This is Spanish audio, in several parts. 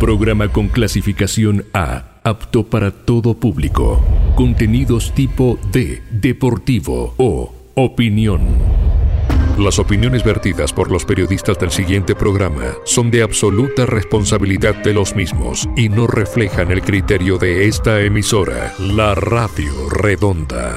Programa con clasificación A, apto para todo público. Contenidos tipo D, deportivo o opinión. Las opiniones vertidas por los periodistas del siguiente programa son de absoluta responsabilidad de los mismos y no reflejan el criterio de esta emisora, la Radio Redonda.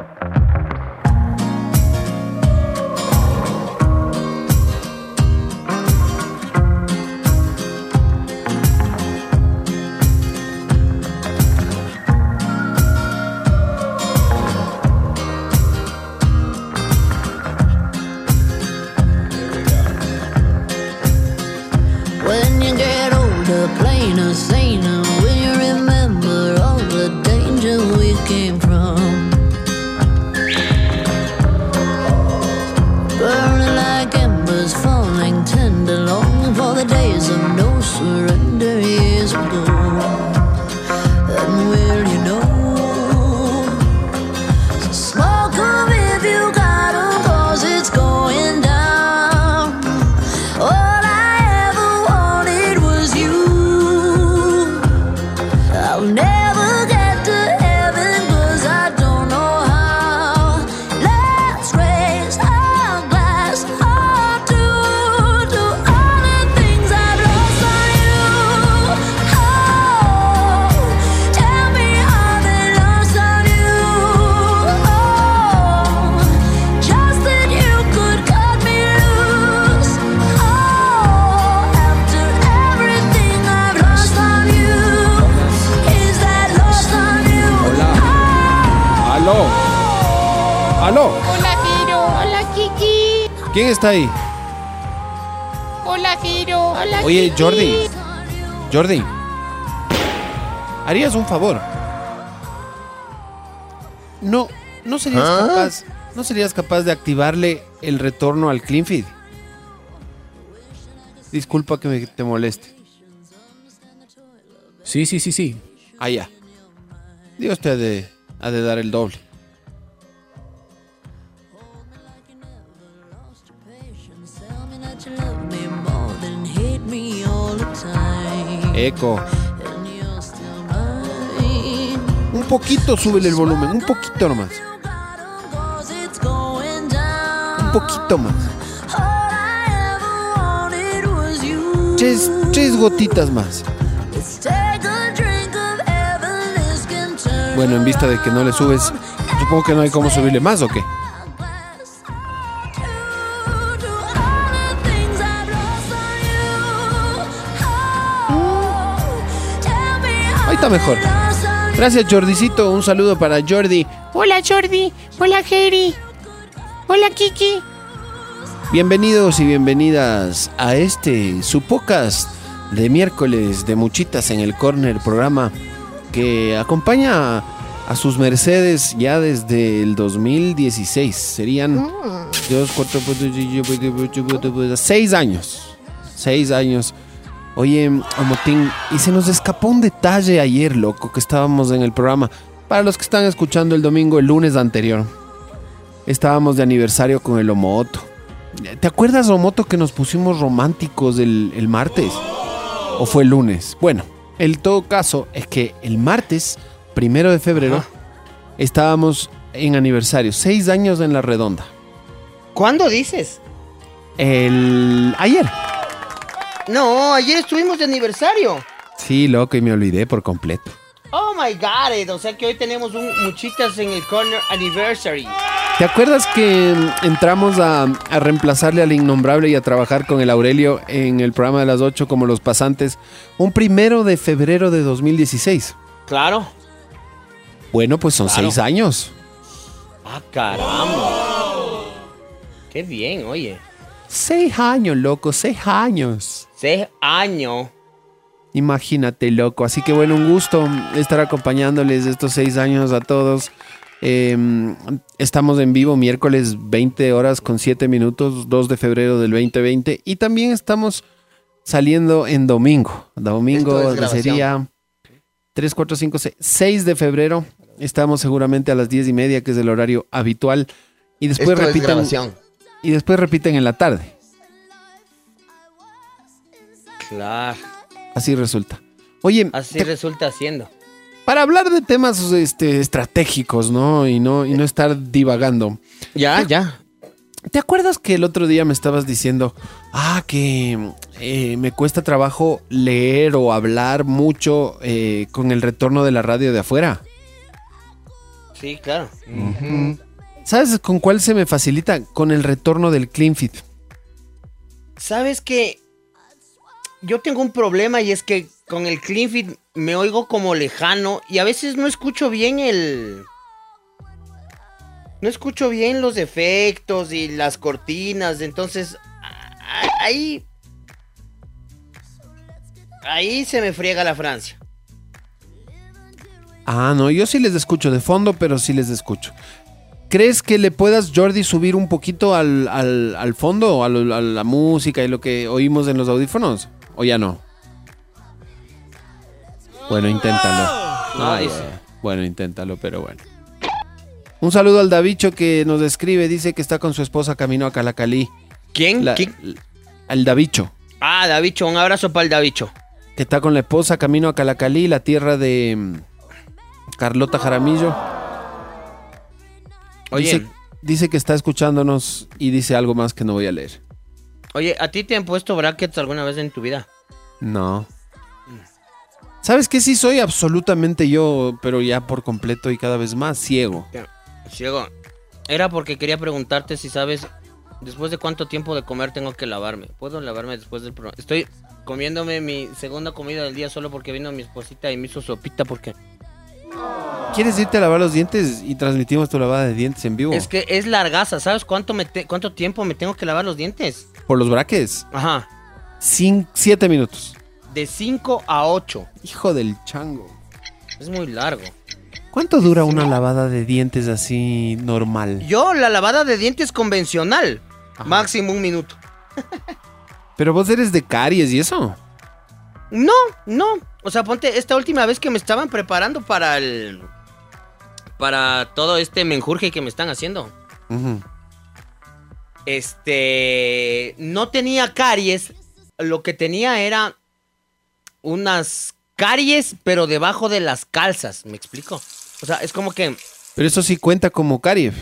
Está ahí? hola Giro, hola Oye. Jordi. Jordi. ¿Harías un favor? No, no serías capaz. ¿No serías capaz de activarle el retorno al clean feed? Disculpa que me, te moleste. Sí, sí, sí, sí. Ah, ya. Dios te ha de, ha de dar el doble. Eco. Un poquito súbele el volumen, un poquito nomás. Un poquito más. Tres, tres gotitas más. Bueno, en vista de que no le subes, supongo que no hay cómo subirle más o qué. Está mejor. Gracias, Jordicito. Un saludo para Jordi. Hola Jordi, hola Geri, hola Kiki. Bienvenidos y bienvenidas a este su podcast de miércoles de Muchitas en el Corner, programa que acompaña a sus mercedes ya desde el 2016. Serían dos, cuatro, seis años. Seis años. Oye, Amotín, y se nos escapó un detalle ayer, loco, que estábamos en el programa. Para los que están escuchando el domingo, el lunes anterior, estábamos de aniversario con el Omoto. ¿Te acuerdas, Omoto, que nos pusimos románticos el, el martes? ¿O fue el lunes? Bueno, el todo caso es que el martes, primero de febrero, estábamos en aniversario, seis años en la redonda. ¿Cuándo dices? El... ayer. No, ayer estuvimos de aniversario. Sí, loco, y me olvidé por completo. Oh my god, Ed, o sea que hoy tenemos un Muchitas en el Corner Anniversary. ¿Te acuerdas que mm, entramos a, a reemplazarle al innombrable y a trabajar con el Aurelio en el programa de las 8 como los pasantes un primero de febrero de 2016? Claro. Bueno, pues son Claro. seis años. Ah, caramba. Qué bien, oye. Seis años, loco, seis años. Seis años. Imagínate, loco. Así que bueno, un gusto estar acompañándoles estos seis años a todos. Eh, estamos en vivo miércoles 20 horas con 7 minutos, 2 de febrero del 2020. Y también estamos saliendo en domingo. Domingo es sería 3, 4, 5, 6, 6 de febrero. Estamos seguramente a las 10 y media, que es el horario habitual. Y después Esto. Y después repiten en la tarde. Claro. Así resulta. Oye, Así te- resulta haciendo. para hablar de temas este, estratégicos, ¿no? Y no, y no estar divagando. Ya, ya. ¿Te acuerdas que el otro día me estabas diciendo, ah, que eh, me cuesta trabajo leer o hablar mucho eh, con el retorno de la radio de afuera? Sí, claro. ¿Sabes con cuál se me facilita? Con el retorno del CleanFit. ¿Sabes que Yo tengo un problema y es que con el CleanFit me oigo como lejano y a veces no escucho bien el... No escucho bien los efectos y las cortinas, entonces ahí... Ahí se me friega la Francia. Ah, no, yo sí les escucho de fondo, pero sí les escucho. ¿Crees que le puedas, Jordi, subir un poquito al, al, al fondo, a, a la música y lo que oímos en los audífonos? ¿O ya no? Bueno, inténtalo. No, Ay, ay, Bueno, inténtalo, pero bueno. Un saludo al Davicho que nos escribe, dice que está con su esposa camino a Calacalí. ¿Quién? La- ¿Quién? Al Davicho, Ah, Davicho, un abrazo para el Davicho. que está con la esposa camino a Calacalí, la tierra de mm, Carlota Jaramillo. Oye, Dice, dice que está escuchándonos y dice algo más que no voy a leer. Oye, ¿a ti te han puesto brackets alguna vez en tu vida? No. ¿Sabes qué? Sí soy absolutamente yo, pero ya por completo y cada vez más ciego. Ciego. Era porque quería preguntarte si sabes después de cuánto tiempo de comer tengo que lavarme. ¿Puedo lavarme después del programa? Estoy comiéndome mi segunda comida del día solo porque vino mi esposita y me hizo sopita porque ¿Quieres irte a lavar los dientes y transmitimos tu lavada de dientes en vivo? es que es largaza. ¿Sabes cuánto me te- cuánto tiempo me tengo que lavar los dientes? Por los braques. Ajá. Cin- siete minutos. De 5 a 8. Hijo del chango. Es muy largo. ¿Cuánto dura una lavada de dientes así normal? Yo la lavada de dientes convencional, máximo un minuto. Pero vos eres de caries y eso. No, no. O sea, ponte, esta última vez que me estaban preparando para el. Para todo este menjurje que me están haciendo. Ujú. Este. No tenía caries. Lo que tenía era. Unas caries, pero debajo de las calzas. ¿Me explico? O sea, es como que. Pero eso sí cuenta como caries.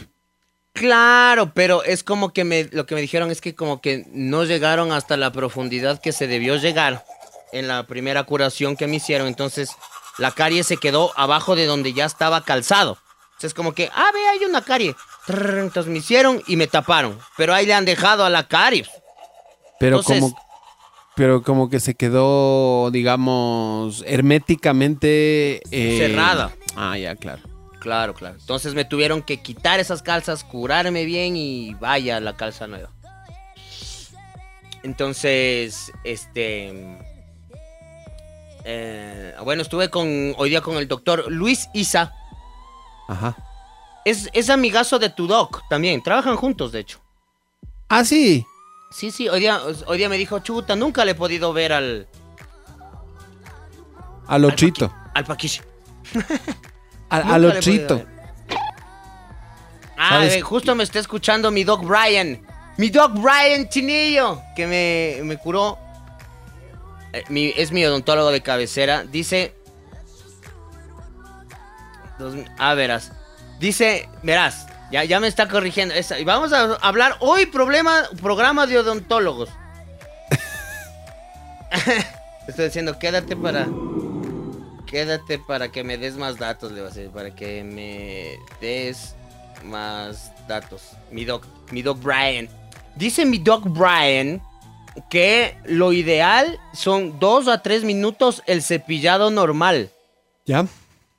Claro, pero es como que me, lo que me dijeron es que como que no llegaron hasta la profundidad que se debió llegar en la primera curación que me hicieron. Entonces, la carie se quedó abajo de donde ya estaba calzado. Entonces, como que, ah, ve, hay una carie. Entonces me hicieron y me taparon. Pero ahí le han dejado a la carie. Pero Entonces- como. Pero como que se quedó, digamos, herméticamente. eh, Cerrada. Ah, ya, claro. Claro, claro. Entonces me tuvieron que quitar esas calzas, curarme bien y vaya la calza nueva. Entonces, este... eh, bueno, estuve con hoy día con el doctor Luis Isa. Ajá. Es, es amigazo de tu doc también. Trabajan juntos, de hecho. Ah, sí. Sí, sí, hoy día, hoy día me dijo, chuta, nunca le he podido ver al... Al ochito. Al Paquishi. Al, al ochito. Ah, ¿Sabes eh, justo me está escuchando mi Doc Brian. Mi Doc Brian Chinillo, que me, me curó. Eh, mi- es mi odontólogo de cabecera. Dice. Dos- ah, verás. Dice, verás, ya, ya me está corrigiendo. Esa- y vamos a hablar hoy problema, programa de odontólogos. Estoy diciendo, quédate para. Quédate para que me des más datos, le voy a decir, para que me des más datos. Mi doc, mi doc Brian. Dice mi doc Brian que lo ideal son dos a tres minutos el cepillado normal. ¿Ya?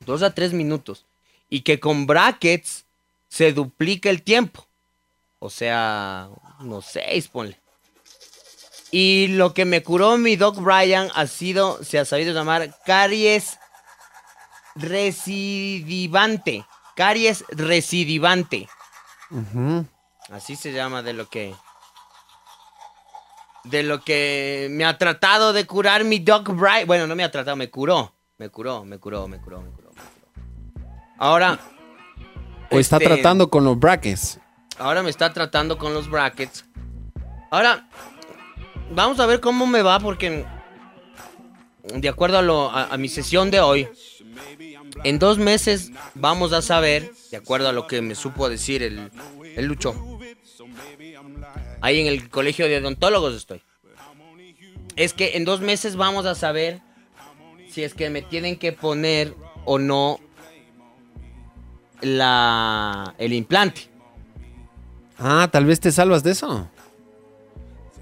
Dos a tres minutos. Y que con brackets se duplica el tiempo. O sea, unos seis, ponle. Y lo que me curó mi Doc Bryan ha sido, se ha sabido llamar caries recidivante. Caries recidivante. Así se llama de lo que. De lo que me ha tratado de curar mi Doc Bryan. Bueno, no me ha tratado, me curó. Me curó, me curó, me curó, me curó. Ahora. O está este, tratando con los brackets. Ahora me está tratando con los brackets. Ahora, vamos a ver cómo me va porque de acuerdo a, lo- a- a mi sesión de hoy, en dos meses vamos a saber, de acuerdo a lo que me supo decir el, el Lucho. Ahí en el colegio de odontólogos estoy. Es que en dos meses vamos a saber si es que me tienen que poner o no la, el implante. Ah, tal vez te salvas de eso.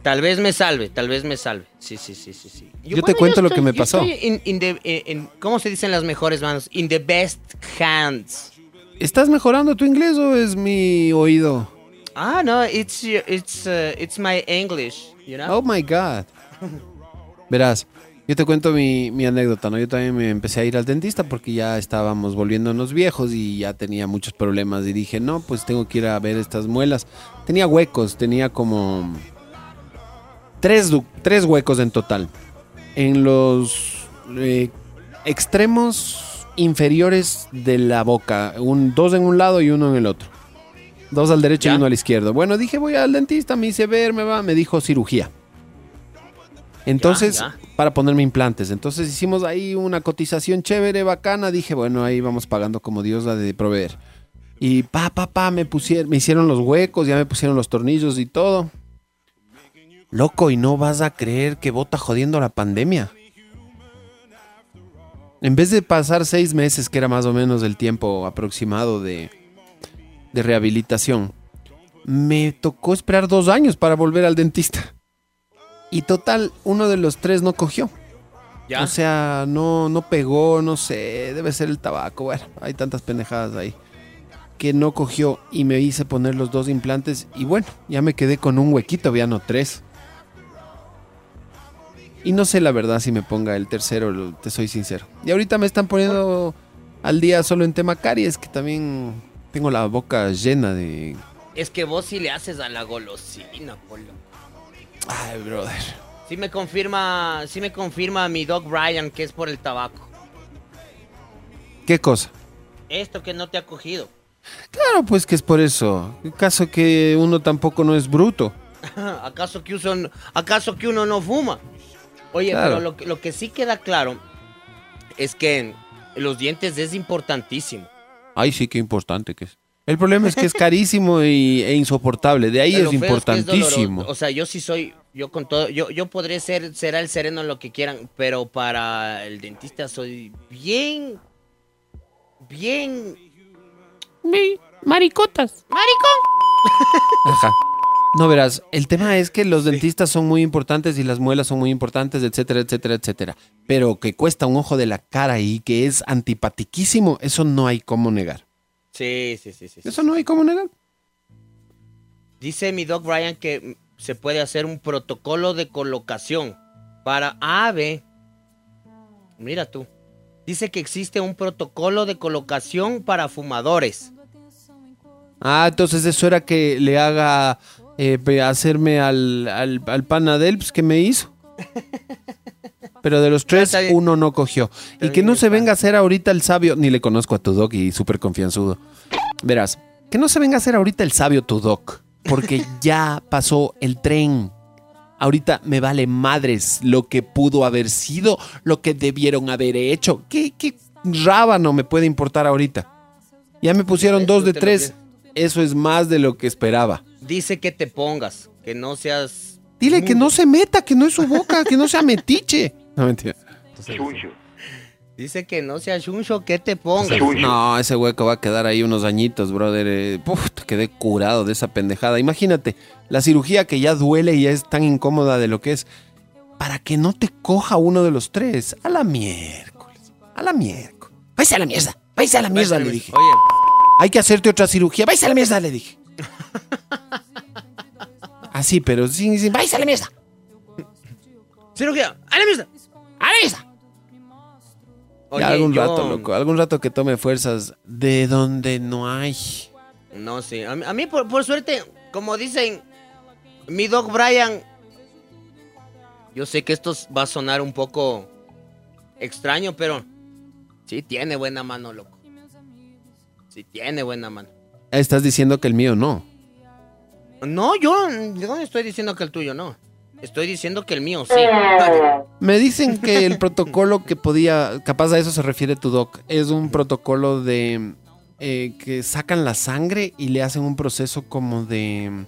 Tal vez me salve, tal vez me salve. Sí, sí, sí, sí, sí. Yo te cuento lo que me pasó. in- in the- eh, ¿Cómo se dicen las mejores manos? In the best hands. ¿Estás mejorando tu inglés o es mi oído? Ah, no, it's your- it's uh, it's my English, you know. Oh my God. Verás, yo te cuento mi, mi anécdota, ¿no? Yo también me empecé a ir al dentista porque ya estábamos volviéndonos viejos y ya tenía muchos problemas. Y dije, no, pues tengo que ir a ver estas muelas. Tenía huecos, tenía como tres, tres huecos en total. En los eh, extremos inferiores de la boca. Un, dos en un lado y uno en el otro. Dos al derecho Ya. y uno al izquierdo. Bueno, dije, voy al dentista, me hice ver, me va, me dijo cirugía. Entonces, Ya, para ponerme implantes. Entonces hicimos ahí una cotización chévere, bacana. Dije, bueno, ahí vamos pagando como Dios la de proveer. Y pa, pa, pa, me pusieron, me hicieron los huecos, ya me pusieron los tornillos y todo. Loco, y no vas a creer que bota jodiendo la pandemia. En vez de pasar seis meses, que era más o menos el tiempo aproximado de, de rehabilitación, me tocó esperar dos años para volver al dentista. Y total, uno de los tres no cogió. Ya. O sea, no, no pegó, no sé, debe ser el tabaco. Bueno, hay tantas pendejadas ahí. Que no cogió y me hice poner los dos implantes. Y bueno, ya me quedé con un huequito, ya no tres. Y no sé la verdad si me ponga el tercero, te soy sincero. Y ahorita me están poniendo al día solo en tema caries, que también tengo la boca llena de... Es que vos sí le haces a la golosina, polo. Ay, brother. Sí me confirma, sí me confirma mi Doc Bryan que es por el tabaco. ¿Qué cosa? Esto que no te ha cogido. Claro, pues que es por eso. Caso que uno tampoco no es bruto. ¿Acaso que, uso- ¿Acaso que uno no fuma? Oye, Claro. pero lo, que- lo que sí queda claro es que los dientes es importantísimo. Ay, sí, qué importante que es. El problema es que es carísimo y, e insoportable. De ahí es que importantísimo. o sea, yo sí soy, yo con todo, yo, yo podré ser, será el sereno en lo que quieran, pero para el dentista soy bien, bien, Mi- maricotas. Ajá. No verás, el tema es que los dentistas son muy importantes y las muelas son muy importantes, etcétera, etcétera, etcétera. Pero que cuesta un ojo de la cara y que es antipatiquísimo, eso no hay cómo negar. Sí, sí, sí, sí. sí. Eso no hay cómo negar. Dice mi Doc Bryan que se puede hacer un protocolo de colocación para ave. Mira tú. Dice que existe un protocolo de colocación para fumadores. Ah, entonces eso era que le haga eh, hacerme al, al, al pana Delps que me hizo. Pero de los tres, uno no cogió. Y que no se venga a hacer ahorita el sabio, ni le conozco a tu doc y súper confianzudo. Verás, que no se venga a hacer ahorita el sabio tu doc, porque ya pasó el tren. Ahorita me vale madres lo que pudo haber sido, lo que debieron haber hecho. ¿Qué, qué rábano me puede importar ahorita? Ya me pusieron dos de tres. Eso es más de lo que esperaba. Dice que te pongas, que no seas... Dile que no se meta, que no es su boca, que no sea metiche. No, mentira. Dice que no seas chuncho, que te pongas. No, ese hueco va a quedar ahí unos añitos, brother. Eh, Puf, te quedé curado de esa pendejada. Imagínate, la cirugía que ya duele y ya es tan incómoda de lo que es. Para que no te coja uno de los tres. A la miércoles. A la miércoles. Váyase a la mierda. Váyase a la mierda, le dije. Oye, Hay que hacerte otra cirugía. Váyase a la mierda, le dije. Así, pero sin, sin váyase a la mierda. Cirugía. ¡A la misa! ¡A la misa! Oye, ya algún yo- rato, loco. Algún rato que tome fuerzas de donde no hay. No sé. A mí, a mí, por, por suerte, como dicen, mi Doc Brian. Yo sé que esto va a sonar un poco extraño, pero sí tiene buena mano, loco. Sí tiene buena mano. Estás diciendo que el mío no. No, yo, yo no estoy diciendo que el tuyo no. Estoy diciendo que el mío sí. Me dicen que el protocolo que podía, capaz a eso se refiere tu doc, es un protocolo de eh, que sacan la sangre y le hacen un proceso como de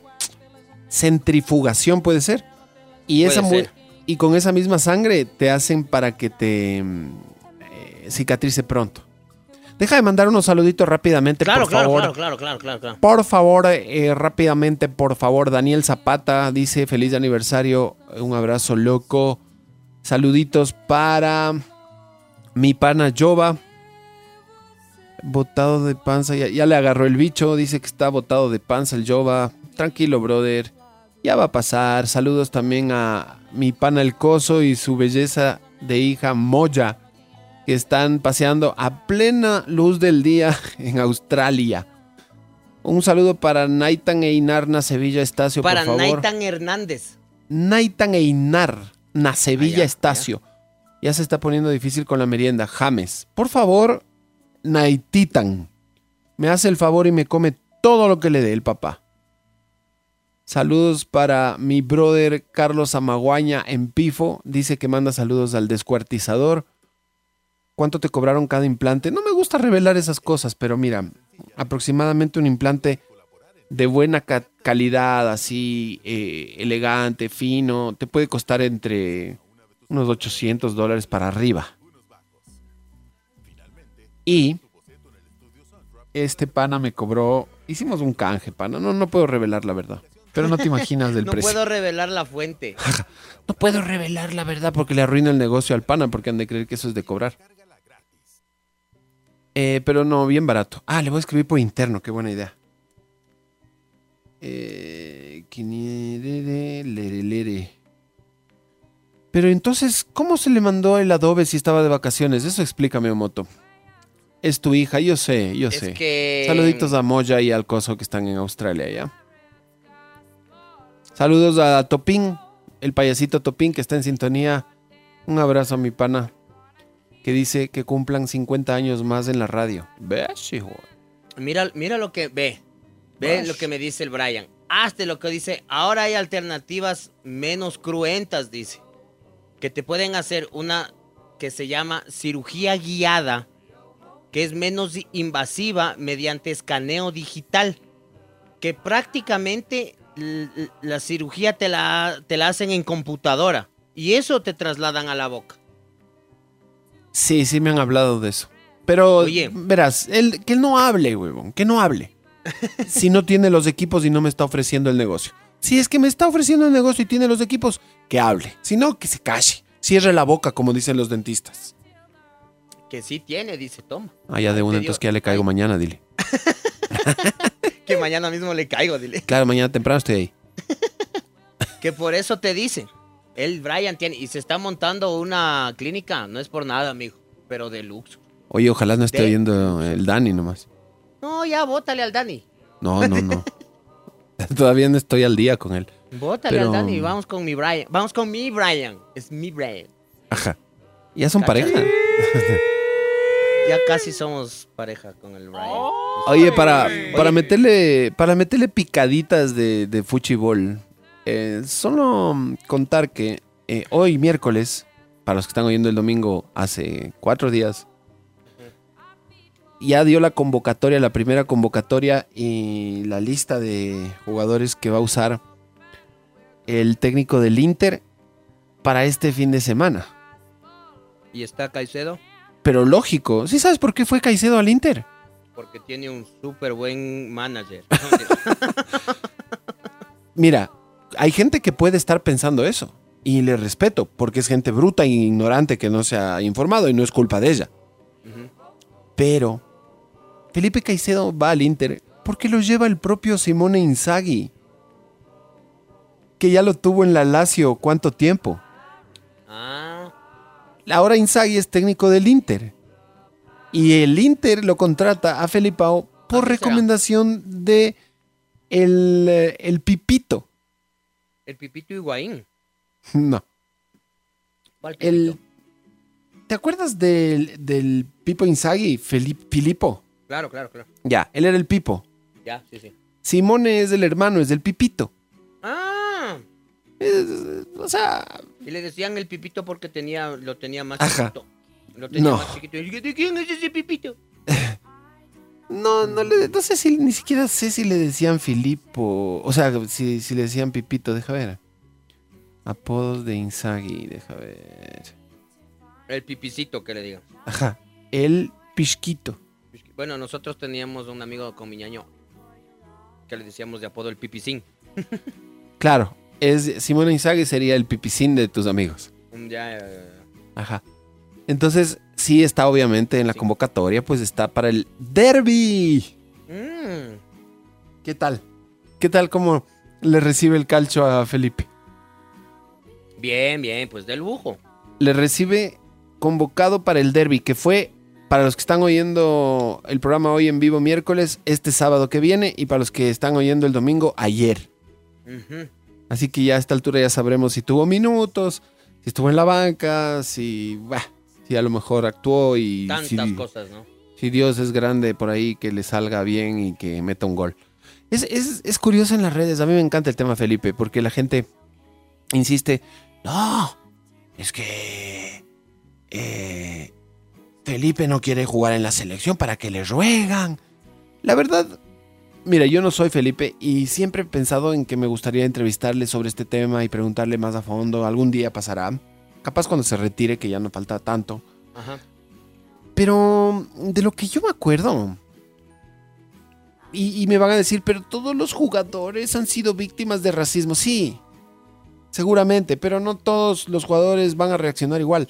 centrifugación, puede ser. Y Puede esa ser. y con esa misma sangre te hacen para que te eh, cicatrice pronto. Deja de mandar unos saluditos rápidamente, Claro, por claro, favor. claro, claro, claro, claro, claro. Por favor, eh, rápidamente, por favor, Daniel Zapata dice feliz aniversario, un abrazo loco. Saluditos para mi pana Jova. Botado de panza, ya, ya le agarró el bicho, dice que está botado de panza el Jova. Tranquilo, brother. Ya va a pasar. Saludos también a mi pana El Coso y su belleza de hija Moya, que están paseando a plena luz del día en Australia. Un saludo para Naitan e Inar Sevilla Estacio, Para por favor. Naitan Hernández. Naitan e Inar Sevilla Estacio. Ya se está poniendo difícil con la merienda. James, por favor, Naititan. Me hace el favor y me come todo lo que le dé el papá. Saludos para mi brother Carlos Amaguaña en Pifo. Dice que manda saludos al descuartizador. ¿Cuánto te cobraron cada implante? No me gusta revelar esas cosas, pero mira, aproximadamente un implante de buena ca- calidad, así, eh, elegante, fino, te puede costar entre unos 800 dólares para arriba. Y este pana me cobró, hicimos un canje, pana, no, no puedo revelar la verdad. Pero no te imaginas del No precio. puedo revelar la fuente. No puedo revelar la verdad porque le arruina el negocio al pana porque han de creer que eso es de cobrar. Eh, pero no, bien barato. Ah, le voy a escribir por interno, qué buena idea. Eh. Pero entonces, ¿cómo se le mandó el adobe si estaba de vacaciones? Eso explícame, Omoto. Es tu hija, yo sé, yo Es sé. que. Saluditos a Moya y al Coso que están en Australia ya. Saludos a Topín, el payasito Topín que está en sintonía. Un abrazo a mi pana que dice que cumplan 50 años más en la radio. ¿Ves, hijo? Mira, mira lo que ve. Ve lo que me dice el Brian. Hazte lo que dice. Ahora hay alternativas menos cruentas, dice. Que te pueden hacer una que se llama cirugía guiada, que es menos invasiva mediante escaneo digital. Que prácticamente la cirugía te la, te la hacen en computadora. Y eso te trasladan a la boca. Sí, sí me han hablado de eso. Pero, Oye. verás, él, que él no hable, huevón, que no hable. si no tiene los equipos y no me está ofreciendo el negocio. Si es que me está ofreciendo el negocio y tiene los equipos, que hable. Si no, que se calle. Cierre la boca, como dicen los dentistas. Que sí tiene, dice, toma. Ah, ya de una, entonces que ya le caigo mañana, dile. Que mañana mismo le caigo, dile. Claro, mañana temprano estoy ahí. Que por eso te dice. El Brian tiene. Y se está montando una clínica. No es por nada, amigo. Pero de luxo. Oye, ojalá no esté De- oyendo el Dani nomás. No, ya, bótale al Dani. No, no, no. Todavía no estoy al día con él. Bótale Pero- al Dani. Vamos con mi Brian. Vamos con mi Brian. Es mi Brian. Ajá. Ya son pareja. Ya casi somos pareja con el Brian. Oye, para, para Oye. meterle para meterle picaditas de, de fuchibol, eh, solo contar que eh, hoy miércoles, para los que están oyendo el domingo hace cuatro días, ya dio la convocatoria, la primera convocatoria y la lista de jugadores que va a usar el técnico del Inter para este fin de semana. Y está Caicedo. Pero lógico, ¿sí sabes por qué fue Caicedo al Inter? Porque tiene un súper buen manager. Mira, hay gente que puede estar pensando eso. Y le respeto, porque es gente bruta e ignorante que no se ha informado y no es culpa de ella. Pero Felipe Caicedo va al Inter porque lo lleva el propio Simone Inzaghi. Que ya lo tuvo en la Lazio cuánto tiempo. ahora Inzaghi es técnico del Inter. Y el Inter lo contrata a Felipao por recomendación de el, eh, el Pipito. El Pipito Higuaín. No. ¿Cuál El, Pipito? ¿Te acuerdas del, del Pipo Inzaghi? Filippo. Claro, claro, claro. Ya, él era el Pipo. Ya, sí, sí. Simone es el hermano, es del Pipito. Ah, Es- o sea, y le decían el Pipito porque tenía, lo tenía más Ajá. chiquito. Lo tenía No. más chiquito. ¿De quién es ese Pipito? no, no, le, no sé si, ni siquiera sé si le decían Filippo. O sea, si, si le decían Pipito, deja ver. Apodos de Inzaghi, deja ver. El Pipicito, que le digan. Ajá, el Pisquito. Bueno, nosotros teníamos un amigo con Miñaño que le decíamos de apodo el Pipicín. Claro, es Simone Inzaghi sería el pipicín de tus amigos. Un día, eh, Ajá. Entonces, sí está obviamente en la Sí. convocatoria, pues está para el Derby. mm, ¿Qué tal? ¿Qué tal cómo le recibe el calcho a Felipe? bien, bien, pues del lujo. Le recibe convocado para el Derby, que fue para los que están oyendo el programa hoy en vivo miércoles, este sábado que viene, y para los que están oyendo el domingo, ayer. Así que ya a esta altura ya sabremos si tuvo minutos, si estuvo en la banca, si, bah, si a lo mejor actuó y Tantas si, cosas, ¿no? si Dios es grande por ahí, que le salga bien y que meta un gol. Es, es- es curioso en las redes, a mí me encanta el tema Felipe, porque la gente insiste, no, es que eh, Felipe no quiere jugar en la selección para que le ruegan. La verdad, mira, yo no soy Felipe y siempre he pensado en que me gustaría entrevistarle sobre este tema y preguntarle más a fondo. Algún día pasará. Capaz cuando se retire, que ya no falta tanto. Ajá. Pero de lo que yo me acuerdo. Y, y me van a decir, pero todos los jugadores han sido víctimas de racismo. Sí, seguramente, pero no todos los jugadores van a reaccionar igual.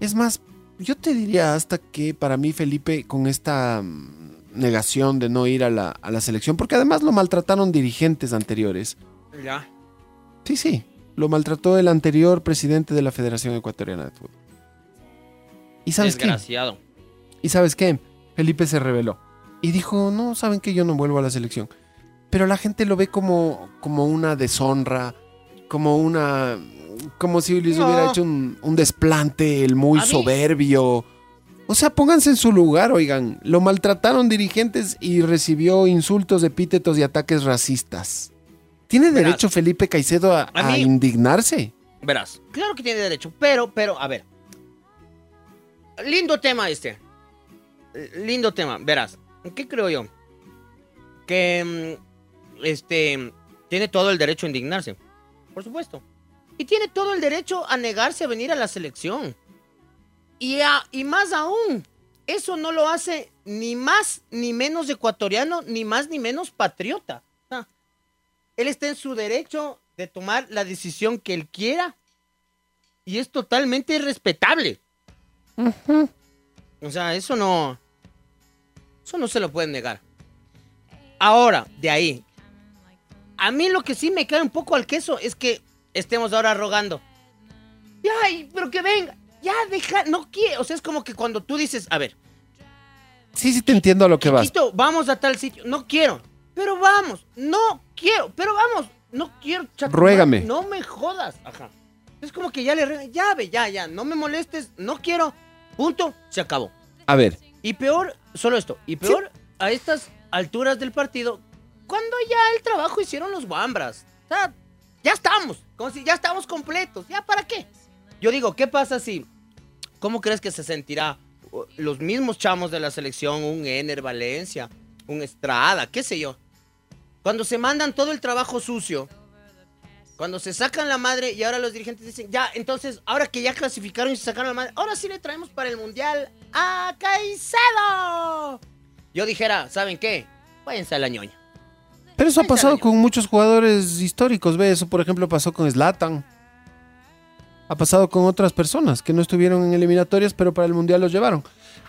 Es más, yo te diría hasta que para mí Felipe con esta mm, negación de no ir a la, a la selección, porque además lo maltrataron dirigentes anteriores. Ya. Sí, sí, lo maltrató el anterior presidente de la Federación Ecuatoriana de Fútbol. ¿Y sabes qué? Desgraciado. ¿Y sabes qué? Felipe se rebeló. Y dijo, no, saben que yo no vuelvo a la selección. Pero la gente lo ve como, como una deshonra, como una... Como si les No. hubiera hecho un, un desplante, el muy A mí- soberbio. O sea, pónganse en su lugar, oigan. Lo maltrataron dirigentes y recibió insultos, epítetos y ataques racistas. ¿Tiene Verás. derecho Felipe Caicedo a, A a mí- indignarse? Verás, claro que tiene derecho, pero, pero, a ver. Lindo tema este. Lindo tema, verás. ¿Qué creo yo? Que, mm, este, tiene todo el derecho a indignarse. Por supuesto. Y tiene todo el derecho a negarse a venir a la selección. Y, a- y más aún, eso no lo hace ni más ni menos ecuatoriano, ni más ni menos patriota. Él está en su derecho de tomar la decisión que él quiera. Y es totalmente respetable. O sea, eso no. Eso no se lo pueden negar. Ahora, de ahí. A mí lo que sí me cae un poco al queso es que estemos ahora rogando. Ay, pero que venga. Ya deja, no quiero. O sea, es como que cuando tú dices, a ver, Sí, sí te entiendo a lo que vas. Chiquito, vamos a tal sitio. No quiero. Pero vamos. No quiero. Pero vamos. No quiero. chato, Ruégame. No me jodas. Ajá. Es como que ya le ruega. Ya, ve, ya, ya. No me molestes. No quiero. Punto. Se acabó. A ver, Y peor, solo esto. Y peor, a estas alturas del partido, cuando ya el trabajo hicieron los Wambras. O sea, ya estamos. Como si ya estamos completos. ¿Ya para qué? Yo digo, ¿qué pasa si... ¿Cómo crees que se sentirá uh, los mismos chamos de la selección, un Ener Valencia, un Estrada, qué sé yo? Cuando se mandan todo el trabajo sucio, cuando se sacan la madre y ahora los dirigentes dicen, ya, entonces, ahora que ya clasificaron y se sacaron la madre, ahora sí le traemos para el Mundial a Caicedo. Yo dijera, ¿saben qué? Váyanse a la ñoña. Pero eso ha pasado con muchos jugadores históricos, ¿ves? Eso, por ejemplo, pasó con Zlatan. Ha pasado con otras personas que no estuvieron en eliminatorias, pero para el Mundial los llevaron.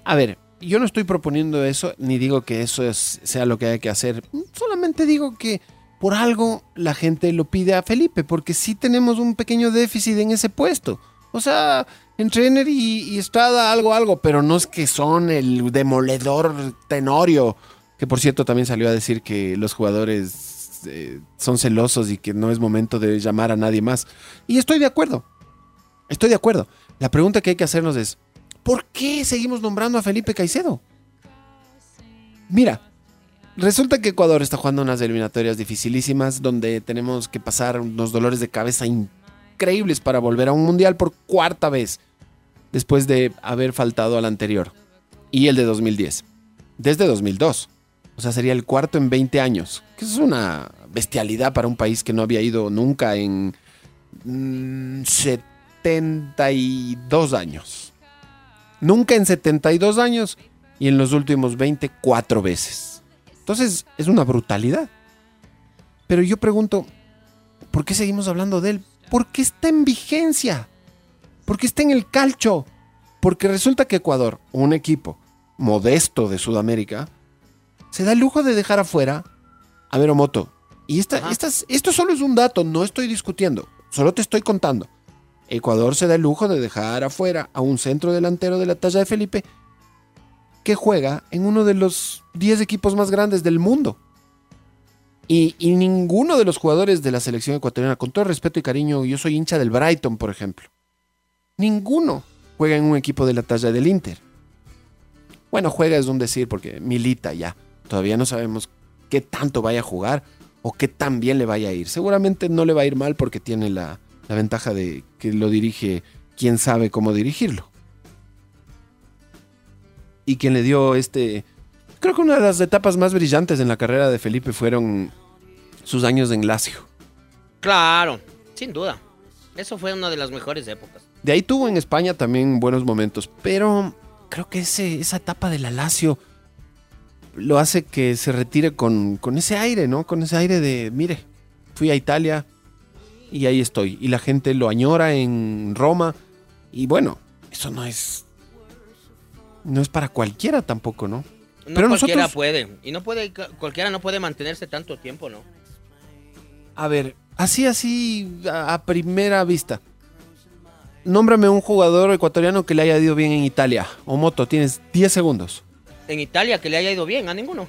A ver, yo no estoy proponiendo eso, ni digo que eso es- sea lo que hay que hacer. Solamente digo que por algo la gente lo pide a Felipe, porque sí tenemos un pequeño déficit en ese puesto. O sea, Entre y, y Estrada, algo, algo, pero no es que son el demoledor Tenorio, que por cierto también salió a decir que los jugadores eh, son celosos y que no es momento de llamar a nadie más. Y estoy de acuerdo, estoy de acuerdo. La pregunta que hay que hacernos es, ¿por qué seguimos nombrando a Felipe Caicedo? Mira, resulta que Ecuador está jugando unas eliminatorias dificilísimas donde tenemos que pasar unos dolores de cabeza increíbles para volver a un mundial por cuarta vez después de haber faltado al anterior y el de 2010. Desde 2002. O sea, sería el cuarto en 20 años. Que es una bestialidad para un país que no había ido nunca en mm, 72 años. Nunca en 72 años y en los últimos 20, cuatro veces. Entonces, es una brutalidad. Pero yo pregunto, ¿por qué seguimos hablando de él? Porque está en vigencia. Porque está en el calcho. Porque resulta que Ecuador, un equipo modesto de Sudamérica, se da el lujo de dejar afuera a Veromoto. Y esta, estas- esto solo es un dato, no estoy discutiendo, solo te estoy contando. Ecuador se da el lujo de dejar afuera a un centro delantero de la talla de Felipe que juega en uno de los 10 equipos más grandes del mundo. Y, y ninguno de los jugadores de la selección ecuatoriana, con todo respeto y cariño, yo soy hincha del Brighton, por ejemplo. Ninguno juega en un equipo de la talla del Inter. Bueno, juega es un decir porque milita ya. Todavía no sabemos qué tanto vaya a jugar o qué tan bien le vaya a ir. Seguramente no le va a ir mal porque tiene la, la ventaja de que lo dirige quien sabe cómo dirigirlo. Y quien le dio este... Creo que una de las etapas más brillantes en la carrera de Felipe fueron sus años en Lazio. Claro, sin duda. Eso fue una de las mejores épocas. De ahí tuvo en España también buenos momentos, pero creo que ese, esa etapa de la Lazio lo hace que se retire con, con ese aire, ¿no? Con ese aire de, mire, fui a Italia y ahí estoy. Y la gente lo añora en Roma. Y bueno, eso no es... No es para cualquiera tampoco, ¿no? No Pero cualquiera nosotros- puede. Y no puede, cualquiera no puede mantenerse tanto tiempo, ¿no? A ver, así, así, a, a primera vista. Nómbrame un jugador ecuatoriano que le haya ido bien en Italia. O Moto, tienes 10 segundos. En Italia, que le haya ido bien, a ninguno.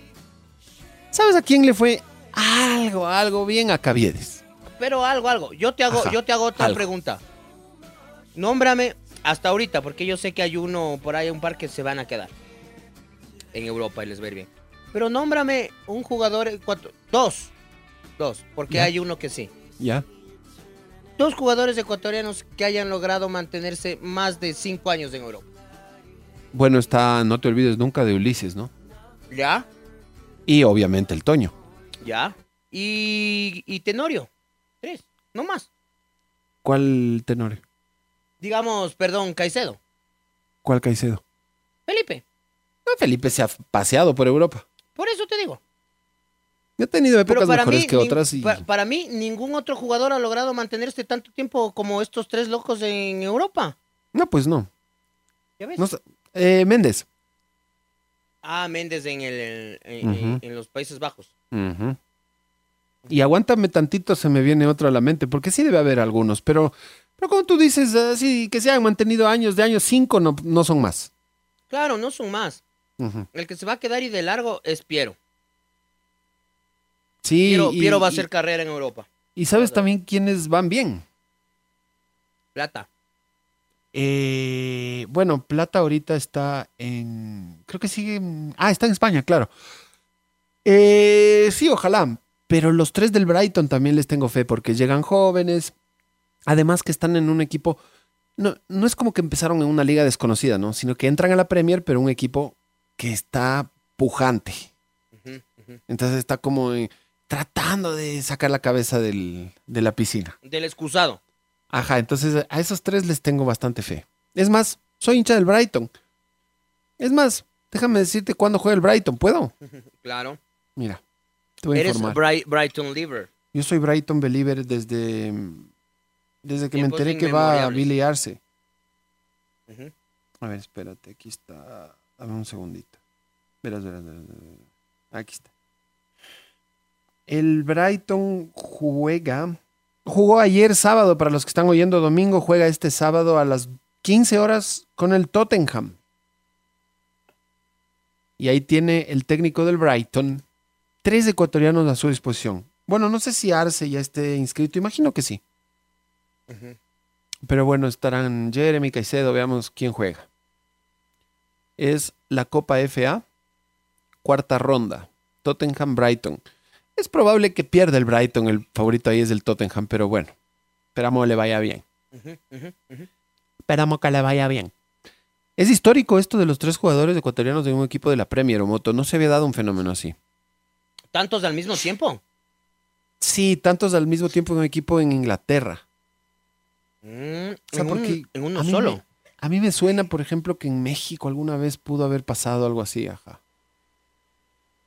¿Sabes a quién le fue algo, algo bien a Caviedes? Pero algo, algo. Yo te hago, Ajá, yo te hago otra algo. pregunta. Nómbrame hasta ahorita, porque yo sé que hay uno por ahí, un par que se van a quedar en Europa y les va a ir bien. Pero nómbrame un jugador, ecuato- dos, dos, porque hay uno que sí. Ya. Dos jugadores ecuatorianos que hayan logrado mantenerse más de cinco años en Europa. Bueno, está, no te olvides nunca de Ulises, ¿no? ¿Ya? Y obviamente el Toño. ¿Ya? Y, y Tenorio. No más. ¿Cuál Tenorio? Digamos, perdón, Caicedo. ¿Cuál Caicedo? Felipe, No, Felipe se ha paseado por Europa. por eso te digo. Ha tenido épocas para mejores mí, que otras y... pa- para mí, ningún otro jugador ha logrado mantenerse tanto tiempo como estos tres locos en Europa. No, pues no. ¿Ya ves? No. Eh, Méndez. Ah, Méndez en, el, en, los Países Bajos. Y aguántame tantito, se me viene otro a la mente, porque sí debe haber algunos, pero, pero como tú dices, así que se han mantenido años de años, cinco no, no son más. Claro, no son más. El que se va a quedar y de largo es Piero. Sí, Piero, y, Piero va a y- hacer carrera en Europa. y sabes también quiénes van bien. Plata. Eh, bueno, Plata ahorita está en. Creo que sigue. en- Ah, está en España, claro. Eh, sí, ojalá. Pero los tres del Brighton también les tengo fe porque llegan jóvenes. Además que están en un equipo. No, no es como que empezaron en una liga desconocida, ¿no? Sino que entran a la Premier, pero un equipo que está pujante. Entonces está como eh, tratando de sacar la cabeza del- de la piscina. Del excusado. Ajá, entonces a esos tres les tengo bastante fe. Es más, soy hincha del Brighton. Es más, déjame decirte cuándo juega el Brighton. ¿Puedo? Claro. Mira, te voy a Eres informar. Bri- Brighton Liver. Yo soy Brighton believer desde, desde que me enteré que va a. Ujú. A ver, espérate, aquí está. Dame un segundito. Verás, verás, verás, verás. Aquí está. El Brighton juega. Jugó ayer sábado, para los que están oyendo domingo, juega este sábado a las 15 horas con el Tottenham. Y ahí tiene el técnico del Brighton. Tres ecuatorianos a su disposición. Bueno, no sé si Arce ya esté inscrito. Imagino que sí. Pero bueno, estarán Jeremy Caicedo. Veamos quién juega. Es la Copa FA. Cuarta ronda. Tottenham Brighton. Es probable que pierda el Brighton. El favorito ahí es el Tottenham. Pero bueno. Esperamos que le vaya bien. Esperamos que le vaya bien. Es histórico esto de los tres jugadores ecuatorianos de un equipo de la Premier o Moto. No se había dado un fenómeno así. ¿Tantos al mismo tiempo? Sí, tantos al mismo tiempo en un equipo en Inglaterra. Mm, O sea, en, un- porque en uno a mí solo. me- a mí me suena, por ejemplo, que en México alguna vez pudo haber pasado algo así, ajá.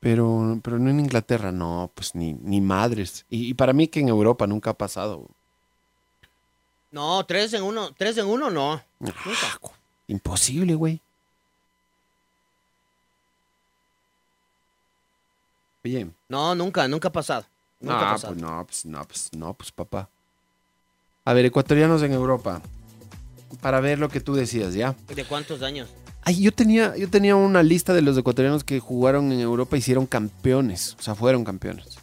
Pero, pero no en Inglaterra, no, pues ni, ni madres. Y, y para mí que en Europa nunca ha pasado. No, tres en uno, tres en uno no. Ah, imposible, güey. Oye, No, nunca, nunca ha pasado. Nunca ha Ah, pasado. pues no, pues no, pues no, pues papá. A ver, ecuatorianos en Europa. Para ver lo que tú decías, ¿ya? ¿De cuántos años? Ay, yo tenía, yo tenía una lista de los ecuatorianos que jugaron en Europa y hicieron campeones. O sea, fueron campeones.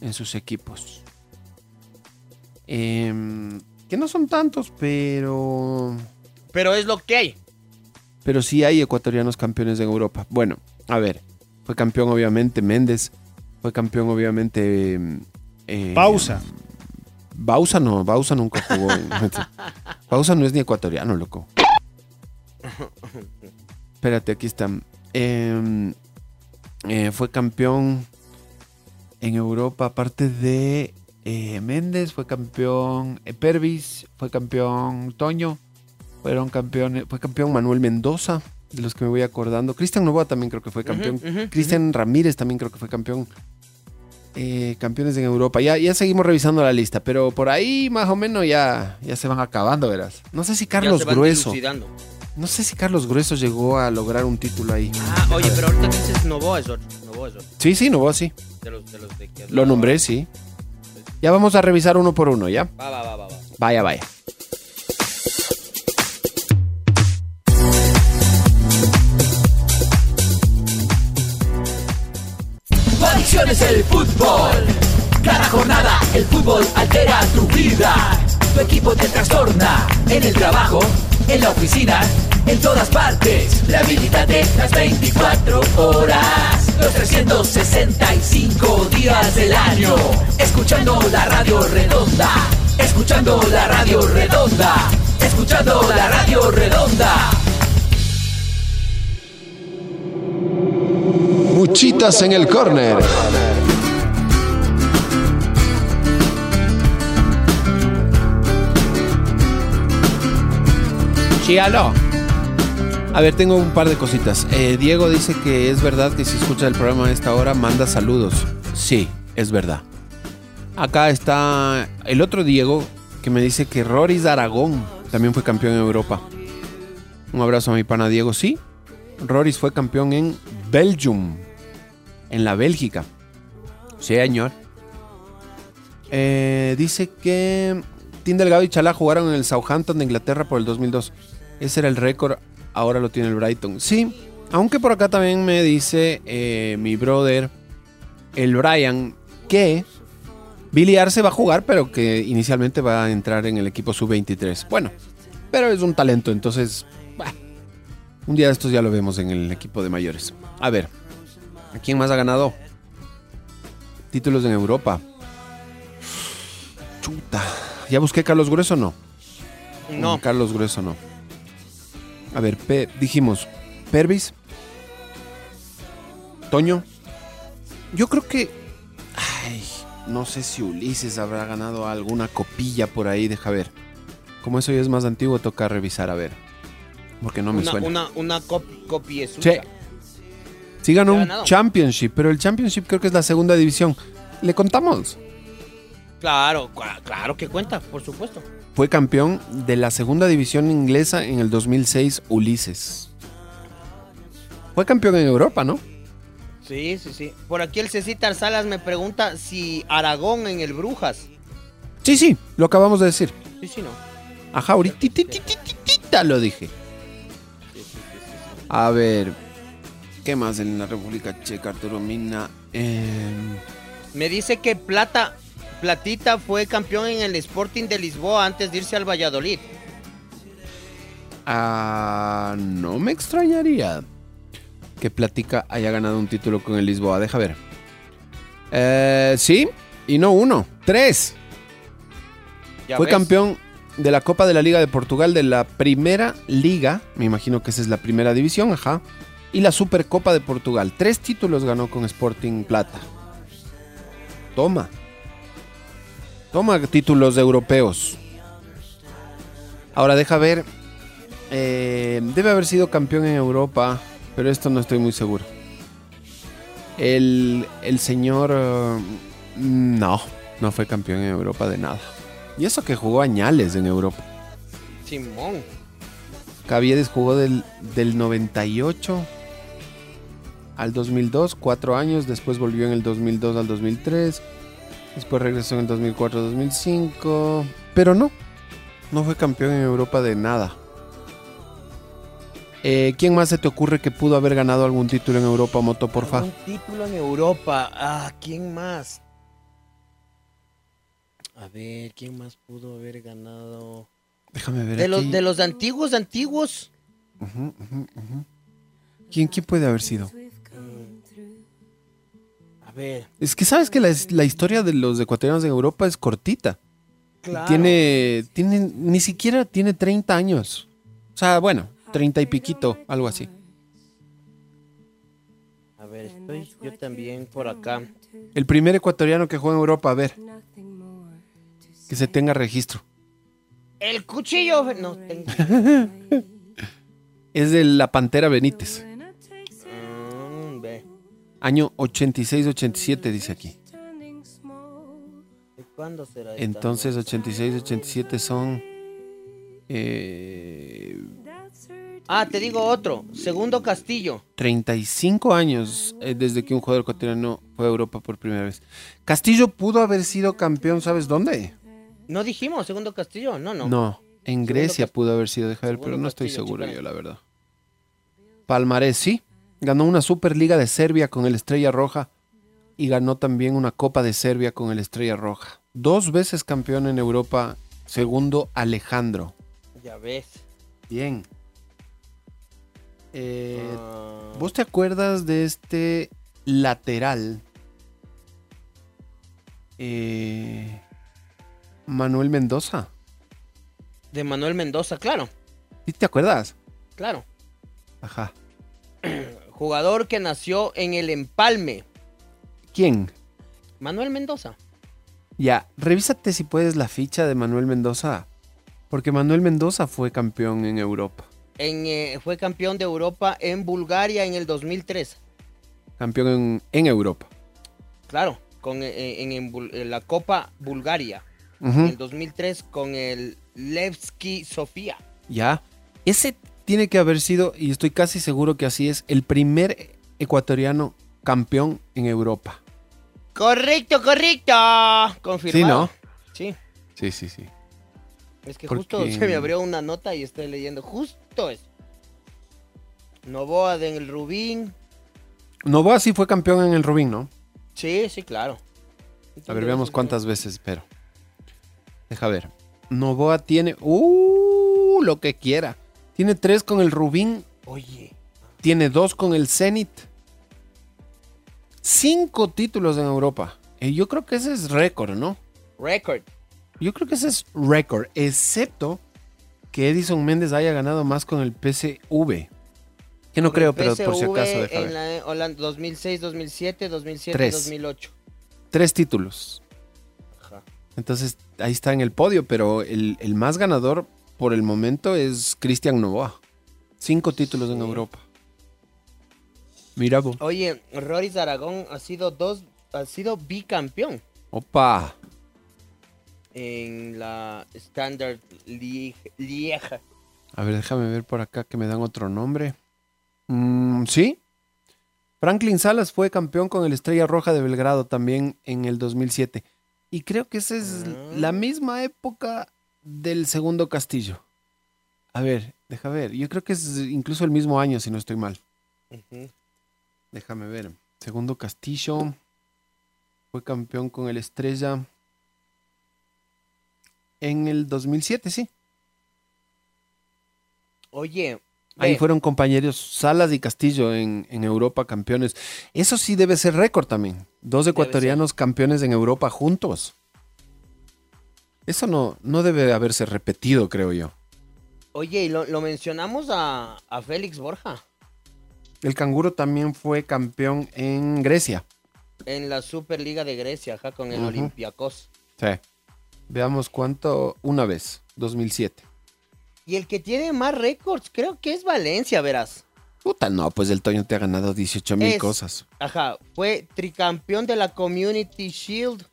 En sus equipos. Em, que no son tantos, pero. Pero es lo que hay. Pero sí hay ecuatorianos campeones en Europa. Bueno, a ver. Fue campeón, obviamente, Méndez. Fue campeón, obviamente. eh, Pausa. Bausa no, Bausa nunca jugó. Bausa no es ni ecuatoriano, loco. Espérate, aquí está. Em, eh, fue campeón en Europa, aparte de eh, Méndez, fue campeón eh, Pervis, fue campeón Toño, fueron campeones, fue campeón Manuel Mendoza, de los que me voy acordando. Cristian Novoa también creo que fue campeón. Cristian Ramírez también creo que fue campeón. Eh, campeones en Europa. Ya, ya seguimos revisando la lista, pero por ahí más o menos ya, ya se van acabando, verás. No sé si Ya Carlos se van Grueso. dilucidando. No sé si Carlos Grueso llegó a lograr un título ahí. Ah, oye, pero ahorita dices Novoa es otro. Novoa es otro. Sí, sí, Novoa sí. De los, de los de que Lo nombré, sí. Ya vamos a revisar uno por uno, ¿ya? Va, va, va, va, va. Vaya, vaya. El fútbol. Cada jornada el fútbol altera tu vida. Tu equipo te trastorna en el trabajo, en la oficina, en todas partes. Rehabilitate las 24 horas, los 365 días del año. Escuchando la radio redonda, escuchando la radio redonda, escuchando la radio redonda. Muchitas en el córner. Chíalo. A ver, tengo un par de cositas. Eh, Diego dice que es verdad que si escucha el programa a esta hora manda saludos. Sí, es verdad. Acá está el otro Diego que me dice que Roris Aragón también fue campeón en Europa. Un abrazo a mi pana Diego. Sí, Roris fue campeón en Belgium, en la Bélgica. Sí, señor. Eh, dice que Tim Delgado y Chalá jugaron en el Southampton de Inglaterra por el 2002. Ese era el récord, ahora lo tiene el Brighton. Sí, aunque por acá también me dice eh, mi brother, el Brian, que Billy Arce va a jugar, pero que inicialmente va a entrar en el equipo sub-23. Bueno, pero es un talento, entonces, un día de estos ya lo vemos en el equipo de mayores. A ver, ¿a quién más ha ganado? Títulos en Europa. Chuta. ¿Ya busqué Carlos Grueso o no? No. Mm, Carlos Grueso no. A ver, Pe- dijimos Pervis. Toño. Yo creo que. Ay, no sé si Ulises habrá ganado alguna copilla por ahí, deja ver. Como eso ya es más antiguo, toca revisar a ver. Porque no me una, suena. una, una cop copia Sí. Sí ganó ¿Qué ha un? Championship, pero el Championship creo que es la segunda división. ¿Le contamos? Claro, claro que cuenta, por supuesto. Fue campeón de la segunda división inglesa en el 2006, Ulises. Fue campeón en Europa, ¿no? Sí, sí, sí. Por aquí el Cecitar Salas me pregunta si Aragón en el Brujas. Sí, sí, lo acabamos de decir. Sí, sí, no. Ajá, ahorita lo dije. A ver, ¿qué más en la República Checa, Arturo Mina? Em, Me dice que Plata, Platita fue campeón en el Sporting de Lisboa antes de irse al Valladolid. ah, no me extrañaría que Platica haya ganado un título con el Lisboa. Deja ver. Eh, sí, y no uno, tres. Ya Fue ves. campeón de la Copa de la Liga de Portugal de la Primera Liga, me imagino que esa es la primera división, ajá, y la Supercopa de Portugal. Tres títulos ganó con Sporting Plata. Toma. Toma títulos europeos. Ahora deja ver. eh, debe haber sido campeón en Europa, pero esto no estoy muy seguro. El, el señor... eh, no, no fue campeón en Europa de nada. Y eso que jugó añales en Europa. Simón. Caviedes jugó del, del 98 al 2002, cuatro años. Después volvió en el 2002 al 2003. Después regresó en el 2004-2005. Pero no, no fue campeón en Europa de nada. Eh, ¿Quién más se te ocurre que pudo haber ganado algún título en Europa, Moto, porfa? Un título en Europa. Ah, ¿quién más? A ver, ¿quién más pudo haber ganado? Déjame ver De los, de los antiguos, antiguos. Ujú, ujú, ujú. ¿Quién, ¿Quién puede haber sido? A ver. Es que sabes que la, la historia de los ecuatorianos en Europa es cortita. Claro. Tiene, tiene, ni siquiera tiene 30 años. O sea, bueno, 30 y piquito, algo así. A ver, estoy yo también por acá. El primer ecuatoriano que juega en Europa, a ver, que se tenga registro. El cuchillo. No tengo. Es de la Pantera Benítez. Año 86-87, dice aquí. ¿De ¿Cuándo será? Entonces, 86-87 son... eh, Ah, te digo otro. Segundo Castillo. 35 años eh, desde que un jugador ecuatoriano fue a Europa por primera vez. Castillo pudo haber sido campeón, ¿sabes dónde? No dijimos Segundo Castillo. No, no. No, en Grecia pudo haber sido, deja ver, pero no estoy seguro yo, la verdad. Palmarés, sí. Ganó una Superliga de Serbia con el Estrella Roja y ganó también una Copa de Serbia con el Estrella Roja. Dos veces campeón en Europa, segundo Alejandro. Ya ves. Bien. Eh, Ah, ¿Vos te acuerdas de este lateral? Eh, Manuel Mendoza. de Manuel Mendoza, claro. ¿Sí te acuerdas? Claro. Ajá. Jugador que nació en el Empalme. ¿Quién? Manuel Mendoza. Ya, revísate si puedes la ficha de Manuel Mendoza. Porque Manuel Mendoza fue campeón en Europa. En, eh, fue campeón de Europa en Bulgaria en el 2003. Campeón en, en Europa. Claro, con, eh, en, en la Copa Bulgaria. En el 2003 con el Levski Sofía. Ya. Ese tiene que haber sido, y estoy casi seguro que así es, el primer ecuatoriano campeón en Europa. Correcto, correcto. Confirmado. Sí, Sí, sí, sí. Es que Porque- justo se me abrió una nota y estoy leyendo justo eso. Novoa del Rubín. Novoa sí fue campeón en el Rubín, ¿no? Sí, sí, claro. A ver, veamos cuántas veces, pero. Deja ver. Novoa tiene. ¡Uh! Lo que quiera. Tiene tres con el Rubín. Oye, Tiene dos con el Zenit. Cinco títulos en Europa. Eh, yo creo que ese es récord, ¿no? record. Yo creo que ese es récord. Excepto que Edison Méndez haya ganado más con el PSV. Que no creo, pero por si acaso, deja En ver. la Holanda 2006, 2007, 2007, Tres. 2008. Tres títulos. Ajá. Entonces ahí está en el podio, pero el, el más ganador por el momento es Cristian Novoa. Cinco títulos en Europa. Mira, vos. Oye, Roris Aragón ha sido dos, ha sido bicampeón Opa. en la Standard. Lieja. A ver, déjame ver por acá que me dan otro nombre. Mm, sí. Franklin Salas fue campeón con el Estrella Roja de Belgrado también en el 2007. Y creo que esa es Ah. la misma época del segundo Castillo. A ver, deja ver. Yo creo que es incluso el mismo año, si no estoy mal. Déjame ver. Segundo Castillo. Fue campeón con el Estrella. En el 2007, sí. Oye, Ahí fueron compañeros Salas y Castillo en, en Europa campeones. Eso sí debe ser récord también. Dos ecuatorianos campeones en Europa juntos. Eso no, no debe haberse repetido, creo yo. oye, y lo, lo mencionamos a, a Félix Borja El canguro también fue campeón en Grecia. en la Superliga de Grecia, ajá, con el Ujú. Olympiacos. Sí. Veamos cuánto. Una vez, 2007. Y el que tiene más récords, creo que es Valencia, verás. Puta, no, pues el Toño te ha ganado 18 mil cosas. Ajá, fue tricampeón de la Community Shield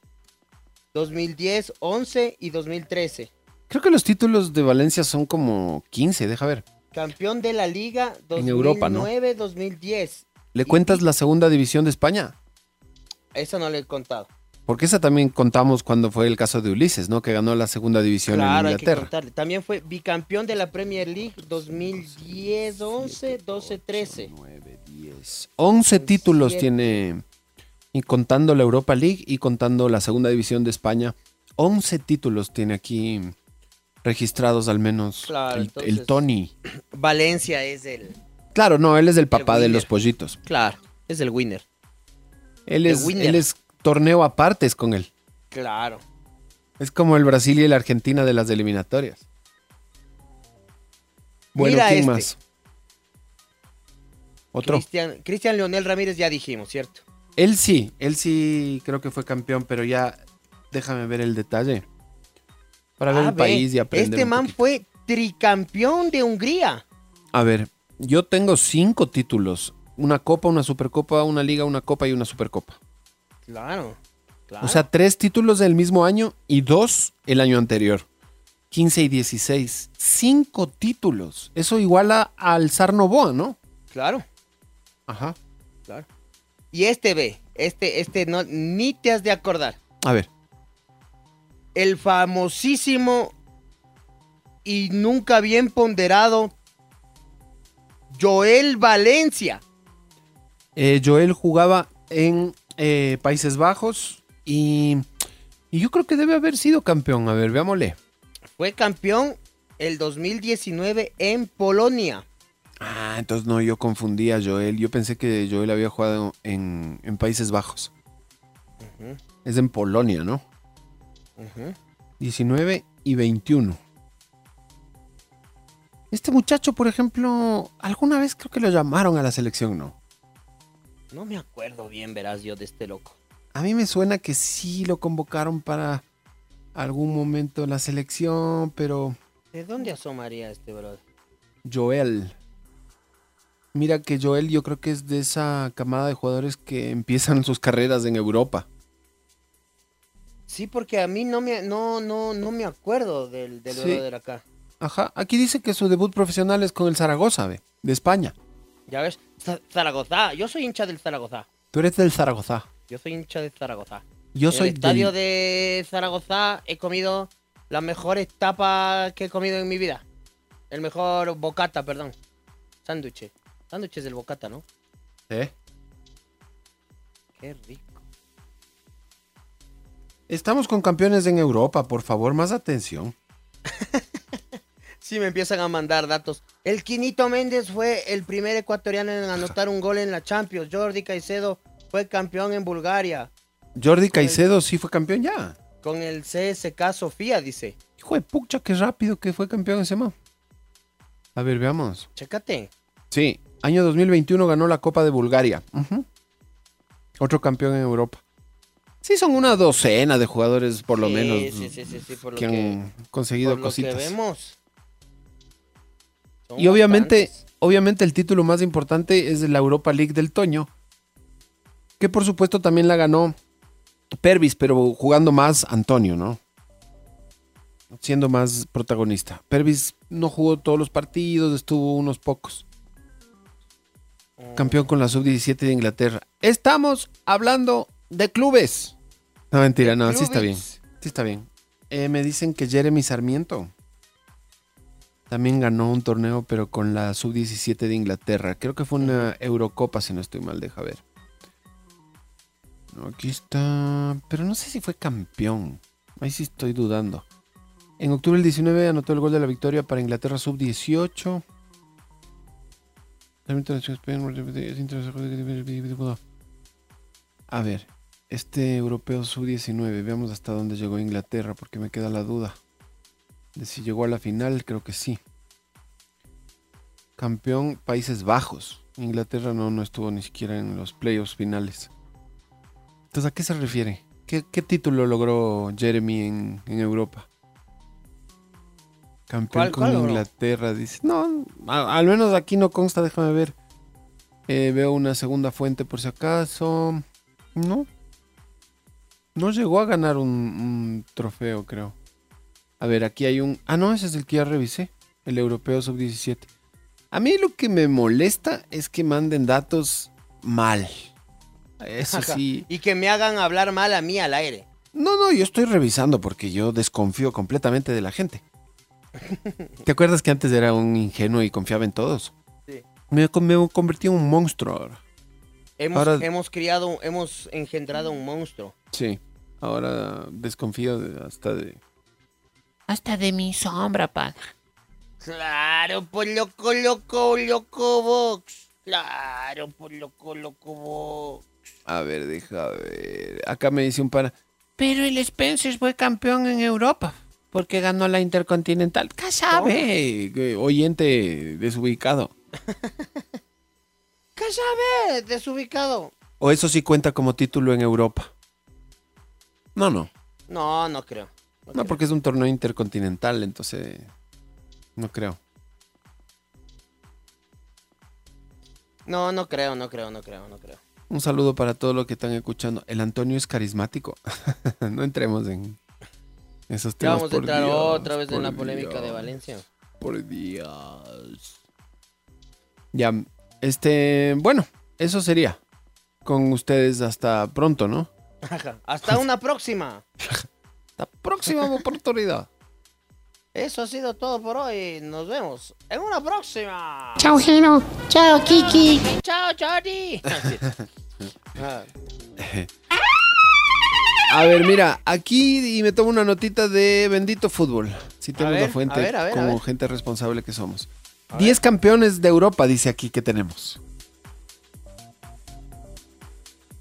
2010, 11 y 2013. Creo que los títulos de Valencia son como 15, deja ver. Campeón de la Liga 2009, En Europa, ¿no? 2010. ¿Le cuentas la segunda división de España? Eso no le he contado. Porque esa también contamos cuando fue el caso de Ulises, ¿no? Que ganó la segunda división Claro, en hay que Inglaterra. contarle. También fue bicampeón de la Premier League 2010, 11, 12, 13. 11 títulos tiene, y contando la Europa League y contando la segunda división de España. 11 títulos tiene aquí registrados al menos Claro, el, entonces- el Tony. Valencia es el. Claro, no, él es el papá de los pollitos. Claro, es el winner. Él es, winner. él es torneo apartes con él. Claro. Es como el Brasil y la Argentina de las eliminatorias. Bueno, Mira ¿quién este. más? Otro. Cristian, Cristian Leonel Ramírez ya dijimos, ¿cierto? Él sí, él sí creo que fue campeón, pero ya déjame ver el detalle. Para ver el país y aprender. Este un man poquito. fue tricampeón de Hungría. A ver, yo tengo cinco títulos. Una copa, una supercopa, una liga, una copa y una supercopa. Claro. claro. O sea, tres títulos del mismo año y dos el año anterior. 15 y 16. Cinco títulos. Eso iguala al Zar Novoa, ¿no? claro, Ajá. claro. Y este ve, este, este no, ni te has de acordar. A ver. El famosísimo y nunca bien ponderado Joel Valencia. Eh, Joel jugaba en eh, Países Bajos y, y yo creo que debe haber sido campeón. A ver, veámosle. Fue campeón el 2019 en Polonia. Ah, entonces no, yo confundí a Joel. Yo pensé que Joel había jugado en, en Países Bajos. Es en Polonia, ¿no? ujú. 19 y 21. Este muchacho, por ejemplo, alguna vez creo que lo llamaron a la selección, ¿no? No me acuerdo bien, verás yo de este loco. A mí me suena que sí lo convocaron para algún momento en la selección, pero ¿De dónde asomaría este brother? Joel. Mira que Joel yo creo que es de esa camada de jugadores que empiezan sus carreras en Europa. Sí, porque a mí no me, no, no, no me acuerdo del, del Sí. brother acá. Ajá, aquí dice que su debut profesional es con el Zaragoza, ve, de España. Ya ves, Z- Zaragoza. Yo soy hincha del Zaragoza. Tú eres del Zaragoza. Yo soy hincha del Zaragoza. Yo en soy el estadio del... de Zaragoza he comido la mejor tapa que he comido en mi vida. El mejor bocata, perdón. Sándwiches. Sándwiches del bocata, ¿no? ¿Eh? Qué rico. Estamos con campeones en Europa, por favor, más atención. Sí, me empiezan a mandar datos. El Quinito Méndez fue el primer ecuatoriano en anotar un gol en la Champions. Jordi Caicedo fue campeón en Bulgaria. Jordi Caicedo sí fue campeón ya. Con el CSK Sofía, dice. Hijo de pucha, qué rápido que fue campeón ese man. A ver, veamos. Chécate. Sí, año 2021 ganó la Copa de Bulgaria. Otro campeón en Europa. Sí, son una docena de jugadores, por lo menos, Sí, sí, sí, sí, por lo que que, han conseguido por lo que cositas. vemos. Son Y obviamente, bastantes. obviamente el título más importante es la Europa League del Toño, que por supuesto también la ganó Pervis, pero jugando más Antonio, ¿no? Siendo más protagonista. Pervis no jugó todos los partidos, estuvo unos pocos. Campeón con la sub-17 de Inglaterra. Estamos hablando de clubes. No, mentira, no, sí está bien. Sí está bien. Eh, me dicen que Jeremy Sarmiento. También ganó un torneo, pero con la sub-17 de Inglaterra. Creo que fue una Eurocopa, si no estoy mal, deja ver. No, aquí está. Pero no sé si fue campeón. Ahí sí estoy dudando. En octubre del 19 anotó el gol de la victoria para Inglaterra sub-18. A ver, este europeo sub-19, veamos hasta dónde llegó Inglaterra, porque me queda la duda. De si llegó a la final, creo que sí. Campeón Países Bajos. Inglaterra no, no estuvo ni siquiera en los playoffs finales. Entonces, ¿a qué se refiere? ¿Qué, qué título logró Jeremy en, en Europa? Campeón ¿Cuál- con cuál? Inglaterra, dice. No, a- al menos aquí no consta, déjame ver. Eh, veo una segunda fuente por si acaso. No. No llegó a ganar un, un trofeo, creo. A ver, aquí hay un... Ah, no, ese es el que ya revisé. El europeo sub-17. A mí lo que me molesta es que manden datos mal. Eso Ajá. sí. Y que me hagan hablar mal a mí al aire. No, no, yo estoy revisando porque yo desconfío completamente de la gente. ¿Te acuerdas que antes era un ingenuo y confiaba en todos? Sí. Me, me convertí en un monstruo ahora. Hemos, Ahora- hemos criado, hemos engendrado un monstruo. Sí. Ahora desconfío de- hasta de... Hasta de mi sombra, paga. Claro, por loco, loco, loco box. Claro, por loco, loco box. A ver, deja ver. Acá me dice un pana. Pero el Spencer fue campeón en Europa. Porque ganó la Intercontinental. ¿Qué sabe? "Eh, que oyente desubicado. ¿Qué sabe? Desubicado. O eso sí cuenta como título en Europa. No, no. No, no creo. No, No, creo. porque es un torneo intercontinental, entonces... No creo. no, no creo, no creo, no creo, no creo. Un saludo para todos los que están escuchando. El Antonio es carismático. no entremos en esos Ya temas. vamos a entrar Dios, otra vez en la polémica de Valencia. Por Dios. Ya, este, bueno, eso sería. Con ustedes hasta pronto, ¿no? Ajá. Hasta una próxima. La próxima oportunidad. Eso ha sido todo por hoy. Nos vemos en una próxima. Chao, Geno. Chao, Kiki. Chao, Johnny. A ver, mira, aquí y me tomo una notita de bendito fútbol. Si tenemos ver, la fuente a ver, a ver, a como gente responsable que somos. 10 campeones de Europa, dice aquí que tenemos.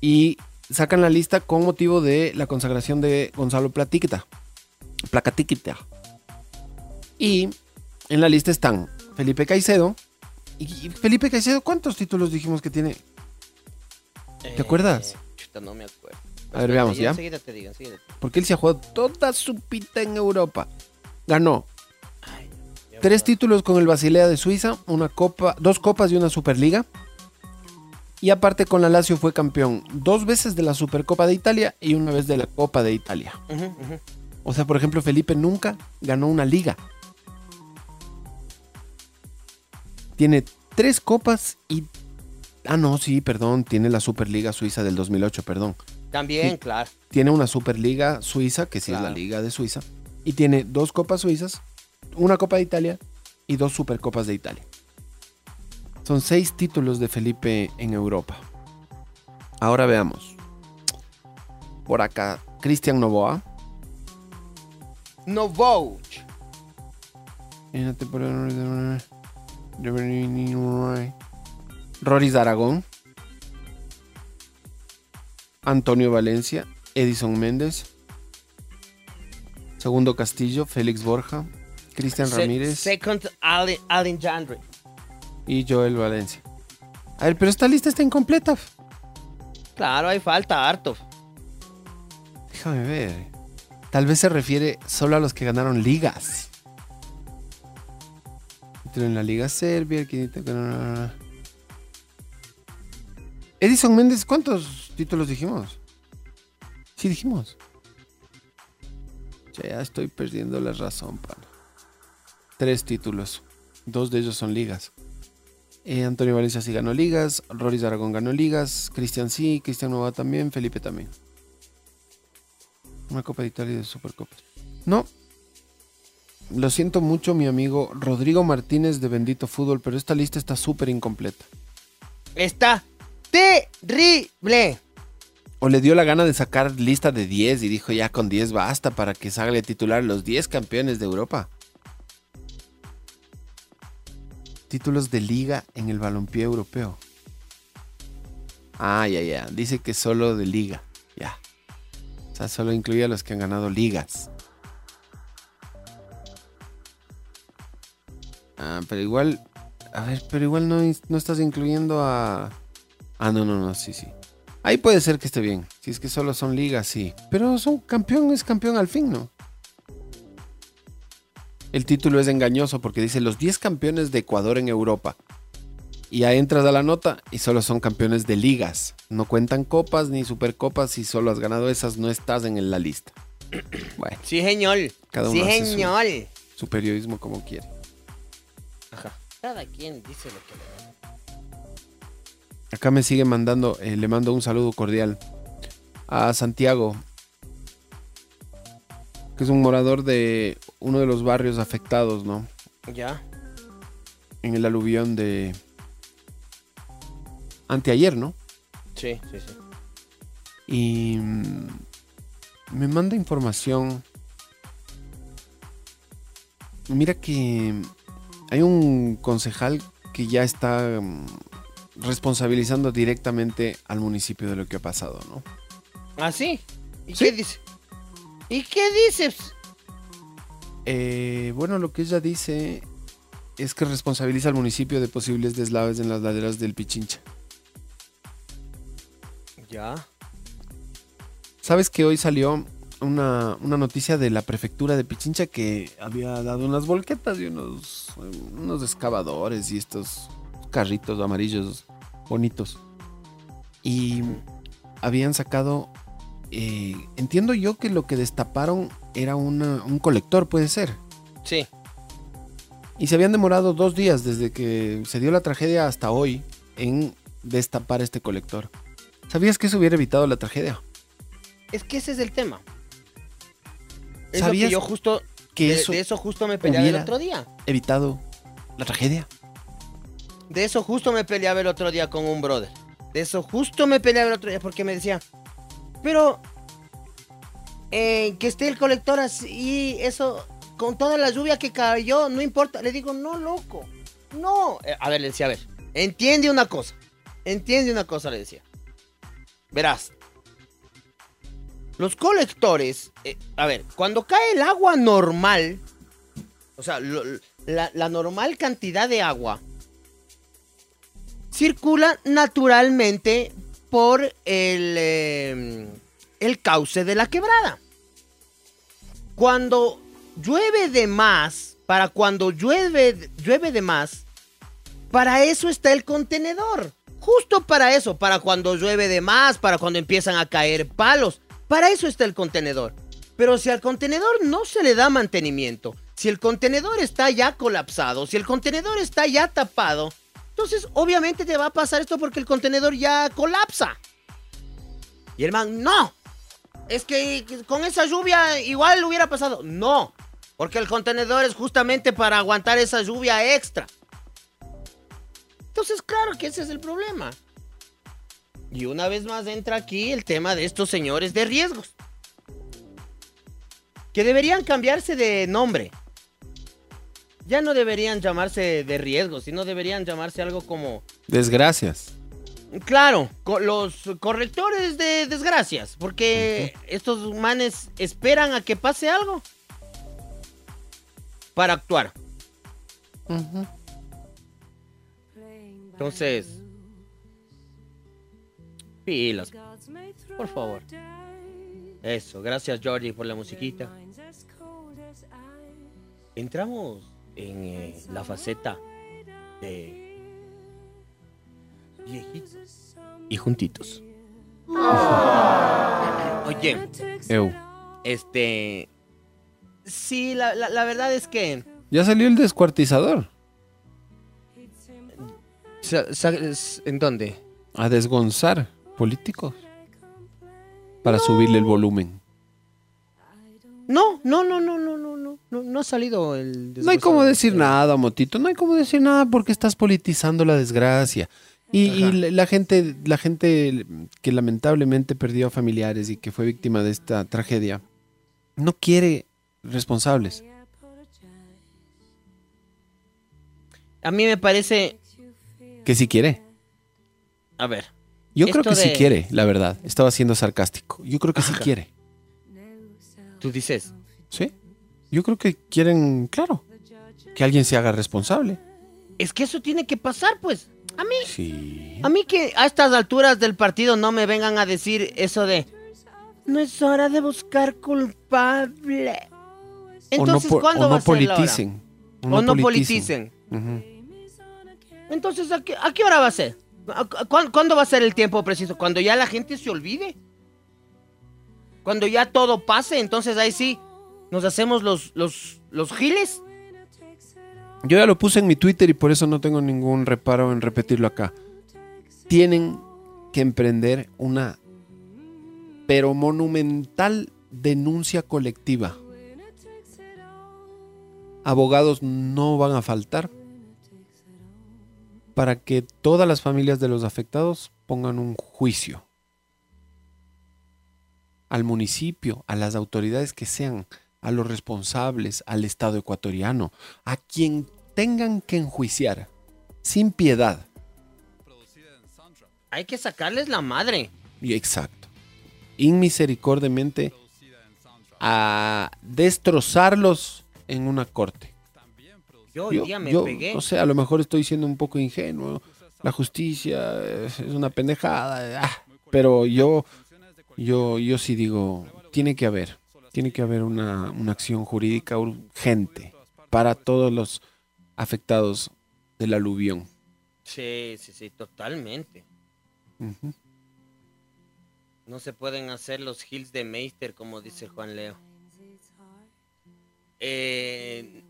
Y sacan la lista con motivo de la consagración de Gonzalo Platiquita. Placatiquita. Y en la lista están Felipe Caicedo. Y Felipe Caicedo, ¿cuántos títulos dijimos que tiene? ¿Te acuerdas? eh, chuta, no me acuerdo. A ver, veamos, Ya, ¿ya? Enseguida te digo, enseguida te digo. Porque él se ha jugado toda su pita en Europa. Ganó Ay, tres títulos con el Basilea de Suiza, una copa, dos copas y una Superliga. Y aparte con la Lazio fue campeón dos veces de la Supercopa de Italia y una vez de la Copa de Italia. O sea, por ejemplo, Felipe nunca ganó una liga. Tiene tres copas y... Ah, no, sí, perdón, tiene la Superliga Suiza del 2008, perdón. También, claro. tiene una Superliga Suiza, que sí es la Liga de Suiza, y tiene dos Copas Suizas, una Copa de Italia y dos Supercopas de Italia. Son seis títulos de Felipe en Europa. Ahora veamos. Por acá, Cristian Novoa. No vote. Roris Aragón. Antonio Valencia. Edison Méndez. Segundo Castillo. Félix Borja. Cristian Ramírez. Second, Alin, Alin Jandri. y Joel Valencia. A ver, pero esta lista está incompleta. Claro, hay falta harto. Déjame ver. Tal vez se refiere solo a los que ganaron ligas. En la Liga Serbia. el Edison Méndez, ¿cuántos títulos dijimos? Sí, dijimos. Ya estoy perdiendo la razón, pana. Tres títulos. Dos de ellos son ligas. Eh, Antonio Valencia sí ganó ligas. Roris Aragón ganó ligas. Cristian sí. Cristian Nova también. Felipe también. Una Copa de Italia de Supercopas. No. Lo siento mucho, mi amigo Rodrigo Martínez de Bendito Fútbol, pero esta lista está súper incompleta. Está terrible. O le dio la gana de sacar lista de 10 y dijo ya con 10 basta para que salga titular los 10 campeones de Europa. Títulos de liga en el balompié europeo. Ah, ya, ya. Dice que solo de liga. Ya. O sea, solo incluye a los que han ganado ligas. Ah, pero igual. A ver, pero igual no, no estás incluyendo a. Ah, no, no, no, sí, sí. Ahí puede ser que esté bien. Si es que solo son ligas, sí. Pero son campeón, es campeón al fin, ¿no? El título es engañoso porque dice los 10 campeones de Ecuador en Europa. Y ya entras a la nota y solo son campeones de ligas. No cuentan copas ni supercopas. Si solo has ganado esas, no estás en la lista. Bueno, Sí, señor. Cada sí, uno hace su- señor. su periodismo como quiere. Ajá. Cada quien dice lo que le da. Acá me sigue mandando, eh, le mando un saludo cordial a Santiago, que es un morador de uno de los barrios afectados, ¿no? Ya. En el aluvión de anteayer, ¿no? Sí, sí, sí. Y mm, me manda información. Mira que hay un concejal que ya está mm, responsabilizando directamente al municipio de lo que ha pasado, ¿no? ¿Ah, sí? ¿Y Sí. qué dice? ¿Y qué dices? Eh, bueno, lo que ella dice es que responsabiliza al municipio de posibles deslaves en las laderas del Pichincha. Ya. ¿Sabes que hoy salió una, una noticia de la prefectura de Pichincha que había dado unas volquetas y unos, unos excavadores y estos carritos amarillos bonitos? Y habían sacado, eh, entiendo yo que lo que destaparon era una- un colector, puede ser. Sí. Y se habían demorado dos días desde que se dio la tragedia hasta hoy en destapar este colector. ¿Sabías que eso hubiera evitado la tragedia? Es que ese es el tema. Es lo ¿Sabías que yo justo. que de, eso de eso justo me peleaba el otro día. Evitado la tragedia. De eso justo me peleaba el otro día con un brother. De eso justo me peleaba el otro día porque me decía, pero eh, que esté el colector así, eso, con toda la lluvia que cayó, no importa. Le digo, no, loco, no. Eh, a ver, le decía, a ver, entiende una cosa, entiende una cosa, le decía. Verás, los colectores, eh, a ver, cuando cae el agua normal, o sea, la normal cantidad de agua, circula naturalmente por el, eh, el cauce de la quebrada. Cuando llueve de más, para cuando llueve, llueve de más, para eso está el contenedor. Justo para eso, para cuando llueve de más, para cuando empiezan a caer palos. Para eso está el contenedor. Pero si al contenedor no se le da mantenimiento, si el contenedor está ya colapsado, si el contenedor está ya tapado, entonces obviamente te va a pasar esto porque el contenedor ya colapsa. Y el man, no. Es que con esa lluvia igual hubiera pasado. No. Porque el contenedor es justamente para aguantar esa lluvia extra. Entonces, claro que ese es el problema. Y una vez más entra aquí el tema de estos señores de riesgos. Que deberían cambiarse de nombre. Ya no deberían llamarse de riesgos, sino deberían llamarse algo como... Desgracias. Claro, co- los correctores de desgracias. Porque estos manes esperan a que pase algo. Para actuar. Entonces... Pilas. Por favor. Eso, gracias Georgie por la musiquita. Entramos en eh, la faceta de viejitos y juntitos. Oye, Eu. este... Sí, la, la- la verdad es que... Ya salió el descuartizador. sa- sa- es- ¿En dónde? A desgonzar políticos. Para subirle el volumen. No, no, no, no, no, no, no. no, ha salido el... No hay como decir nada, Motito. No hay como decir nada porque estás politizando la desgracia. Y, y la la gente, la gente que lamentablemente perdió a familiares y que fue víctima de esta tragedia, no quiere responsables. A mí me parece... Que sí quiere. A ver. Yo creo que sí de- quiere, la verdad. Estaba siendo sarcástico. Yo creo que sí Ajá. quiere. Tú dices... ¿Sí? Yo creo que quieren, claro, que alguien se haga responsable. Es que eso tiene que pasar, pues. A mí, Sí. a mí que a estas alturas del partido no me vengan a decir eso de... No es hora de buscar culpable. Entonces, o no, ¿cuándo o va a ser la hora? politicen. O no politicen. Ujú. Entonces, ¿a qué, a qué hora va a ser? ¿A- a- cuán- ¿Cuándo va a ser el tiempo preciso? Cuando ya la gente se olvide. Cuando ya todo pase, entonces ahí sí nos hacemos los, los, los giles. Yo ya lo puse en mi Twitter y por eso no tengo ningún reparo en repetirlo acá. Tienen que emprender una pero monumental denuncia colectiva. Abogados no van a faltar para que todas las familias de los afectados pongan un juicio al municipio, a las autoridades que sean, a los responsables, al Estado ecuatoriano, a quien tengan que enjuiciar, sin piedad. Hay que sacarles la madre. Y exacto. Inmisericordiamente a destrozarlos en una corte. Yo hoy Yo- día me yo, pegué. O sea, a lo mejor estoy siendo un poco ingenuo. La justicia es es una pendejada. ah, pero yo, yo, yo sí digo, tiene que haber, tiene que haber una, una acción jurídica urgente para todos los afectados del aluvión. Sí, sí, sí, totalmente. No se pueden hacer los hills de Meister, como dice Juan Leo. Eh,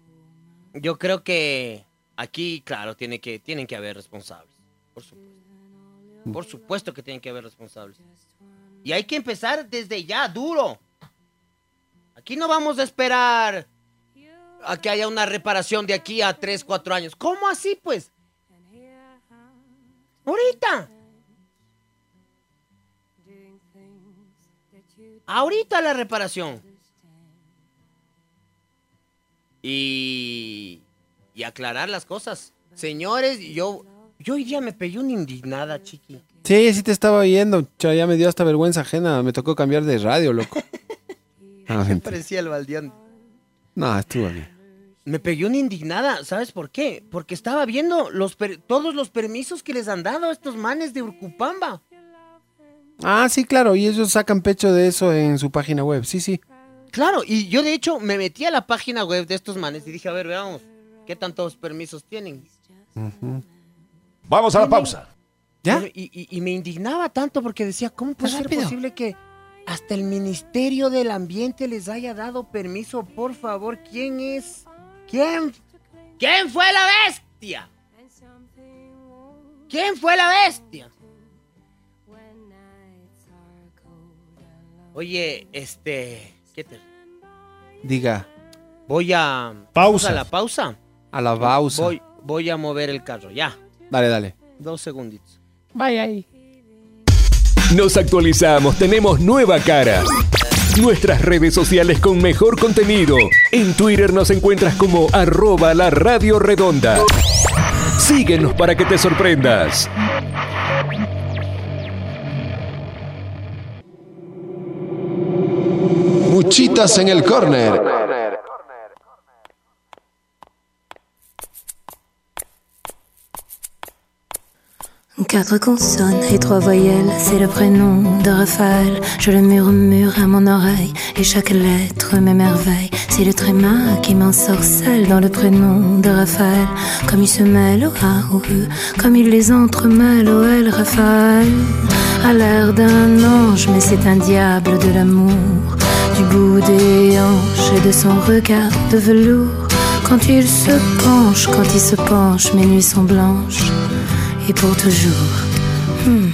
yo creo que aquí, claro, tiene que, tienen que haber responsables. Por supuesto. Por supuesto que tienen que haber responsables. Y hay que empezar desde ya, duro. Aquí no vamos a esperar a que haya una reparación de aquí a 3, 4 años. ¿Cómo así, pues? Ahorita. Ahorita la reparación. Y, y aclarar las cosas. Señores, yo, yo hoy día me pegué una indignada, chiqui. Sí, sí te estaba oyendo. Ya me dio hasta vergüenza ajena. Me tocó cambiar de radio, loco. Ah, gente. Parecía el baldeón. No, estuvo bien. Me pegué una indignada, ¿sabes por qué? Porque estaba viendo los per- todos los permisos que les han dado a estos manes de Urcupamba. Ah, sí, claro. Y ellos sacan pecho de eso en su página web. Sí, sí. Claro, y yo de hecho me metí a la página web de estos manes y dije, a ver, veamos, ¿qué tantos permisos tienen? Vamos a la pausa. ¿Ya? Y, y- y me indignaba tanto porque decía, ¿cómo puede ser rápido. posible que hasta el Ministerio del Ambiente les haya dado permiso? Por favor, ¿quién es? ¿Quién? ¿Quién fue la bestia? ¿Quién fue la bestia? Oye, este, ¿qué te? Diga, Voy a Pausa. a la pausa. a la pausa. Voy, voy a mover el carro, ya. Dale, dale. Dos segunditos. Vaya ahí. Nos actualizamos, tenemos nueva cara. Nuestras redes sociales con mejor contenido. En Twitter nos encuentras como arroba la radio redonda. Síguenos para que te sorprendas. Muchitas en el corner. Quatre consonnes et trois voyelles, c'est le prénom de Raphaël. Je le murmure à mon oreille et chaque lettre m'émerveille. C'est le tréma qui m'ensorcelle dans le prénom de Raphaël. Comme il se mêle au A, E, comme il les entremêle au L. Raphaël a l'air d'un ange, mais c'est un diable de l'amour. Du bout des hanches et de son regard de velours. Quand il se penche, quand il se penche, mes nuits sont blanches et pour toujours. Hmm.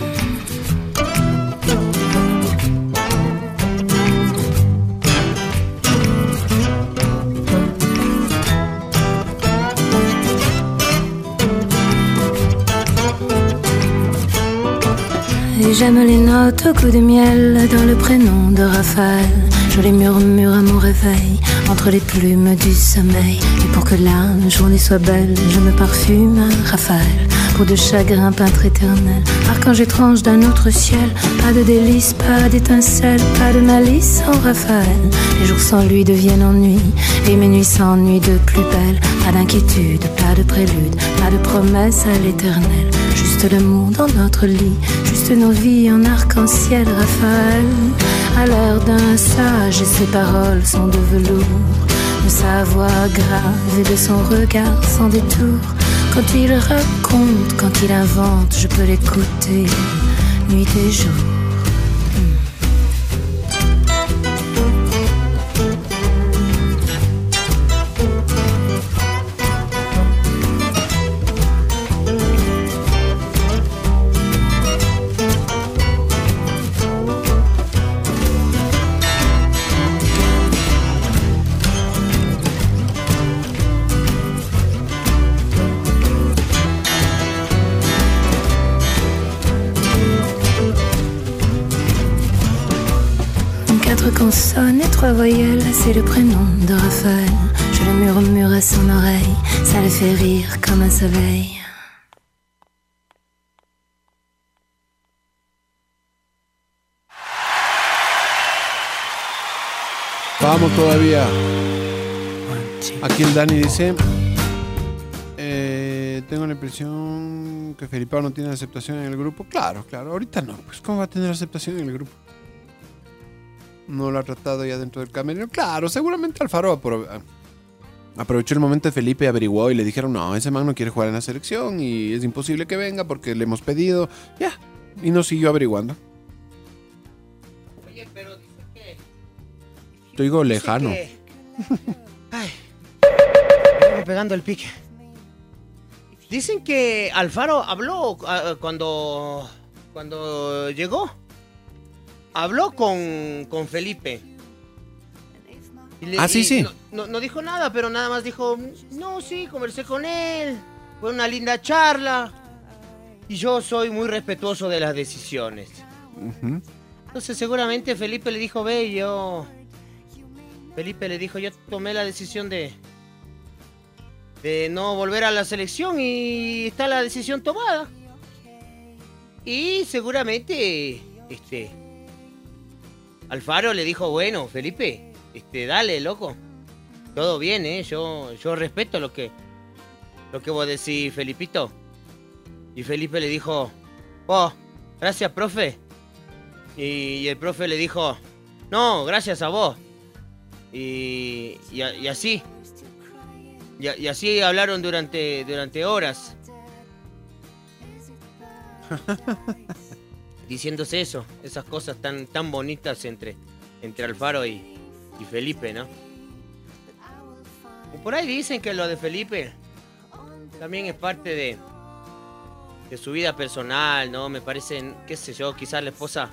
Et J'aime les notes au coup de miel dans le prénom de Raphaël. Je les murmure à mon réveil entre les plumes du sommeil. Et pour que la journée soit belle, je me parfume à Raphaël. Pour de chagrin peintre éternel, archange étrange d'un autre ciel. Pas de délices, pas d'étincelles, pas de malice sans Raphaël. Les jours sans lui deviennent ennui, et mes nuits s'ennuient de plus belle. Pas d'inquiétude, pas de prélude, pas de promesse à l'éternel. Juste l'amour dans notre lit, juste nos vies en arc-en-ciel, Raphaël. À l'air d'un sage et ses paroles sont de velours. De sa voix grave et de son regard sans détour. Quand il raconte, quand il invente, je peux l'écouter nuit et jour. Voyelles, c'est le prénom de Raphaël. Je le murmure à son oreille, ça le fait rire comme un soleil. Vamos todavía. Aquí el Dani dice. eh, tengo la impresión que Felipao no tiene aceptación en el grupo. Claro, claro. Ahorita no. Pues ¿cómo va a tener aceptación en el grupo? No lo ha tratado ya dentro del camerino. Claro, seguramente Alfaro apro- a- aprovechó el momento de Felipe y averiguó y le dijeron, no, ese man no quiere jugar en la selección y es imposible que venga porque le hemos pedido. Ya. Y no siguió averiguando. Oye, pero dice que... Te digo lejano. que- Ay, me pegando el pique. Dicen que Alfaro habló ah, cuando, cuando llegó. Habló con, con Felipe. Le- Ah, sí, sí. No, no- no dijo nada, pero nada más dijo, no, sí, conversé con él. Fue una linda charla. Y yo soy muy respetuoso de las decisiones. Entonces seguramente Felipe le dijo, ve, yo... Felipe le dijo, yo tomé la decisión de... De no volver a la selección y está la decisión tomada. Y seguramente, este... Alfaro le dijo, bueno, Felipe, este, dale, loco. Todo bien, ¿eh? Yo, yo respeto lo que... Lo que vos decís, Felipito. Y Felipe le dijo, oh, gracias, profe. Y, el profe le dijo, no, gracias a vos. Y, y, y así. Y así hablaron durante, durante horas. Diciéndose eso, esas cosas tan, tan bonitas entre, entre Alfaro y, y Felipe, ¿no? Y por ahí dicen que lo de Felipe también es parte de, de su vida personal, ¿no? Me parece, qué sé yo, quizás la esposa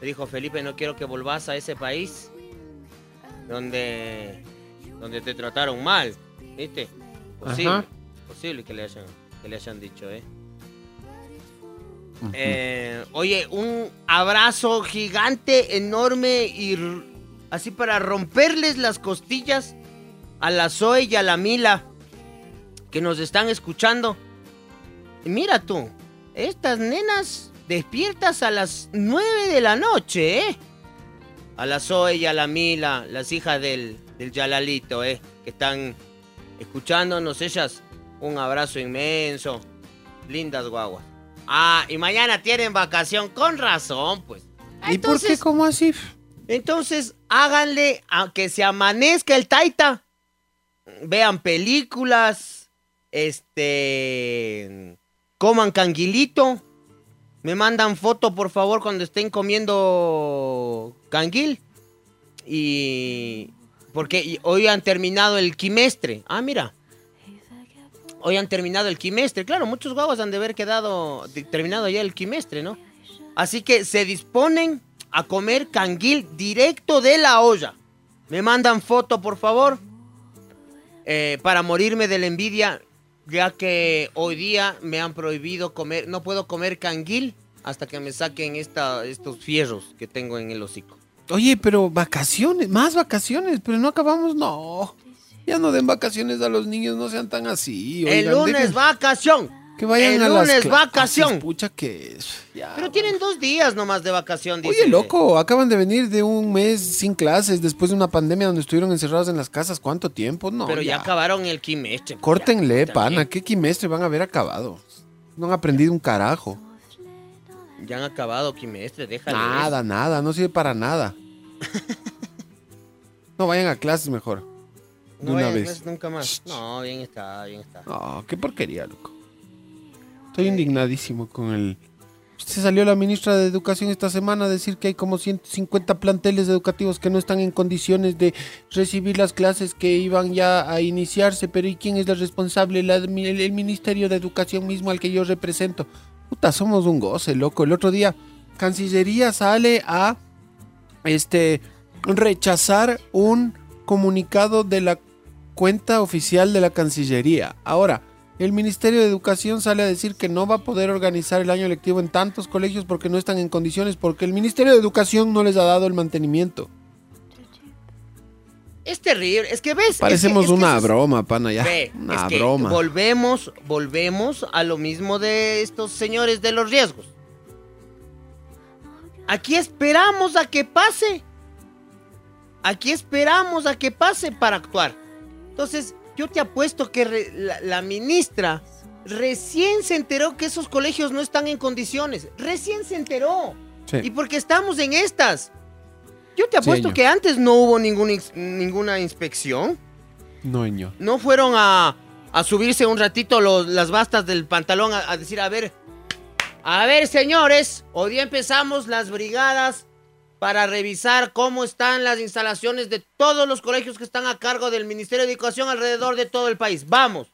le dijo Felipe, no quiero que volvás a ese país donde, donde te trataron mal, ¿viste? Posible, Ajá. posible que le hayan, que le hayan dicho, ¿eh? Eh, oye, un abrazo gigante, enorme y así para romperles las costillas a la Zoe y a la Mila que nos están escuchando. Mira tú, estas nenas despiertas a las 9 de la noche, ¿eh? A la Zoe y a la Mila, las hijas del, del Yalalito, ¿eh? Que están escuchándonos ellas. Un abrazo inmenso. Lindas guaguas. Ah, y mañana tienen vacación, con razón, pues. ¿Y por qué? ¿Cómo así? entonces, háganle a que se amanezca el taita. Vean películas. Este. Coman canguilito. Me mandan foto, por favor, cuando estén comiendo canguil. Y. Porque hoy han terminado el quimestre. Ah, mira. Hoy han terminado el quimestre. Claro, muchos guaguas han de haber quedado. terminado ya el quimestre, ¿no? Así que se disponen a comer canguil directo de la olla. Me mandan foto, por favor. eh, para morirme de la envidia, ya que hoy día me han prohibido comer, no puedo comer canguil hasta que me saquen esta, estos fierros que tengo en el hocico. Oye, pero vacaciones, más vacaciones, pero no acabamos, no. Ya no den vacaciones a los niños, no sean tan así. el lunes dejen vacación. Que vayan el a las lunes vacación. Pucha que... ya. Pero tienen dos días nomás de vacación. Oye, loco, acaban de venir de un mes sin clases después de una pandemia donde estuvieron encerrados en las casas. ¿Cuánto tiempo? No, Pero ya, ya. acabaron el quimestre. Córtenle, Ya, pana. ¿Qué quimestre van a haber acabado? No han aprendido un carajo. Ya han acabado quimestre, déjale. Nada, nada. No sirve para nada. No, vayan a clases mejor. De una vez. nunca más. No, bien está, bien está. No, qué porquería, loco. Estoy indignadísimo con el... Se salió la ministra de Educación esta semana a decir que hay como 150 planteles educativos que no están en condiciones de recibir las clases que iban ya a iniciarse, pero ¿y quién es el responsable? La- el, el Ministerio de Educación mismo al que yo represento. Puta, somos un goce, loco. El otro día, Cancillería sale a este rechazar un comunicado de la cuenta oficial de la Cancillería. Ahora, el Ministerio de Educación sale a decir que no va a poder organizar el año lectivo en tantos colegios porque no están en condiciones, porque el Ministerio de Educación no les ha dado el mantenimiento. Es terrible. Es que ves. es que- Parecemos es una broma, pana, ya. Ve, una es que broma. Volvemos, volvemos a lo mismo de estos señores de los riesgos. Aquí esperamos a que pase. Aquí esperamos a que pase para actuar. Entonces, yo te apuesto que re- la, la ministra recién se enteró que esos colegios no están en condiciones. Recién se enteró. Sí. Y porque estamos en estas. Yo te apuesto que antes no hubo ninguna inspección. No, ño. No fueron a, a subirse un ratito los- las bastas del pantalón a, a decir, a ver, a ver señores, hoy día empezamos las brigadas para revisar cómo están las instalaciones de todos los colegios que están a cargo del Ministerio de Educación alrededor de todo el país. Vamos.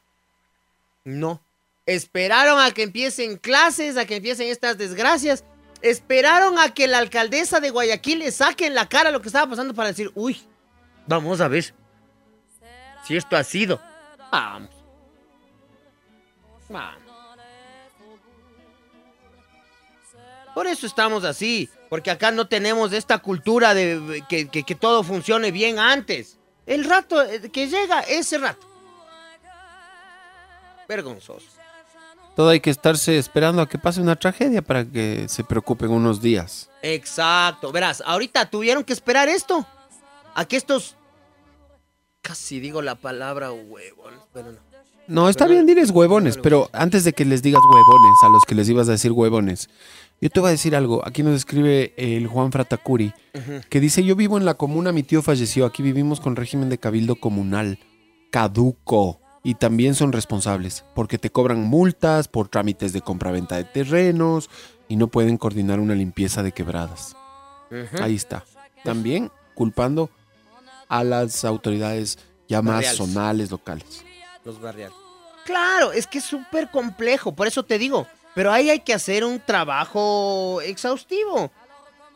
No. Esperaron a que empiecen clases, a que empiecen estas desgracias. Esperaron a que la alcaldesa de Guayaquil le saque en la cara lo que estaba pasando para decir, uy, vamos a ver si esto ha sido. Vamos. Vamos. Por eso estamos así, porque acá no tenemos esta cultura de que, que- que todo funcione bien antes. El rato eh, que llega, ese rato. Vergonzoso. Todo hay que estarse esperando a que pase una tragedia para que se preocupen unos días. Exacto. Verás, ahorita tuvieron que esperar esto. A que estos. Casi digo la palabra huevón, pero no. No, está Pero- bien, diles huevones, pero antes de que les digas huevones a los que les ibas a decir huevones, yo te voy a decir algo. Aquí nos escribe el Juan Fratacuri, que dice, yo vivo en la comuna, mi tío falleció, aquí vivimos con régimen de cabildo comunal, caduco, y también son responsables, porque te cobran multas por trámites de compraventa de terrenos y no pueden coordinar una limpieza de quebradas. Ahí está. También culpando a las autoridades ya más zonales, locales. Los barriales. Claro, es que es súper complejo, por eso te digo. Pero ahí hay que hacer un trabajo exhaustivo.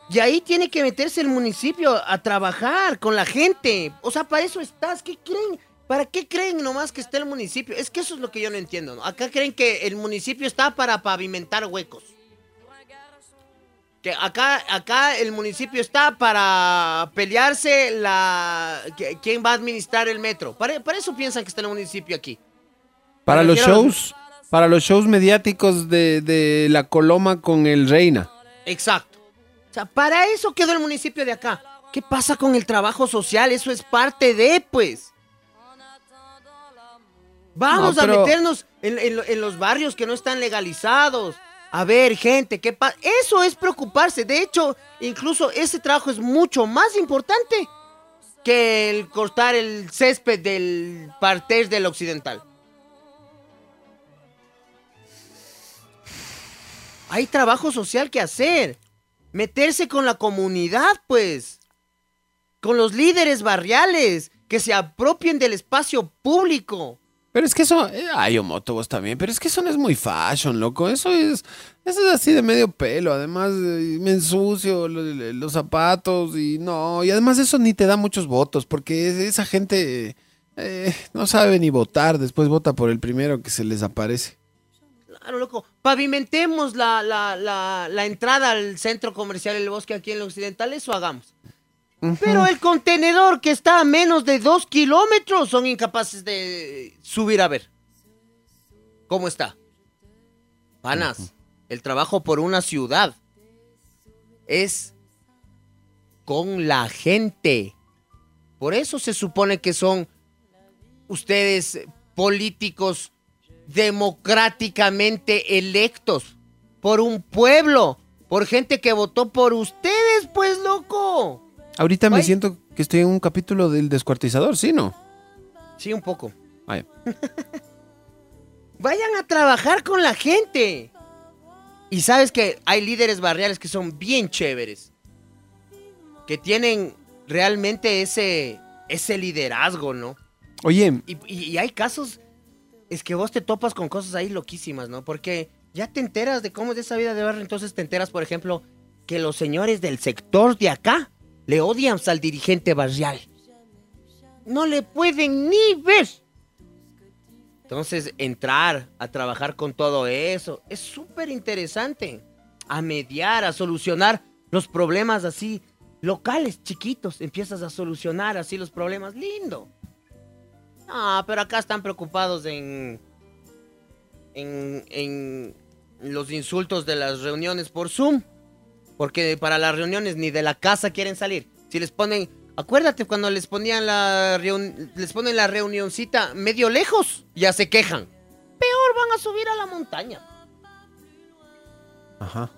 Y ahí tiene que meterse el municipio a trabajar con la gente. O sea, para eso estás. ¿Qué creen? ¿Para qué creen nomás que esté el municipio? Es que eso es lo que yo no entiendo. ¿no? Acá creen que el municipio está para pavimentar huecos. Que acá, acá el municipio está para pelearse la que- quién va a administrar el metro. Para, para eso piensan que está el municipio aquí. Para los shows, para los shows mediáticos de, de la Coloma con el Reina. Exacto. O sea, para eso quedó el municipio de acá. ¿Qué pasa con el trabajo social? Eso es parte de, pues. Vamos No, pero- a meternos en, en en los barrios que no están legalizados. A ver, gente, ¿qué pasa? Eso es preocuparse. De hecho, incluso ese trabajo es mucho más importante que el cortar el césped del parterre del occidental. Hay trabajo social que hacer. Meterse con la comunidad, pues. Con los líderes barriales. Que se apropien del espacio público. Pero es que eso, eh, ay, Omoto, también, pero es que eso no es muy fashion, loco. Eso es, eso es así de medio pelo. Además, eh, me ensucio lo- lo- los, zapatos y no. Y además eso ni te da muchos votos, porque es- esa gente eh, no sabe ni votar. Después vota por el primero que se les aparece. Claro, loco. Pavimentemos la, la, la, la entrada al centro comercial El Bosque aquí en el Occidental, eso hagamos. Pero el contenedor que está a menos de dos kilómetros son incapaces de subir a ver. ¿Cómo está? Panas, el trabajo por una ciudad es con la gente. Por eso se supone que son ustedes eh, políticos democráticamente electos por un pueblo, por gente que votó por ustedes, pues loco. Ahorita me siento que estoy en un capítulo del descuartizador, ¿sí no? Sí, un poco. Vaya. Vayan a trabajar con la gente. Y sabes que hay líderes barriales que son bien chéveres. Que tienen realmente ese, ese liderazgo, ¿no? Oye, Y, y- y hay casos, es que vos te topas con cosas ahí loquísimas, ¿no? Porque ya te enteras de cómo es esa vida de barrio, entonces te enteras, por ejemplo, que los señores del sector de acá le odian al dirigente barrial. No le pueden ni ver. Entonces, entrar a trabajar con todo eso es súper interesante. A mediar, a solucionar los problemas así locales, chiquitos. Empiezas a solucionar así los problemas. Lindo. Ah, pero acá están preocupados en, en, en los insultos de las reuniones por Zoom. Porque para las reuniones ni de la casa quieren salir. Si les ponen, acuérdate cuando les ponían la reun- les ponen la reunioncita medio lejos, ya se quejan. Peor van a subir a la montaña. ajá.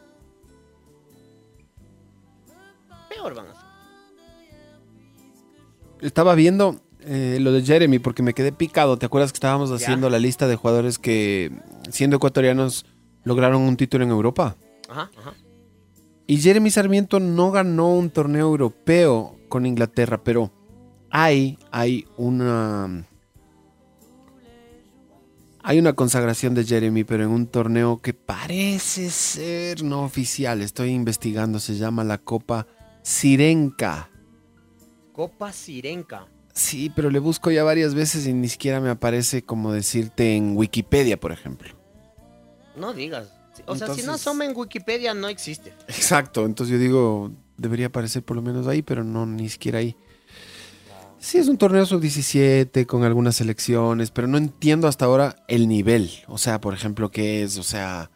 Peor van a subir. Estaba viendo eh, lo de Jeremy porque me quedé picado. ¿Te acuerdas que estábamos haciendo la lista de jugadores que, siendo ecuatorianos, lograron un título en Europa? Ajá, ajá. Y Jeremy Sarmiento no ganó un torneo europeo con Inglaterra, pero hay, hay una... Hay una consagración de Jeremy, pero en un torneo que parece ser no oficial. Estoy investigando, se llama la Copa Sirenka. Copa Sirenca. Sí, pero le busco ya varias veces y ni siquiera me aparece como decirte en Wikipedia, por ejemplo. No digas. O sea, si no asoma en Wikipedia, no existe. Exacto, entonces yo digo, debería aparecer por lo menos ahí, pero no, ni siquiera ahí. Sí, es un torneo sub-17 con algunas selecciones, pero no entiendo hasta ahora el nivel. O sea, por ejemplo, qué es, o sea,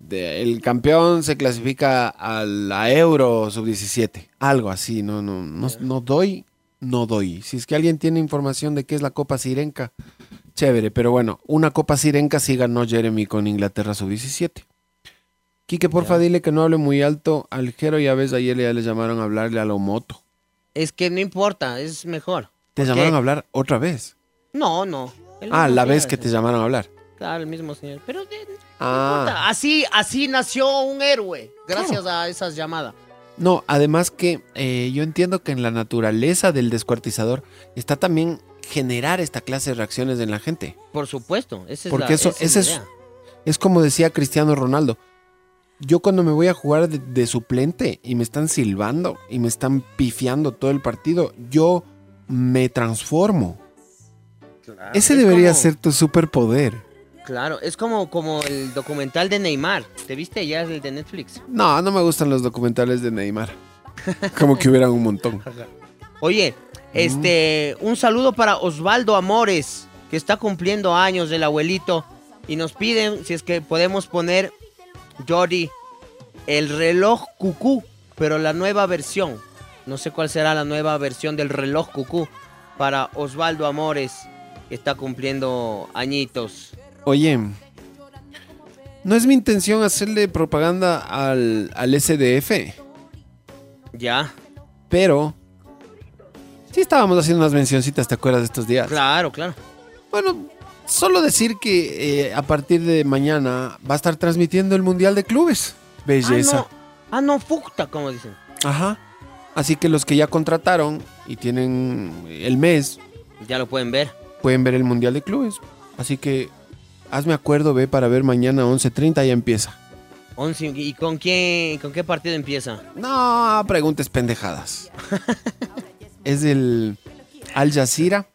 de- el campeón se clasifica a la Euro sub-17, algo así, no, no, no, no doy, no doy. Si es que alguien tiene información de qué es la Copa Sirenca, chévere, pero bueno, una Copa Sirenca sí ganó Jeremy con Inglaterra sub-17. Quique, porfa, dile que no hable muy alto. Al Jero ya ves, ayer ya le llamaron a hablarle a lo moto. Es que no importa, es mejor. ¿Te ¿Por llamaron a hablar otra vez? No, no. Ah, la vez que te llamaron a hablar. Claro, el mismo señor. Pero de- no Ah. importa. Así, así nació un héroe. Gracias a esas llamadas. No, además que eh, yo entiendo que en la naturaleza del descuartizador está también generar esta clase de reacciones en la gente. Por supuesto. Esa es Porque la, eso, esa es ese la es, idea. es como decía Cristiano Ronaldo. Yo cuando me voy a jugar de, de suplente y me están silbando y me están pifiando todo el partido, yo me transformo. Ese Es debería como- ser tu superpoder. Claro, es como, como el documental de Neymar. ¿Te viste ya el de Netflix? No, no me gustan los documentales de Neymar. Como que hubieran un montón. Oye, este, un saludo para Osvaldo Amores, que está cumpliendo años del abuelito. Y nos piden si es que podemos poner, Jordi, el reloj cucú, pero la nueva versión. No sé cuál será la nueva versión del reloj cucú para Osvaldo Amores, que está cumpliendo añitos. Oye, no es mi intención hacerle propaganda al, al SDF, Ya, pero sí estábamos haciendo unas mencioncitas, ¿te acuerdas de estos días? claro, claro. Bueno, solo decir que eh, a partir de mañana va a estar transmitiendo el Mundial de Clubes. Belleza. Ah, no, ah, no, fucta, como dicen. Ajá. Así que los que ya contrataron y tienen el mes Ya lo pueden ver. pueden ver el Mundial de Clubes. Así que hazme acuerdo, ve para ver mañana 11.30 ya empieza. 11, ¿Y con quién, con qué partido empieza? No, preguntes pendejadas. es el Al Jazeera.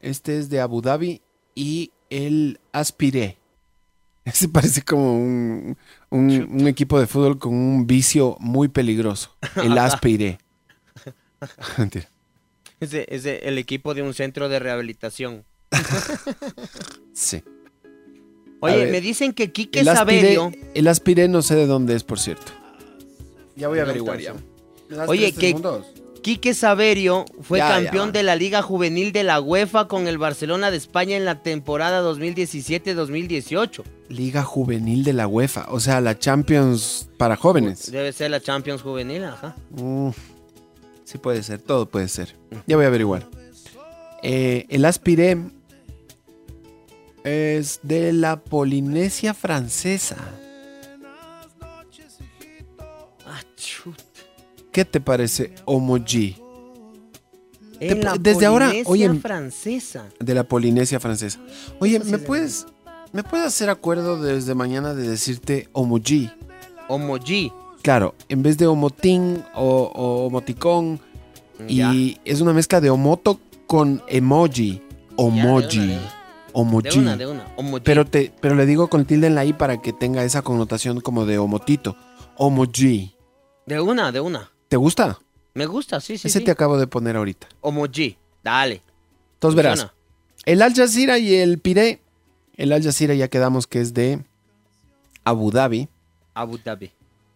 Este es de Abu Dhabi y el Aspire Ese parece como un, un- un equipo de fútbol con un vicio muy peligroso. El Aspire. Mentira. Ese es el equipo de un centro de rehabilitación. Sí. Oye, ver, me dicen que Quique El Aspire, Saverio. el Aspire no sé de dónde es, por cierto. Ya voy a averiguar ya. entonces. ¿Me das Oye, que- segundos? Quique Saverio fue Ya, campeón de la Liga Juvenil de la UEFA con el Barcelona de España en la temporada 2017-2018. Liga Juvenil de la UEFA, o sea, la Champions para jóvenes. Debe ser la Champions Juvenil, ajá. Sí puede ser, todo puede ser. Ya voy a averiguar. Eh, el Aspire es de la Polinesia francesa. Ah. ¿Qué te parece Omoji? En Te- la desde ahora, oye, francesa. De la Polinesia francesa. Oye, ¿me es de- puedes, ¿me puedes hacer acuerdo desde mañana de decirte Omoji? Omoji. Claro, en vez de Omotín o, o Omoticón. Ya. Y es una mezcla de Omoto con emoji. Omoji. Omoji. De una, de una. Omoji. Pero, te, pero le digo con tilde en la I para que tenga esa connotación como de omotito. Omoji. De una, de una. ¿Te gusta? Me gusta, sí, sí. Ese sí. te acabo de poner ahorita. Omoji. Dale. Entonces verás. Funciona. El Al Jazeera y el Piré. El Al Jazeera ya quedamos que es de Abu Dhabi. Abu Dhabi.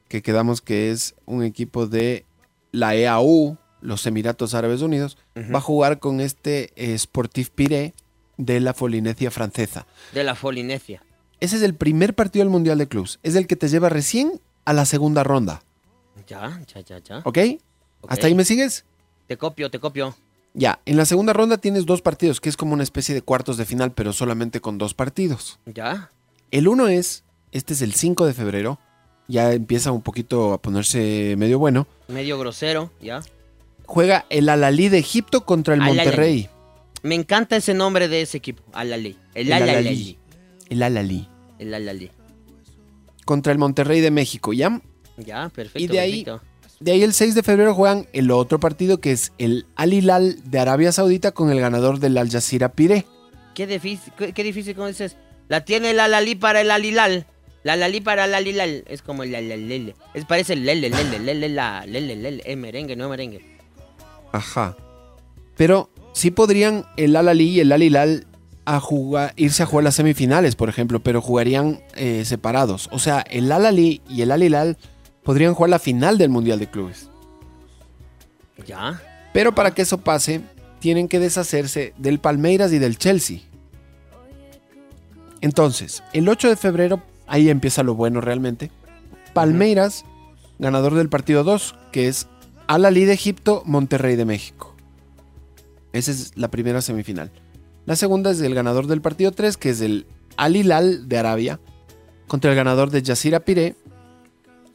Que quedamos que es un equipo de la EAU, los Emiratos Árabes Unidos. Va a jugar con este eh, Sportif Piré de la Polinesia francesa. De la Polinesia. Ese es el primer partido del Mundial de Clubs. Es el que te lleva recién a la segunda ronda. Ya, ya, ya, ya. ¿Ok? ¿Hasta ahí me sigues? Te copio, te copio. Ya, en la segunda ronda tienes dos partidos, que es como una especie de cuartos de final, pero solamente con dos partidos. Ya. El uno es, este es el 5 de febrero, ya empieza un poquito a ponerse medio bueno. Medio grosero, ya. Juega el Alalí de Egipto contra el. Monterrey. Me encanta ese nombre de ese equipo. Al-Ali. El El. El Alalí. El Al-Ali. Contra el Monterrey de México, ¿ya? Ya, perfecto. Y de ahí-. De ahí el 6 de febrero juegan el otro partido que es el Al Hilal de Arabia Saudita con el ganador del Al Jazeera Piré. Qué difícil, qué, qué difícil como dices. La tiene el Al-Ali para el Alilal. La Lali para el Alilal. Es como el Alalele. Es parece el lele, lele, lele, la, lele, lele. Es merengue, no merengue. Ajá. Pero sí podrían el Al Ali y el Al Hilal a jugar, irse a jugar las semifinales, por ejemplo, pero jugarían eh, separados. O sea, el Al Ali y el Al Hilal podrían jugar la final del Mundial de Clubes. Ya. Pero para que eso pase, tienen que deshacerse del Palmeiras y del Chelsea. Entonces, el 8 de febrero, ahí empieza lo bueno realmente. Palmeiras, ganador del partido 2, que es Al Ali de Egipto, Monterrey de México. Esa es la primera semifinal. La segunda es el ganador del partido 3, que es el Al Hilal de Arabia, contra el ganador de Jazeera Piré.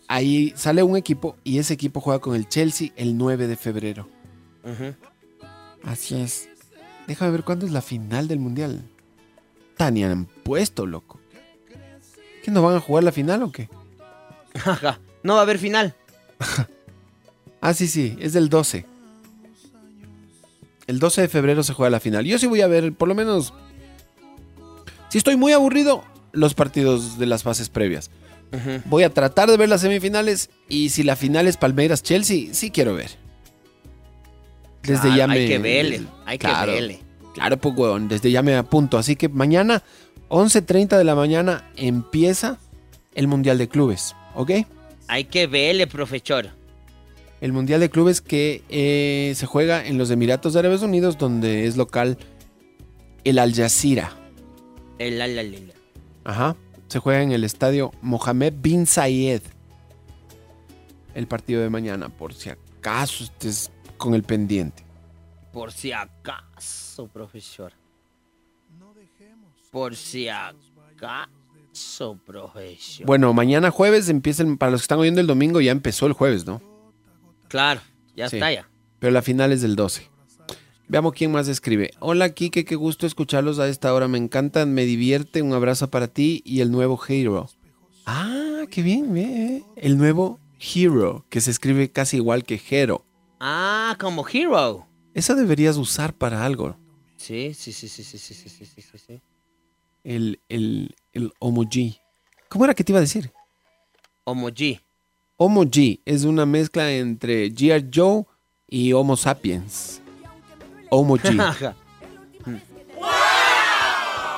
Ahí sale un equipo y ese equipo juega con el Chelsea el 9 de febrero. Así es. Déjame ver cuándo es la final del mundial. Tania han puesto, loco. ¿Que no van a jugar la final o qué? Ajá. No va a haber final. Ah, sí, sí, es del 12. El 12 de febrero se juega la final. Yo sí voy a ver, por lo menos. Si estoy muy aburrido, los partidos de las fases previas. Voy a tratar de ver las semifinales. Y si la final es Palmeiras-Chelsea, sí quiero ver. Desde Claro, ya me. Hay que verle. Hay Claro. que verle. Claro, pues, weón, desde ya me apunto. Así que mañana, 11.30 de la mañana, empieza el Mundial de Clubes, ¿ok? Hay que verle, profesor. El Mundial de Clubes que eh, se juega en los Emiratos Árabes Unidos, donde es local el Al Jazeera. El Al-Ali. Ajá. Se juega en el estadio Mohammed bin Zayed. El partido de mañana, por si acaso estés con el pendiente. Por si acaso, profesor. Por si acaso, profesor. Bueno, mañana jueves empieza, el- para los que están oyendo el domingo, ya empezó el jueves, ¿no? Claro, ya Sí. está ya. Pero la final es del 12. Veamos quién más escribe. Hola Kike, qué gusto escucharlos a esta hora. Me encantan, me divierte. Un abrazo para ti y el nuevo Hero. Ah, qué bien, bien. eh. El nuevo Hero, que se escribe casi igual que Hero. Ah, como Hero. Esa deberías usar para algo. Sí, sí, sí, sí, sí, sí, sí, sí, sí, sí. El, el, el emoji. ¿Cómo era que te iba a decir? G. Homo G es una mezcla entre G.I. Joe y Homo sapiens. Homo G. Ajá.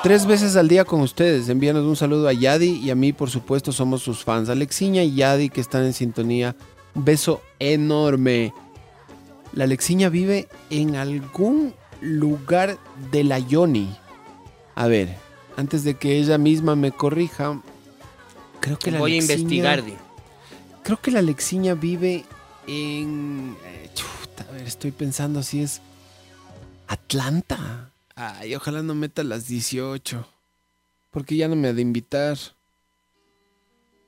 Tres veces al día con ustedes. Envíanos un saludo a Yadi y a mí, por supuesto, somos sus fans. Alexiña y Yadi que están en sintonía. Un beso enorme. La Alexiña vive en algún lugar de la Yoni. A ver, antes de que ella misma me corrija, creo que la Voy a Alexiña- investigar. Creo que la Alexiña vive en. eh, chuta, a ver, estoy pensando si es. Atlanta. Ay, ojalá no meta las 18. Porque ya no me ha de invitar.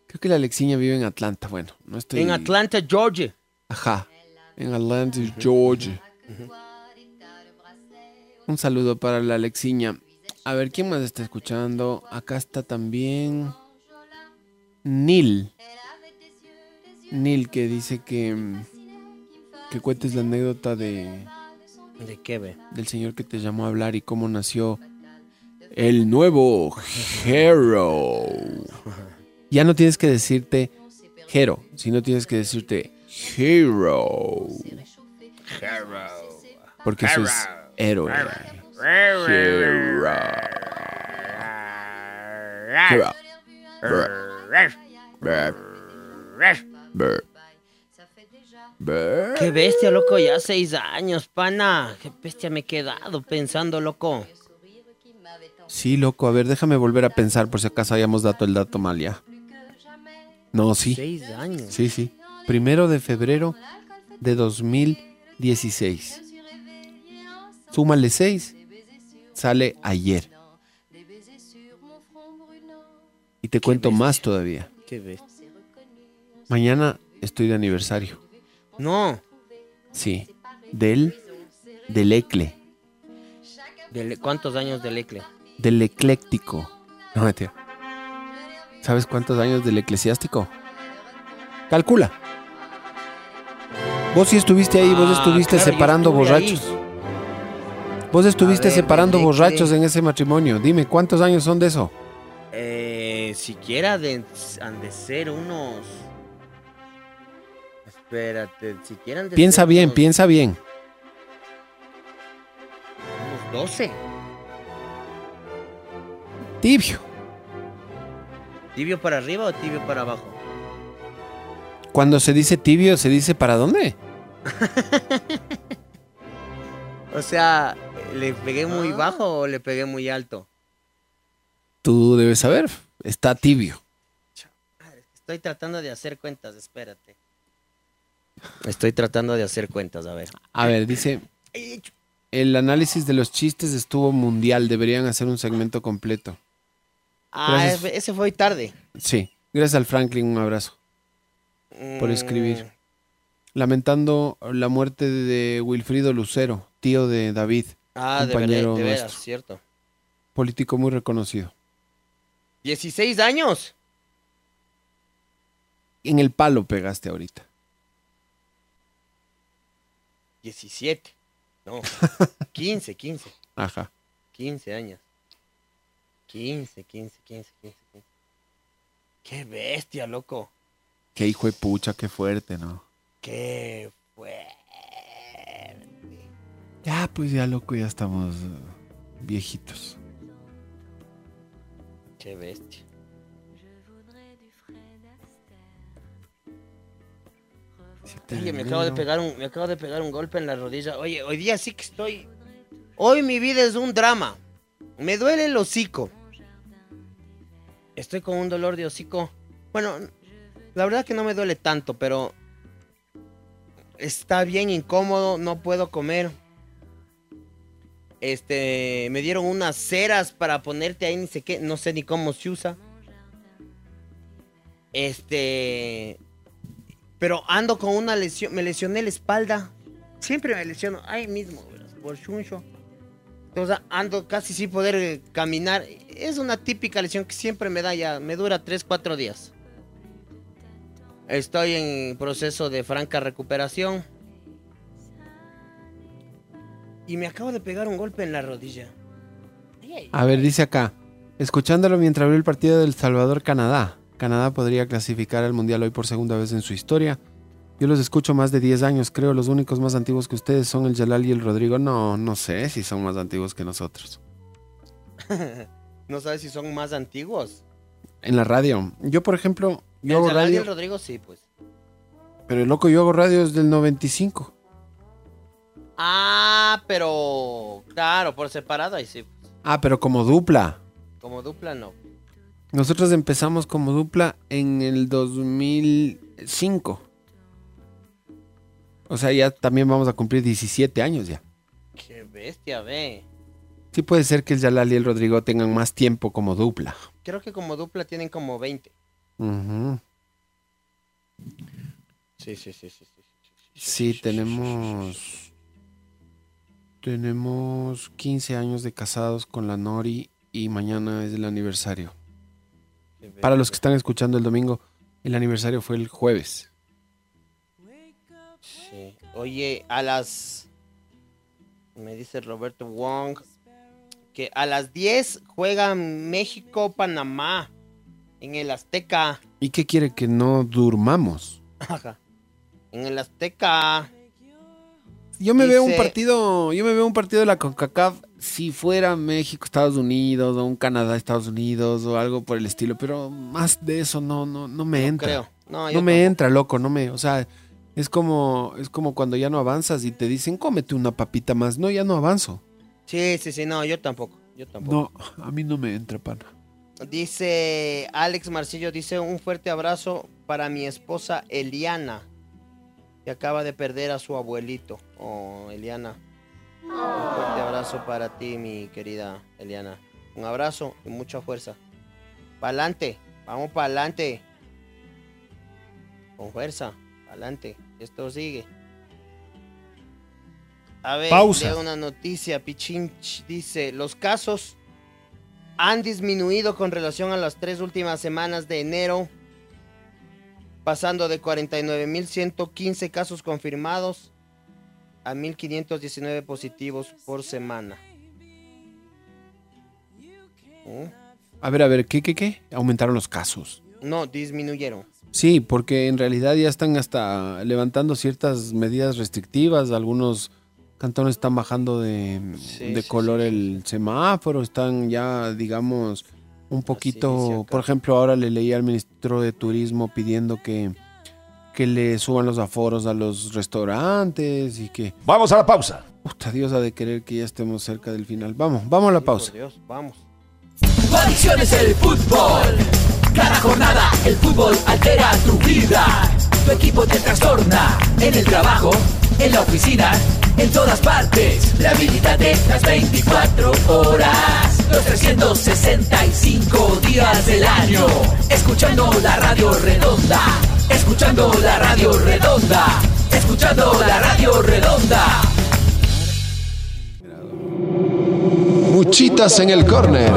Creo que la Alexiña vive en Atlanta. Bueno, no estoy. En Atlanta, Georgia. Ajá. En Atlanta, Georgia. Un saludo para la Alexiña. A ver, ¿quién más está escuchando? Acá está también. Neil. Neil que dice que. mm, Que cuentes la anécdota de, ¿De qué, ve? del señor que te llamó a hablar y cómo nació el nuevo Hero. Ya no tienes que decirte Hero, sino tienes que decirte Hero. Porque eso es héroe. Hero. Hero. Brr. Brr. Brr. Brr. Qué bestia, loco, ya seis años, pana. Qué bestia me he quedado pensando, loco. Sí, loco, a ver, déjame volver a pensar por si acaso hayamos dado el dato mal ya. No, sí. Seis años. Sí, sí. Primero de febrero de 2016. Súmale 6. Sale ayer. Y te cuento más todavía. Qué bestia. Mañana estoy de aniversario. No, Sí. Del. Del Ecle. ¿de ¿cuántos años del Ecle? Del ecléctico. No, mentira. ¿Sabes cuántos años del eclesiástico? Calcula. Vos sí estuviste ahí, vos Ah, estuviste claro, separando ahí. borrachos. Vos estuviste ver, separando borrachos en ese matrimonio. Dime, ¿cuántos años son de eso? Eh, siquiera de, han de ser unos... Espérate, siquiera han de Piensa bien, unos- piensa bien. Unos 12. Tibio. ¿Tibio para arriba o tibio para abajo? Cuando se dice tibio, ¿se dice para dónde? O sea, ¿le pegué muy bajo o le pegué muy alto? Tú debes saber. Está tibio. Estoy tratando de hacer cuentas, espérate. Estoy tratando de hacer cuentas, a ver. A ver, dice... El análisis de los chistes estuvo mundial. Deberían hacer un segmento completo. Ah, Gracias. ese fue tarde. Sí. Gracias al Franklin, un abrazo. por escribir. Lamentando la muerte de Wilfrido Lucero, tío de David, Ah, de, verdad, de veras, nuestro, cierto. político muy reconocido. 16 años. En el palo pegaste ahorita. 17. No. 15, 15. Ajá. 15 años. 15, 15, 15, 15, 15. Qué bestia, loco. Qué hijo de pucha, qué fuerte, ¿no? Qué fue. Ya, pues ya loco, ya estamos viejitos. Qué bestia. Oye, me acabo de pegar un, me acabo de pegar un golpe en la rodilla. Oye, hoy día sí que estoy. Hoy mi vida es un drama. Me duele el hocico. Estoy con un dolor de hocico. Bueno, la verdad que no me duele tanto, pero está bien incómodo, no puedo comer. Este, me dieron unas ceras para ponerte ahí, ni sé qué, no sé ni cómo se usa. Este, pero ando con una lesión, me lesioné la espalda. Siempre me lesiono ahí mismo, por chuncho. Entonces ando casi sin poder eh, caminar. Es una típica lesión que siempre me da ya, me dura 3, 4 días. Estoy en proceso de franca recuperación. Y me acabo de pegar un golpe en la rodilla. A ver, dice acá. Escuchándolo mientras abrió el partido del Salvador-Canadá. Canadá podría clasificar al Mundial hoy por segunda vez en su historia. Yo los escucho más de 10 años, creo. Los únicos más antiguos que ustedes son el Yalal y el Rodrigo. No, no sé si son más antiguos que nosotros. no sabes si son más antiguos. En la radio. Yo, por ejemplo, yo el hago Zalal y radio. el Rodrigo sí, pues. Pero el loco, yo hago radio desde el 95. Ah, pero claro, por separado ahí sí. Ah, pero como dupla. Como dupla no. Nosotros empezamos como dupla en el 2005. O sea, ya también vamos a cumplir 17 años ya. Qué bestia, ve. Sí puede ser que el Yalal y el Rodrigo tengan más tiempo como dupla. Creo que como dupla tienen como 20. Ujú. Sí, sí, sí, sí. sí. Sí, tenemos... Tenemos 15 años de casados con la Nori y mañana es el aniversario. Para los que están escuchando el domingo, el aniversario fue el jueves. Sí. Oye, a las... Me dice Roberto Wong que a las 10 juega México-Panamá en el Azteca. ¿Y qué quiere que no durmamos? Ajá. En el Azteca. Yo me veo un partido, yo me veo un partido de la CONCACAF si fuera México, Estados Unidos o un Canadá, Estados Unidos o algo por el estilo, pero más de eso no no no me No entra. creo. No, No, yo me tampoco. entra, loco, no me, o sea, es como es como cuando ya no avanzas y te dicen, "Cómete una papita más." No, ya no avanzo. Sí, sí, sí, no, yo tampoco. Yo tampoco. No, a mí no me entra, pana. Dice Alex Marcillo, dice un fuerte abrazo para mi esposa Eliana, que acaba de perder a su abuelito. Oh, Eliana. Un fuerte abrazo para ti, mi querida Eliana. Un abrazo y mucha fuerza. Pa'lante, vamos pa'lante. Con fuerza, pa'lante. Esto sigue. A ver, Pausa. una noticia. Pichinch dice: Los casos han disminuido con relación a las tres últimas semanas de enero, pasando de 49.115 casos confirmados a 1.519 positivos por semana. ¿Mm? A ver, a ver, ¿qué qué qué? Aumentaron los casos. No, disminuyeron. Sí, porque en realidad ya están hasta levantando ciertas medidas restrictivas. Algunos cantones están bajando de, Sí, de sí, color sí, el semáforo, están ya, digamos, un poquito. por ejemplo, ahora le leí al ministro de Turismo pidiendo que, que le suban los aforos a los restaurantes y que. Vamos a la pausa. Puta Dios ha de querer que ya estemos cerca del final. Vamos, vamos a la Sí, pausa. Por Dios, vamos. Tu adicción es el fútbol. Cada jornada el fútbol altera tu vida. Tu equipo te trastorna en el trabajo, en la oficina, en todas partes. Rehabilitate las 24 horas, los 365 días del año. Escuchando la radio redonda. Escuchando la radio redonda. Escuchando la radio redonda. Muchitas en el córner.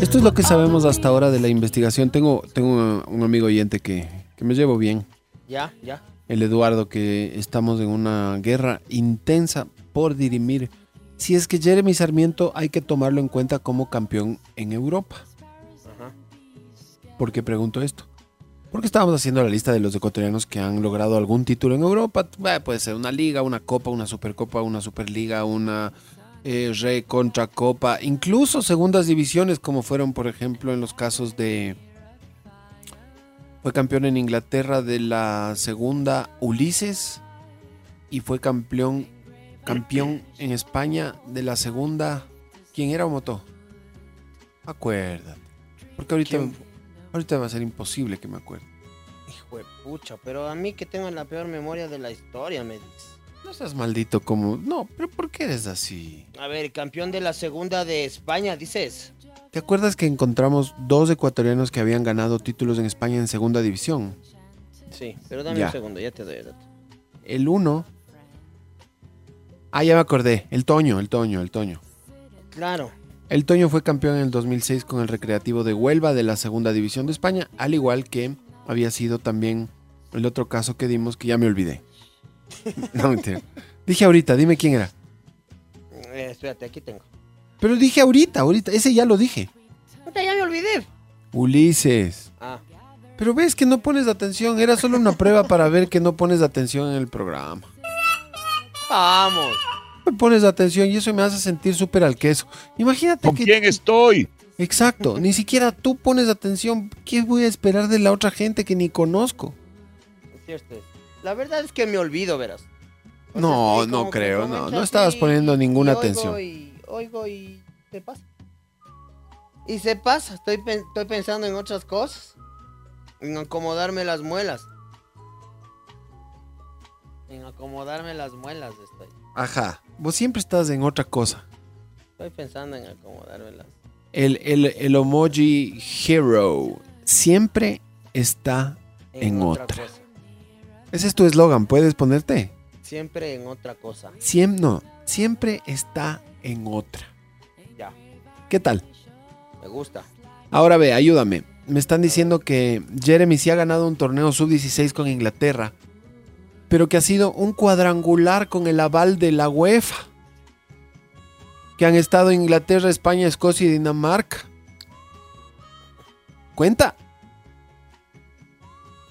Esto es lo que sabemos hasta ahora de la investigación. Tengo, tengo un, un amigo oyente que, que me llevo bien, Ya, ya. El Eduardo, que estamos en una guerra intensa por dirimir si es que Jeremy Sarmiento hay que tomarlo en cuenta como campeón en Europa. Ajá. ¿Por qué pregunto esto? Porque estábamos haciendo la lista de los ecuatorianos que han logrado algún título en Europa. Eh, puede ser una liga, una copa, una supercopa, una superliga, una eh, re contra copa, incluso segundas divisiones como fueron por ejemplo en los casos de... Fue campeón en Inglaterra de la segunda Ulises y fue campeón, campeón en España de la segunda... ¿Quién era Moto? Acuérdate. Porque ahorita, ¿Quién? ahorita va a ser imposible que me acuerde. Hijo de pucha, pero a mí que tengo la peor memoria de la historia, me dices. No seas maldito como... No, pero ¿por qué eres así? A ver, campeón de la segunda de España, dices. ¿Te acuerdas que encontramos dos ecuatorianos que habían ganado títulos en España en segunda división? Sí, pero dame Ya. un segundo, ya te doy el dato. El uno... Ah, ya me acordé. El Toño, el Toño, el Toño. Claro. El Toño fue campeón en el 2006 con el Recreativo de Huelva de la Segunda División de España, al igual que había sido también el otro caso que dimos que ya me olvidé. No mentira. Dije ahorita, dime quién era. Eh, espérate, aquí tengo. Pero dije ahorita, ahorita, ese ya lo dije. Puta, ya me olvidé. Ulises. Ah, Pero ves que no pones atención, era solo una prueba para ver que no pones atención en el programa. vamos. No pones atención y eso me hace sentir súper al queso. Imagínate ¿Con que... quién estoy? Exacto, ni siquiera tú pones atención. ¿Qué voy a esperar de la otra gente que ni conozco? Cierto. La verdad es que me olvido, verás. O sea, No, no creo, no, no estabas poniendo ninguna y oigo atención. Y, oigo y se pasa. Y se pasa, estoy, pen- estoy pensando en otras cosas. En acomodarme las muelas. En acomodarme las muelas estoy. Ajá, vos siempre estás en otra cosa. Estoy pensando en acomodarme las... El, el, el emoji hero siempre está en, otra. cosa. Ese es tu eslogan, puedes ponerte. Siempre en otra cosa. Siempre, no, siempre está en otra. Ya, ¿Qué tal? me gusta. Ahora ve, ayúdame. Me están diciendo que Jeremy sí ha ganado un torneo sub-16 con Inglaterra, pero que ha sido un cuadrangular con el aval de la UEFA. Que han estado Inglaterra, España, Escocia y Dinamarca. ¿Cuenta?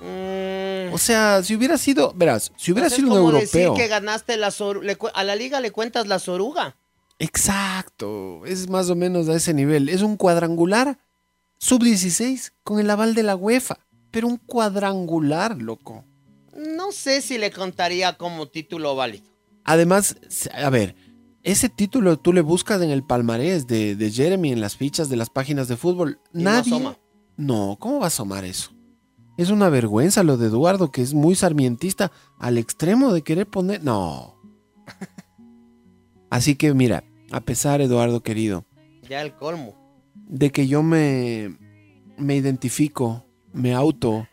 Mm, O sea, si hubiera sido, verás, si hubiera pues es sido un europeo. decir que ganaste la a la liga le cuentas la soruga. Exacto, es más o menos a ese nivel. Es un cuadrangular sub-16 con el aval de la UEFA. Pero un cuadrangular, loco. No sé si le contaría como título válido. Además, a ver, ese título tú le buscas en el palmarés de, de Jeremy en las fichas de las páginas de fútbol. Y no Nadie. asoma. No, ¿cómo va a asomar eso? Es una vergüenza lo de Eduardo, que es muy sarmientista al extremo de querer poner. No. Así que mira, a pesar, Eduardo querido, Ya el colmo. de que yo me, me identifico, me auto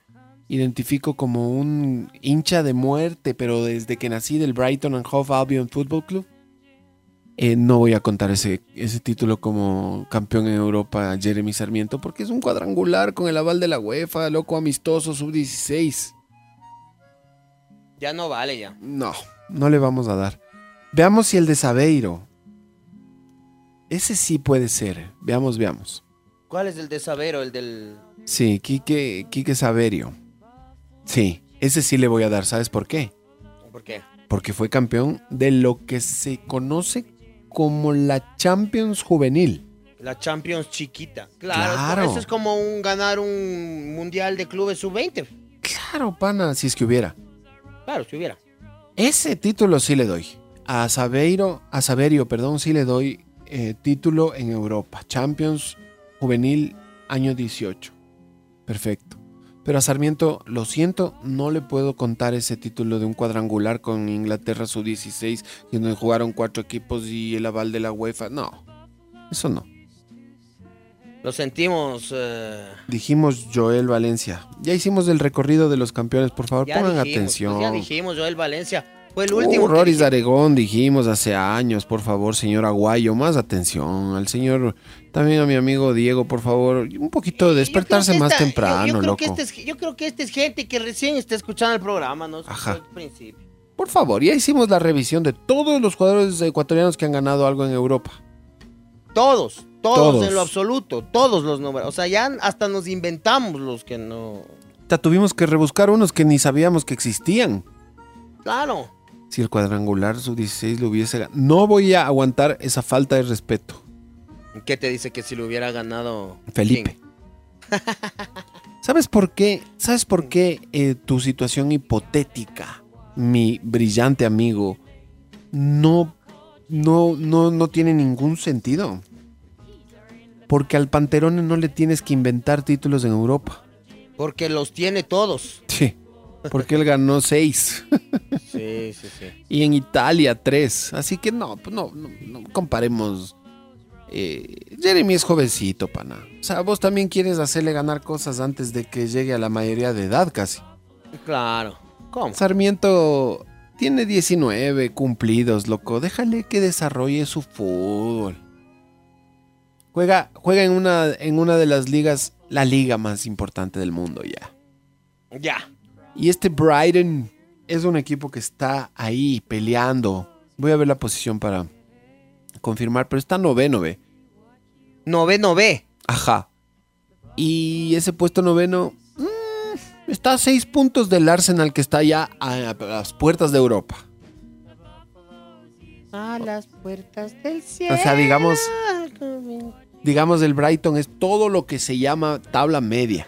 identifico como un hincha de muerte, pero desde que nací del Brighton and Hove Albion Football Club, eh, no voy a contar ese, ese título como campeón en Europa a Jeremy Sarmiento, porque es un cuadrangular con el aval de la UEFA, loco amistoso, sub-16. Ya no vale ya. No, no le vamos a dar. Veamos si el de Sabeiro. Ese sí puede ser. Veamos, veamos. ¿Cuál es el de Sabero? El del... Sí, Quique, Quique Saverio. Sí, ese sí le voy a dar. ¿Sabes por qué? ¿Por qué? Porque fue campeón de lo que se conoce como la Champions Juvenil. La Champions chiquita. Claro. Claro. Eso es como un ganar un mundial de clubes sub-20. Claro, pana, si es que hubiera. Claro, si hubiera. Ese título sí le doy. A Saveiro, a Saverio, perdón, sí le doy eh, título en Europa. Champions Juvenil año 18. Perfecto. Pero a Sarmiento, lo siento, no le puedo contar ese título de un cuadrangular con Inglaterra sub-16, donde jugaron cuatro equipos y el aval de la UEFA. No, eso no. Lo sentimos. eh, Dijimos Joel Valencia. Ya hicimos el recorrido de los campeones, por favor, ya pongan dijimos, atención. pues ya dijimos, Joel Valencia. Fue el Uh, último. que Roris. Aregón, dijimos hace años, por favor, señor Aguayo, más atención. Al señor, también a mi amigo Diego, por favor, un poquito de despertarse más esta- temprano, yo, yo creo loco. Que este es, yo creo que este es gente que recién está escuchando el programa, ¿no? Ajá. Principio. Por favor, ya hicimos la revisión de todos los jugadores ecuatorianos que han ganado algo en Europa. Todos, todos, Todos. en lo absoluto, todos los números. O sea, ya hasta nos inventamos los que no. Hasta tuvimos que rebuscar unos que ni sabíamos que existían. Claro. Si el cuadrangular sub-16 lo hubiese ganado. No voy a aguantar esa falta de respeto. ¿Qué te dice que si lo hubiera ganado Felipe. ¿Sabes por qué? ¿Sabes por qué eh, tu situación hipotética, mi brillante amigo, no, no, no, no tiene ningún sentido? Porque al Panterone no le tienes que inventar títulos en Europa. Porque los tiene todos. Sí. Porque él ganó seis. Sí, sí, sí. y en Italia tres. Así que no, pues no, no, no comparemos. Eh, Jeremy es jovencito, pana. O sea, vos también quieres hacerle ganar cosas antes de que llegue a la mayoría de edad casi. Claro. ¿Cómo? Sarmiento tiene 19 cumplidos, loco. Déjale que desarrolle su fútbol. Juega, juega en, una, en una de las ligas, la liga más importante del mundo ya. Ya. Y este Brighton es un equipo que está ahí peleando. Voy a ver la posición para confirmar, pero está noveno, ve. Nove, nove. Ajá. Y ese puesto noveno mm, está a seis puntos del Arsenal que está ya a, a las puertas de Europa. A las puertas del cielo. O sea, digamos, digamos el Brighton es todo lo que se llama tabla media.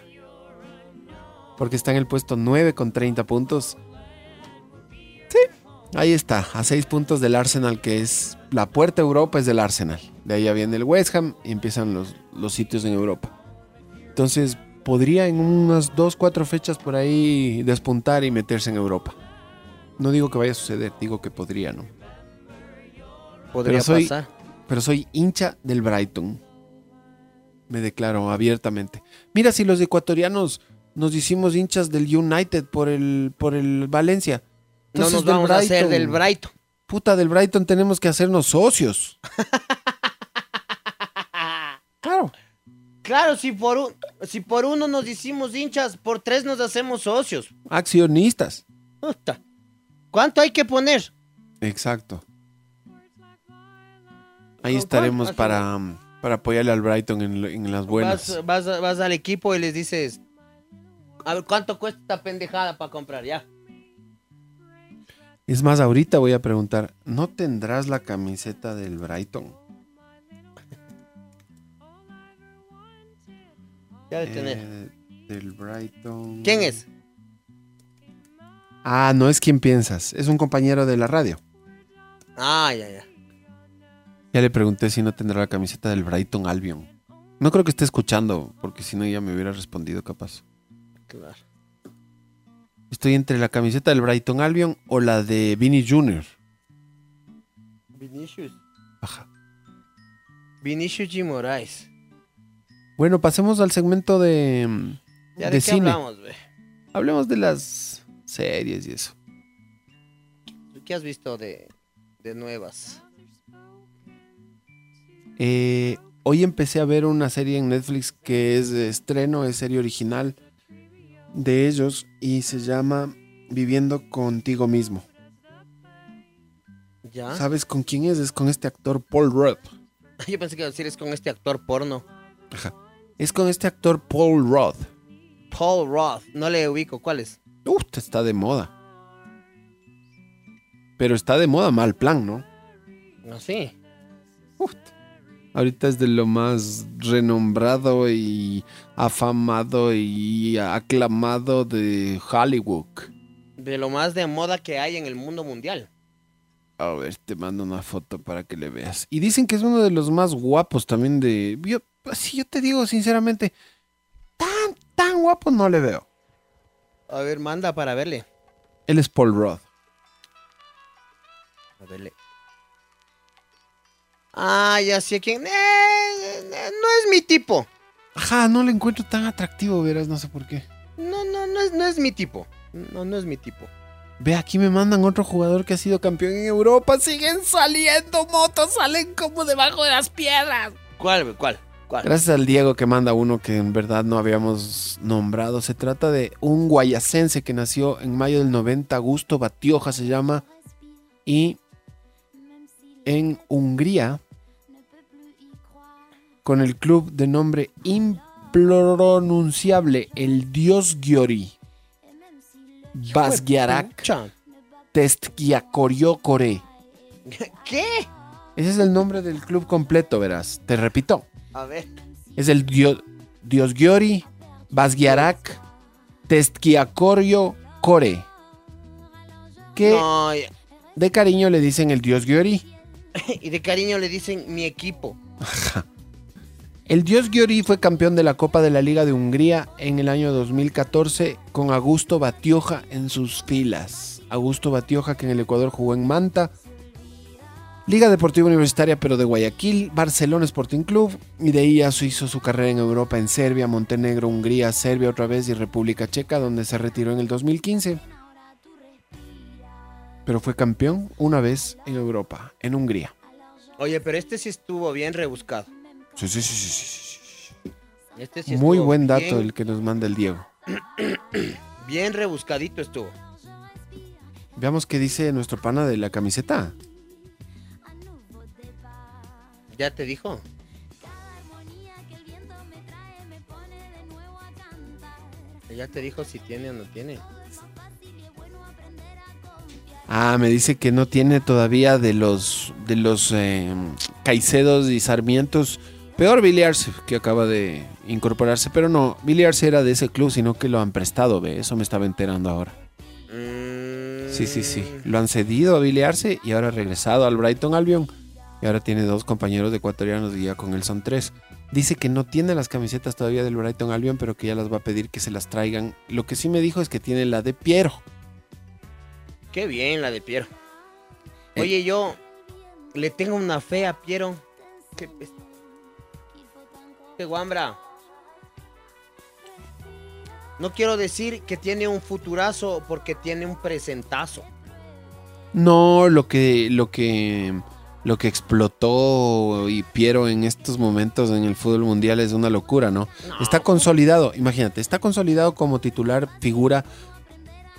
Porque está en el puesto 9 con 30 puntos. Sí, ahí está, a 6 puntos del Arsenal, que es la puerta a Europa es del Arsenal. De ahí ya viene el West Ham y empiezan los, los sitios en Europa. Entonces, podría en unas 2, 4 fechas por ahí despuntar y meterse en Europa. No digo que vaya a suceder, digo que podría, ¿no? Podría Pero soy- pasar. pero soy hincha del Brighton. Me declaro abiertamente. Mira, si los ecuatorianos nos hicimos hinchas del United por el, por el Valencia. No nos vamos a hacer del Brighton. Puta, del Brighton tenemos que hacernos socios. claro. Claro, si por, un- si por uno nos hicimos hinchas, por tres nos hacemos socios. Accionistas. Puta. ¿Cuánto hay que poner? Exacto. Ahí ¿Con estaremos para, para apoyarle al Brighton en, en las buenas. Vas, vas, vas al equipo y les dices, a ver, ¿cuánto cuesta esta pendejada para comprar? Ya. Es más, ahorita voy a preguntar, ¿no tendrás la camiseta del Brighton? Ya de tener. Eh, del Brighton. ¿Quién es? Ah, no es quien piensas, es un compañero de la radio. Ah, ya, ya. Ya le pregunté si no tendrá la camiseta del Brighton Albion. No creo que esté escuchando, porque si no ya me hubiera respondido capaz. Claro. Estoy entre la camiseta del Brighton Albion o la de Vinny Jr. Vinicius. Ajá. Vinicius G. Moraes. Bueno, pasemos al segmento de, ¿Ya de de, qué cine. hablamos, güey? Hablemos de las series y eso. ¿Qué has visto de, de nuevas? Eh, hoy empecé a ver una serie en Netflix que es de estreno, es serie original de ellos y se llama Viviendo contigo mismo. ¿Ya? ¿Sabes con quién es? Es con este actor Paul Rudd. Yo pensé que iba a decir es con este actor porno. Es con este actor Paul Rudd. Paul Roth. No le ubico. ¿Cuál es? Uf, está de moda. Pero está de moda mal plan, ¿no? No, sí. Ahorita es de lo más renombrado y afamado y aclamado de Hollywood. De lo más de moda que hay en el mundo mundial. A ver, te mando una foto para que le veas. Y dicen que es uno de los más guapos también de... Yo, si yo te digo sinceramente, tan, tan guapo no le veo. A ver, manda para verle. Él es Paul Rudd. A verle. Ah, ya sé quién. Eh, eh, no es mi tipo. Ajá, no le encuentro tan atractivo, verás, no sé por qué. No, no, no es, no es mi tipo. No, no es mi tipo. Ve, aquí me mandan otro jugador que ha sido campeón en Europa. Siguen saliendo motos, salen como debajo de las piedras. ¿Cuál? ¿Cuál? ¿Cuál? Gracias al Diego que manda uno que en verdad no habíamos nombrado. Se trata de un guayacense que nació en mayo del 90, Augusto Batioja se llama. Y en Hungría, con el club de nombre impronunciable, el Dios Giori. Basgiarak Pucha. Testgiakoriokore. ¿Qué? Ese es el nombre del club completo, verás. Te repito. A ver. Es el dio, Dios Giori, Basgiarak, Testkiakorio Kore. Que No, de cariño le dicen el Dios Giori. y de cariño le dicen mi equipo. El Dios Giori fue campeón de la Copa de la Liga de Hungría en el año 2014 con Augusto Batioja en sus filas. Augusto Batioja que en el Ecuador jugó en Manta, Liga Deportiva Universitaria pero de Guayaquil, Barcelona Sporting Club y de ahí ya hizo su carrera en Europa en Serbia, Montenegro, Hungría, Serbia otra vez y República Checa donde se retiró en el 2015. Pero fue campeón una vez en Europa, en Hungría. Oye, pero este sí estuvo bien rebuscado. Sí, sí, sí, sí, sí. Este sí Muy buen dato bien- el que nos manda el Diego. Bien rebuscadito estuvo. Veamos qué dice nuestro pana de la camiseta. ¿Ya te dijo? Ya te dijo si tiene o no tiene. Ah, me dice que no tiene todavía de los de los eh, Caicedos y Sarmientos. Peor Billy Arce, que acaba de incorporarse. Pero no, Billy Arce era de ese club, sino que lo han prestado, ve. Eso me estaba enterando ahora. Sí, sí, sí. Lo han cedido a Billy Arce y ahora ha regresado al Brighton Albion. Y ahora tiene dos compañeros ecuatorianos y ya con él son tres. Dice que no tiene las camisetas todavía del Brighton Albion, pero que ya las va a pedir que se las traigan. Lo que sí me dijo es que tiene la de Piero. Qué bien la de Piero. Eh. Oye, yo le tengo una fe a Piero. Qué, guambra. No quiero decir que tiene un futurazo porque tiene un presentazo. No, lo que, lo que, lo que explotó y Piero en estos momentos en el fútbol mundial es una locura, ¿no? Está consolidado, imagínate, está consolidado como titular, figura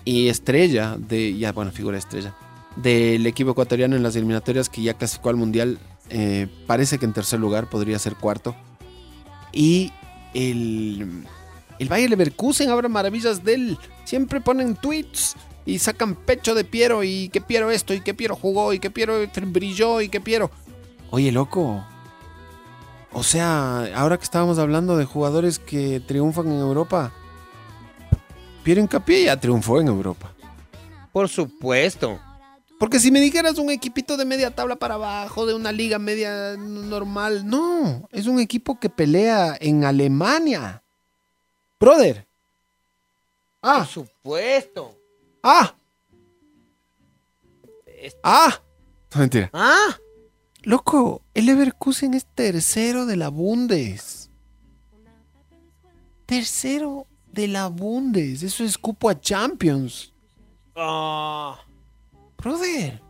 y estrella de, ya bueno, figura estrella del equipo ecuatoriano en las eliminatorias que ya clasificó al mundial. eh, parece que en tercer lugar podría ser cuarto. Y el, el Bayer Leverkusen habrá maravillas de él. Siempre ponen tweets y sacan pecho de Piero y que Piero esto y que Piero jugó y que Piero brilló y que Piero... Oye, loco. O sea, ahora que estábamos hablando de jugadores que triunfan en Europa, Piero Hincapié ya triunfó en Europa. Por supuesto. Porque si me dijeras un equipito de media tabla para abajo, de una liga media normal, no, es un equipo que pelea en Alemania. Brother. Ah, Por supuesto. ah, ah. No, mentira. Ah, Loco, el Leverkusen es tercero de la Bundes. Tercero de la Bundes. Eso es cupo a Champions. ah. Brother.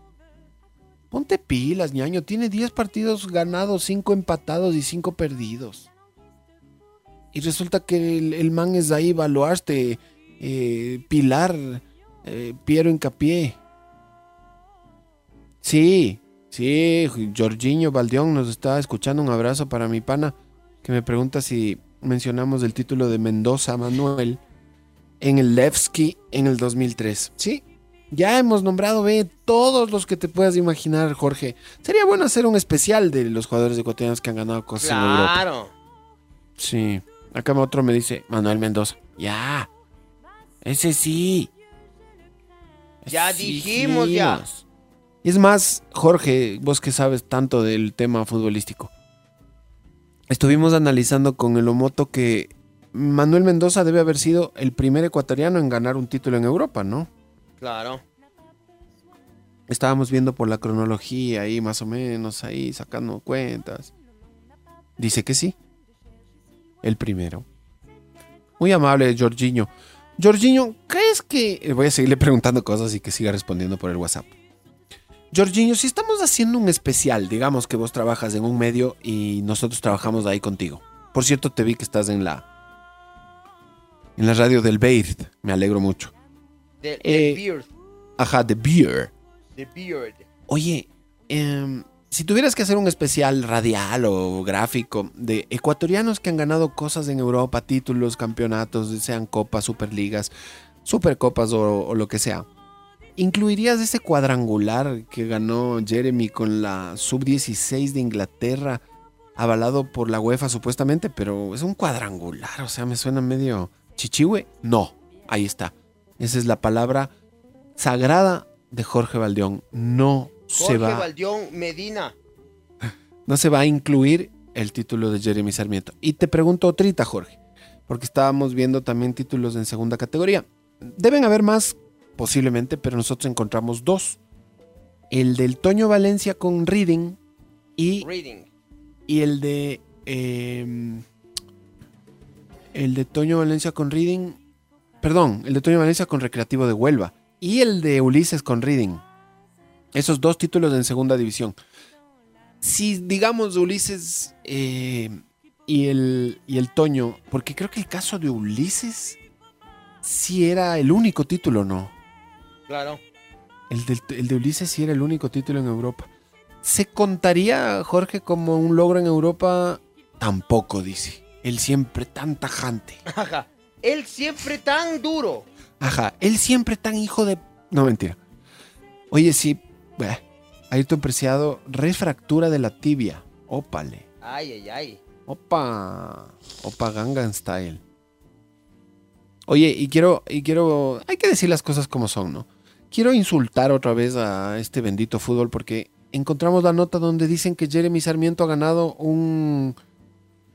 Ponte pilas, ñaño. Tiene 10 partidos ganados, 5 empatados y 5 perdidos. Y resulta que el, man es ahí, Baluarte, eh, Pilar, eh, Piero Incapié. Sí, sí, Jorginho Baldión nos está escuchando. Un abrazo para mi pana que me pregunta si mencionamos el título de Mendoza Manuel en el Levski en el 2003. Sí, ya hemos nombrado, ve, todos los que te puedas imaginar, Jorge. Sería bueno hacer un especial de los jugadores ecuatorianos que han ganado cosas en Europa. Claro. Sí. Acá otro me dice, Manuel Mendoza. Ya. Ese sí. Ya dijimos, ya. Es más, Jorge, vos que sabes tanto del tema futbolístico. Estuvimos analizando con el Omoto que Manuel Mendoza debe haber sido el primer ecuatoriano en ganar un título en Europa, ¿no? Claro. Estábamos viendo por la cronología ahí, más o menos, ahí sacando cuentas. Dice que sí. El primero. Muy amable, Jorginho. Jorginho, ¿crees que... eh, Voy a seguirle preguntando cosas y que siga respondiendo por el WhatsApp. Jorginho, si estamos haciendo un especial, digamos que vos trabajas en un medio y nosotros trabajamos ahí contigo. Por cierto, te vi que estás en la... En la radio del Beird. Me alegro mucho. The, Eh, beard. Ajá, The Beer. The beard. Oye, em, si tuvieras que hacer un especial radial o gráfico de ecuatorianos que han ganado cosas en Europa, títulos, campeonatos, sean copas, superligas, supercopas o, o lo que sea, ¿incluirías ese cuadrangular que ganó Jeremy con la sub-16 de Inglaterra, avalado por la UEFA supuestamente? Pero es un cuadrangular, o sea, me suena medio chichihue. No, ahí está. Esa es la palabra sagrada de Jorge Valdeón. No se Jorge va, Valdión Medina. no se va a incluir el título de Jeremy Sarmiento. Y te pregunto otrita, Jorge, porque estábamos viendo también títulos en segunda categoría. Deben haber más, posiblemente, pero nosotros encontramos dos. El del Toño Valencia con Reading y, Reading. y el de... em, el de Toño Valencia con Reading... Perdón, el de Toño Valencia con Recreativo de Huelva. Y el de Ulises con Reading. Esos dos títulos en segunda división. si digamos Ulises eh, y, el, y el Toño, porque creo que el caso de Ulises sí era el único título, ¿no? Claro. El, del- el de Ulises sí era el único título en Europa. ¿Se contaría, Jorge, como un logro en Europa? Tampoco, dice. Él siempre tan tajante. Ajá. Él siempre tan duro. Ajá, él siempre tan hijo de... No, mentira. Oye, sí, bah, Ayrton Preciado, refractura de la tibia. Ópale. Ay, ay, ay. Opa. Opa Gangan Style. Oye, y quiero, y quiero, hay que decir las cosas como son, ¿no? Quiero insultar otra vez a este bendito fútbol porque encontramos la nota donde dicen que Jeremy Sarmiento ha ganado un,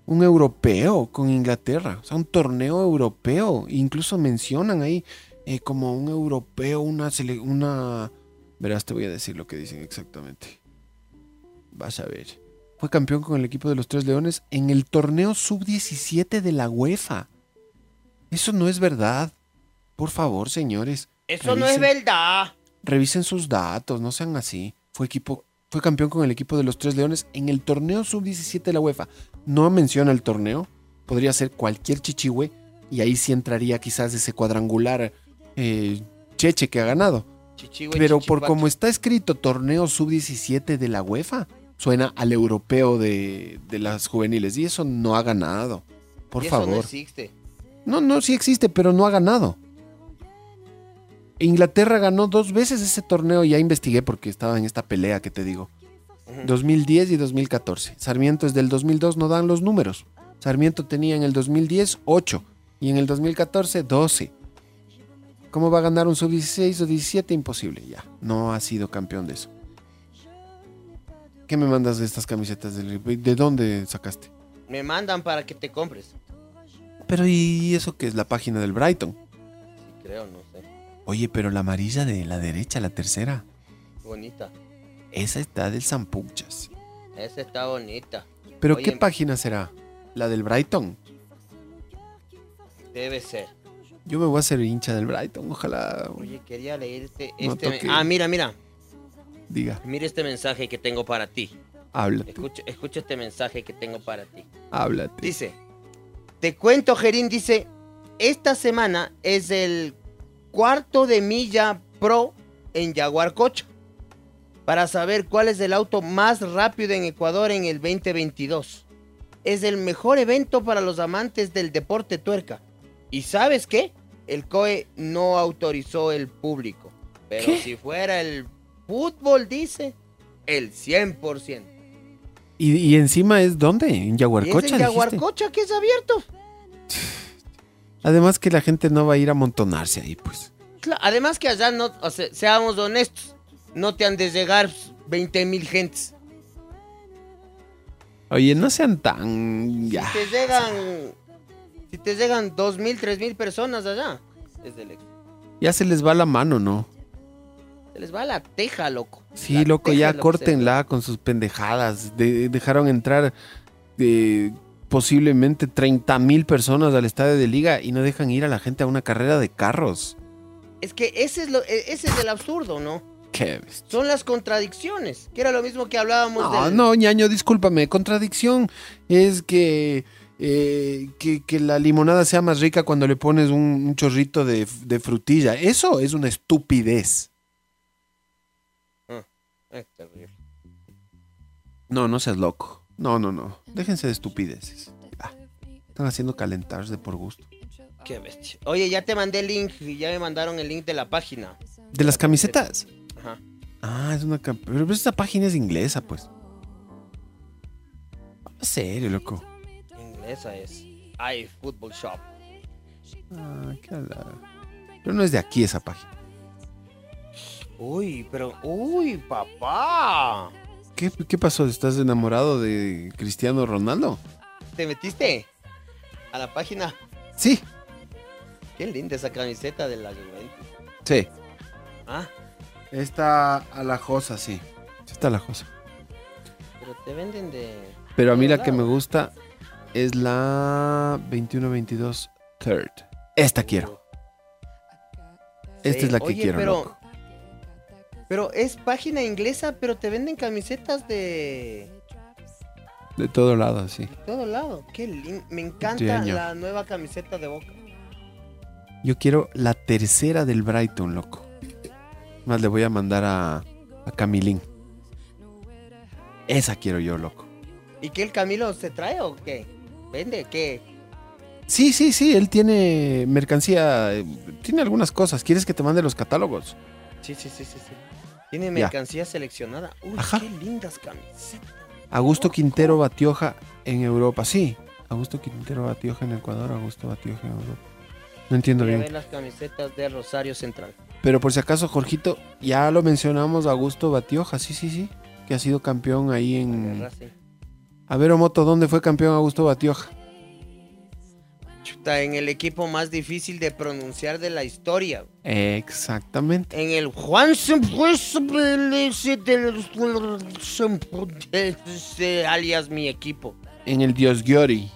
un europeo con Inglaterra, o sea, un torneo europeo. Incluso mencionan ahí eh, como un europeo, una, una... Verás, te voy a decir lo que dicen exactamente. Vas a ver. Fue campeón con el equipo de los Tres Leones en el torneo sub-17 de la UEFA. Eso no es verdad. Por favor, señores. Eso no es verdad. Revisen sus datos, no sean así. Fue equipo, fue campeón con el equipo de los Tres Leones en el torneo sub-17 de la UEFA. No menciona el torneo. Podría ser cualquier chichihue. Y ahí sí entraría quizás ese cuadrangular eh, cheche que ha ganado. Chichihue, Pero por como está escrito torneo sub-17 de la UEFA, suena al europeo de, de las juveniles. Y eso no ha ganado. Por Y eso no favor. existe. No, no, sí existe, pero no ha ganado. Inglaterra ganó dos veces ese torneo, ya investigué porque estaba en esta pelea que te digo. 2010 y 2014. Sarmiento es del 2002, no dan los números. Sarmiento tenía en el 2010 8 y en el 2014 12. ¿Cómo va a ganar un sub-16 o 17? Imposible, ya. No ha sido campeón de eso. ¿Qué me mandas de estas camisetas? del- ¿De dónde sacaste? Me mandan para que te compres. Pero ¿y eso qué es la página del Brighton? Sí, creo, no sé. Oye, pero la amarilla de la derecha, la tercera, Bonita. Esa está del Sampuchas. Esa está bonita. ¿Pero Oye, qué página será? ¿La del Brighton? Debe ser. Yo me voy a hacer hincha del Brighton, ojalá Oye, quería leer este. No este toque. Ah, mira, mira. diga, Mira este mensaje que tengo para ti. háblate, Escucha, escucha este mensaje que tengo para ti. háblate. Dice, te cuento, Gerín, dice, esta semana es el cuarto de milla pro en Jaguar Cocha para saber cuál es el auto más rápido en Ecuador en el 2022. Es el mejor evento para los amantes del deporte tuerca. ¿Y sabes qué? El COE no autorizó el público. Pero ¿Qué? si fuera el fútbol, dice, el 100%. ¿Y, y encima es dónde? En Y es en Yaguarcocha? Yaguarcocha que es abierto. Además que la gente no va a ir a amontonarse ahí, pues. Además que allá no, o sea, seamos honestos, no te han de llegar 20 mil gentes. Oye, no sean tan... Ya. Si te llegan, si te llegan 2 mil, 3 mil personas allá, Ya se les va la mano, ¿no? se les va la teja, loco. Sí, La loco, ya lo córtenla con sus pendejadas. De- dejaron entrar eh, posiblemente 30 mil personas al estadio de liga y no dejan ir a la gente a una carrera de carros. Es que ese es, lo, e- ese es el absurdo, ¿no? Son las contradicciones, que era lo mismo que hablábamos No, del... no, ñaño, discúlpame. Contradicción es que, eh, que, que la limonada sea más rica cuando le pones un, un chorrito de, de frutilla. Eso es una estupidez. Terrible. No, no seas loco. No, no, no. Déjense de estupideces. Ya. Están haciendo calentarse de por gusto. Qué bestia. Oye, ya te mandé el link y ya me mandaron el link de la página. ¿De las camisetas? Ah, es una... cam- Pero esta página es inglesa, pues. En serio, loco. Inglesa es. Ay, Football Shop. Ah, qué ala. Pero no es de aquí esa página. Uy, pero, uy, papá. ¿Qué, qué pasó? ¿Estás enamorado de Cristiano Ronaldo? ¿Te metiste a la página? Sí. Qué linda esa camiseta de la Juventus. Sí. Ah, Está a la josa, sí. Sí está a la josa. pero te venden de. Pero a mí de la que me gusta es la 2122 Third. Esta quiero. Esta Sí, es la que oye, quiero, pero, loco. Pero es página inglesa, pero te venden camisetas de De todo lado, sí. todo lado. Qué lindo. Me encanta la nueva camiseta de Boca. Yo quiero la tercera del Brighton, loco. Más le voy a mandar a, a Camilín. Esa quiero yo, loco. ¿Y qué el Camilo se trae o qué? ¿Vende? ¿Qué? Sí, sí, sí, él tiene mercancía, eh, tiene algunas cosas. ¿Quieres que te mande los catálogos? Sí, sí, sí, sí, sí. Tiene mercancía seleccionada. Uy, Ajá. qué lindas camisetas. Augusto Quintero Batioja en Europa, sí. Augusto Quintero Batioja en Ecuador, Augusto Batioja en Europa. No entiendo Voy a bien. ver las camisetas de Rosario Central. Pero por si acaso, Jorgito, ya lo mencionamos, Augusto Batioja, sí, sí, sí. Que ha sido campeón ahí en... A ver, Omoto, ¿dónde fue campeón Augusto Batioja? Chuta, en el equipo más difícil de pronunciar de la historia. Exactamente. En el Juan alias mi equipo. En el Dios Giori,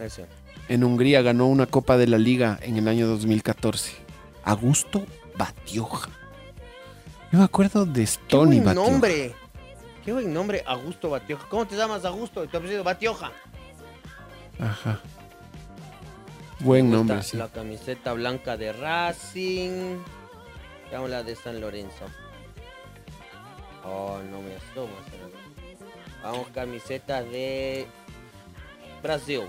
Eso. en Hungría, ganó una Copa de la Liga en el año 2014. Augusto Batioja. Yo me acuerdo de Qué Stony buen Batioja. nombre. Qué buen nombre, Augusto Batioja. ¿Cómo te llamas, Augusto? Tu apellido Batioja. Ajá. Buen nombre, sí. La camiseta blanca de Racing. Veamos la de San Lorenzo. Oh, no me asomo. Vamos, camiseta de Brasil.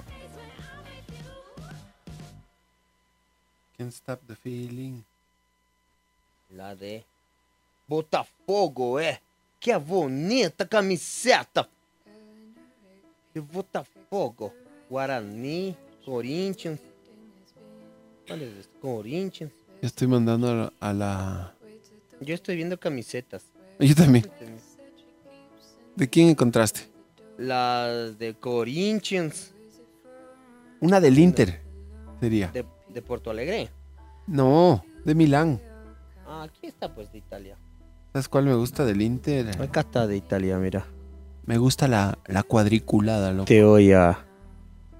Can't stop the feeling. La de Botafogo, é. Que bonita camiseta. De Botafogo. Guarani, Corinthians. ¿Cuál es? Corinthians. Ya estoy mandando a la, a la- Yo estoy viendo camisetas. Yo también. ¿De quién encontraste? Las de Corinthians. Una del Inter. Sería. De, de Porto Alegre. No, de Milán. Ah, aquí está pues de Italia. ¿Sabes cuál me gusta del Inter? Acá está de Italia, mira. Me gusta la, la cuadriculada, loco. Te voy a...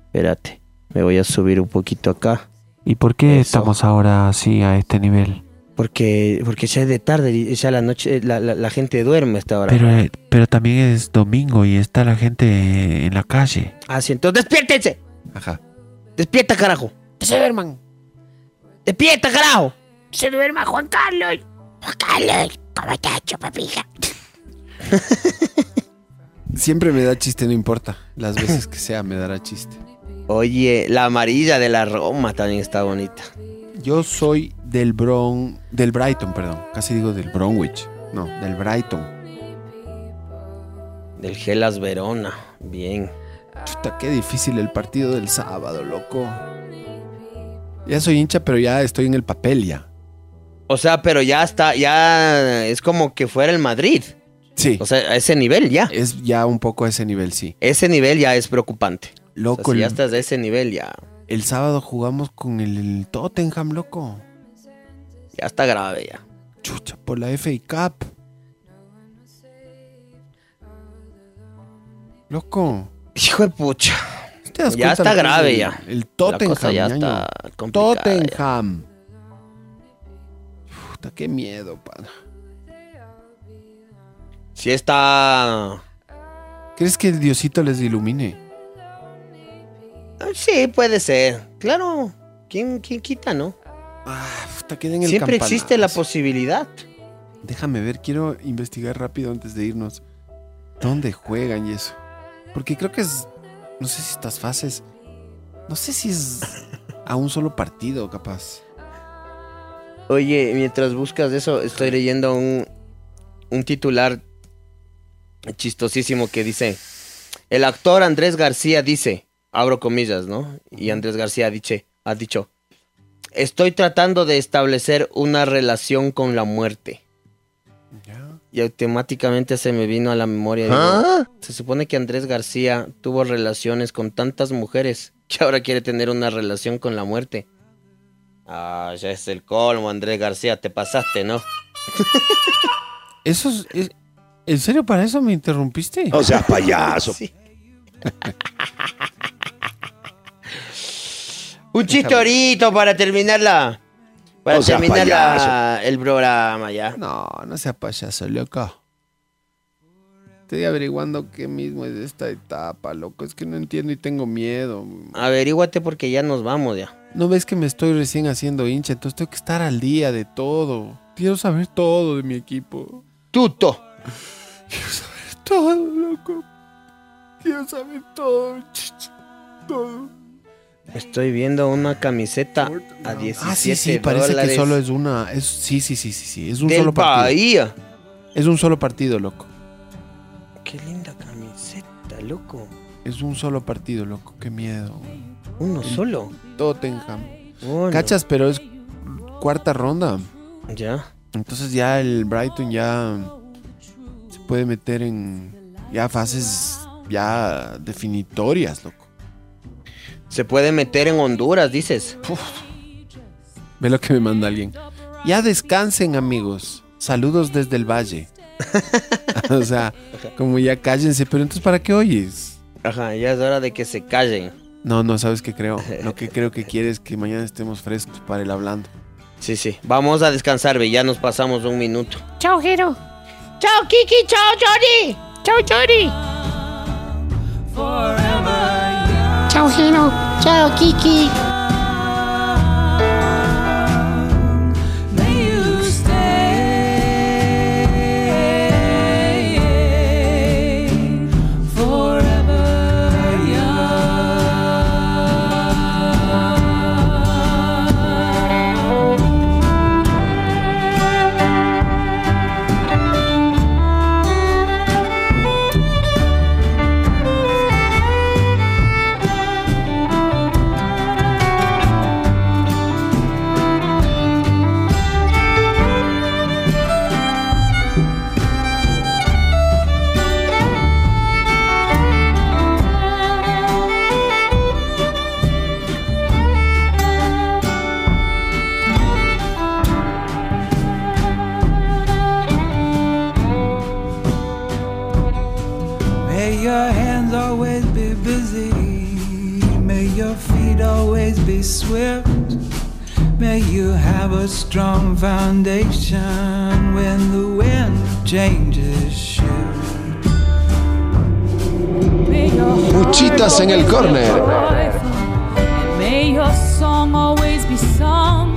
Espérate. Me voy a subir un poquito acá. ¿Y por qué Eso. estamos ahora así a este nivel? Porque, porque ya es de tarde, y ya la noche, la, la, la gente duerme hasta ahora. eh, pero también es domingo y está la gente en la calle. Ah, sí, entonces despiértense. Ajá. Despierta, carajo. Se duerman. Despierta, carajo. Se duerma Juan Carlos. Juan Carlos, ¿cómo estás, chupapija? Siempre me da chiste, no importa. Las veces que sea me dará chiste. Oye, la amarilla de la Roma también está bonita. Yo soy del Bron... Del Brighton, perdón. Casi digo del Bromwich. No, del Brighton. Del Gelas Verona. Bien. Chuta, qué difícil el partido del sábado, loco. Ya soy hincha, pero ya estoy en el papel ya. O sea, pero ya está, ya es como que fuera el Madrid. Sí. O sea, a ese nivel ya. Es ya un poco a ese nivel, sí. Ese nivel ya es preocupante. O sea, Loco, si ya estás a ese nivel, ya, el sábado jugamos con el, el Tottenham, loco. ya está grave ya. Chucha, por la FA Cup. Loco. Hijo de pucha. ¿te das Ya está grave el- ya. El Tottenham, ya está ya. Puta, qué miedo, pana. Sí está... ¿Crees que el Diosito les ilumine? Ah, Sí, puede ser. Claro. ¿Quién, quién quita, no? Ah, puta, queda en el Siempre existe la posibilidad. Déjame ver, quiero investigar rápido antes de irnos. ¿Dónde juegan y eso? Porque creo que es. No sé si estas fases. No sé si es a un solo partido, capaz. Oye, mientras buscas eso, estoy leyendo un, un titular chistosísimo que dice, el actor Andrés García dice, abro comillas, ¿no? Y Andrés García dice, ha dicho, estoy tratando de establecer una relación con la muerte. Y automáticamente se me vino a la memoria. digo, Se supone que Andrés García tuvo relaciones con tantas mujeres que ahora quiere tener una relación con la muerte. Ah, ya es el colmo, Andrés García, te pasaste, ¿no? Eso es, es- ¿En serio para eso me interrumpiste? No seas payaso. Sí. Un chistorito para terminarla. Para No terminar la- el programa ya. No, no sea payaso, loco. Estoy averiguando qué mismo es esta etapa, loco. Es que no entiendo y tengo miedo. Averíguate porque ya nos vamos ya. ¿No ves que me estoy recién haciendo hincha? Entonces tengo que estar al día de todo. Quiero saber todo de mi equipo. Tuto. Quiero saber todo, loco. Quiero saber todo. Todo. Estoy viendo una camiseta a 17 Ah, sí, sí, parece dólares que solo es una. Es, sí, sí, sí, sí, sí. Es un del solo partido. Bahía. Es un solo partido, loco. Qué linda camiseta, loco. Es un solo partido, loco. Qué miedo. güey. Uno solo. Tottenham. Bueno, ¿Cachas? Pero es cuarta ronda. Ya. Entonces ya el Brighton ya se puede meter en ya fases ya definitorias, loco. Se puede meter en Honduras, dices. Ve lo que me manda alguien. Ya descansen, amigos. Saludos desde el valle. o sea, como ya cállense, pero entonces ¿para qué oyes? Ajá, ya es hora de que se callen. No, no, ¿sabes qué creo? Lo que creo que quiere es que mañana estemos frescos para el hablando. Sí, sí. Vamos a descansar, ve. Ya nos pasamos un minuto. Chao, Jero. Chao, Kiki. Chao, Johnny. Chao, Johnny. Chao, Jero. Chao, Kiki. Swift. May you have a strong foundation when the wind changes shift. Muchitas en el corner. May your song always be sung.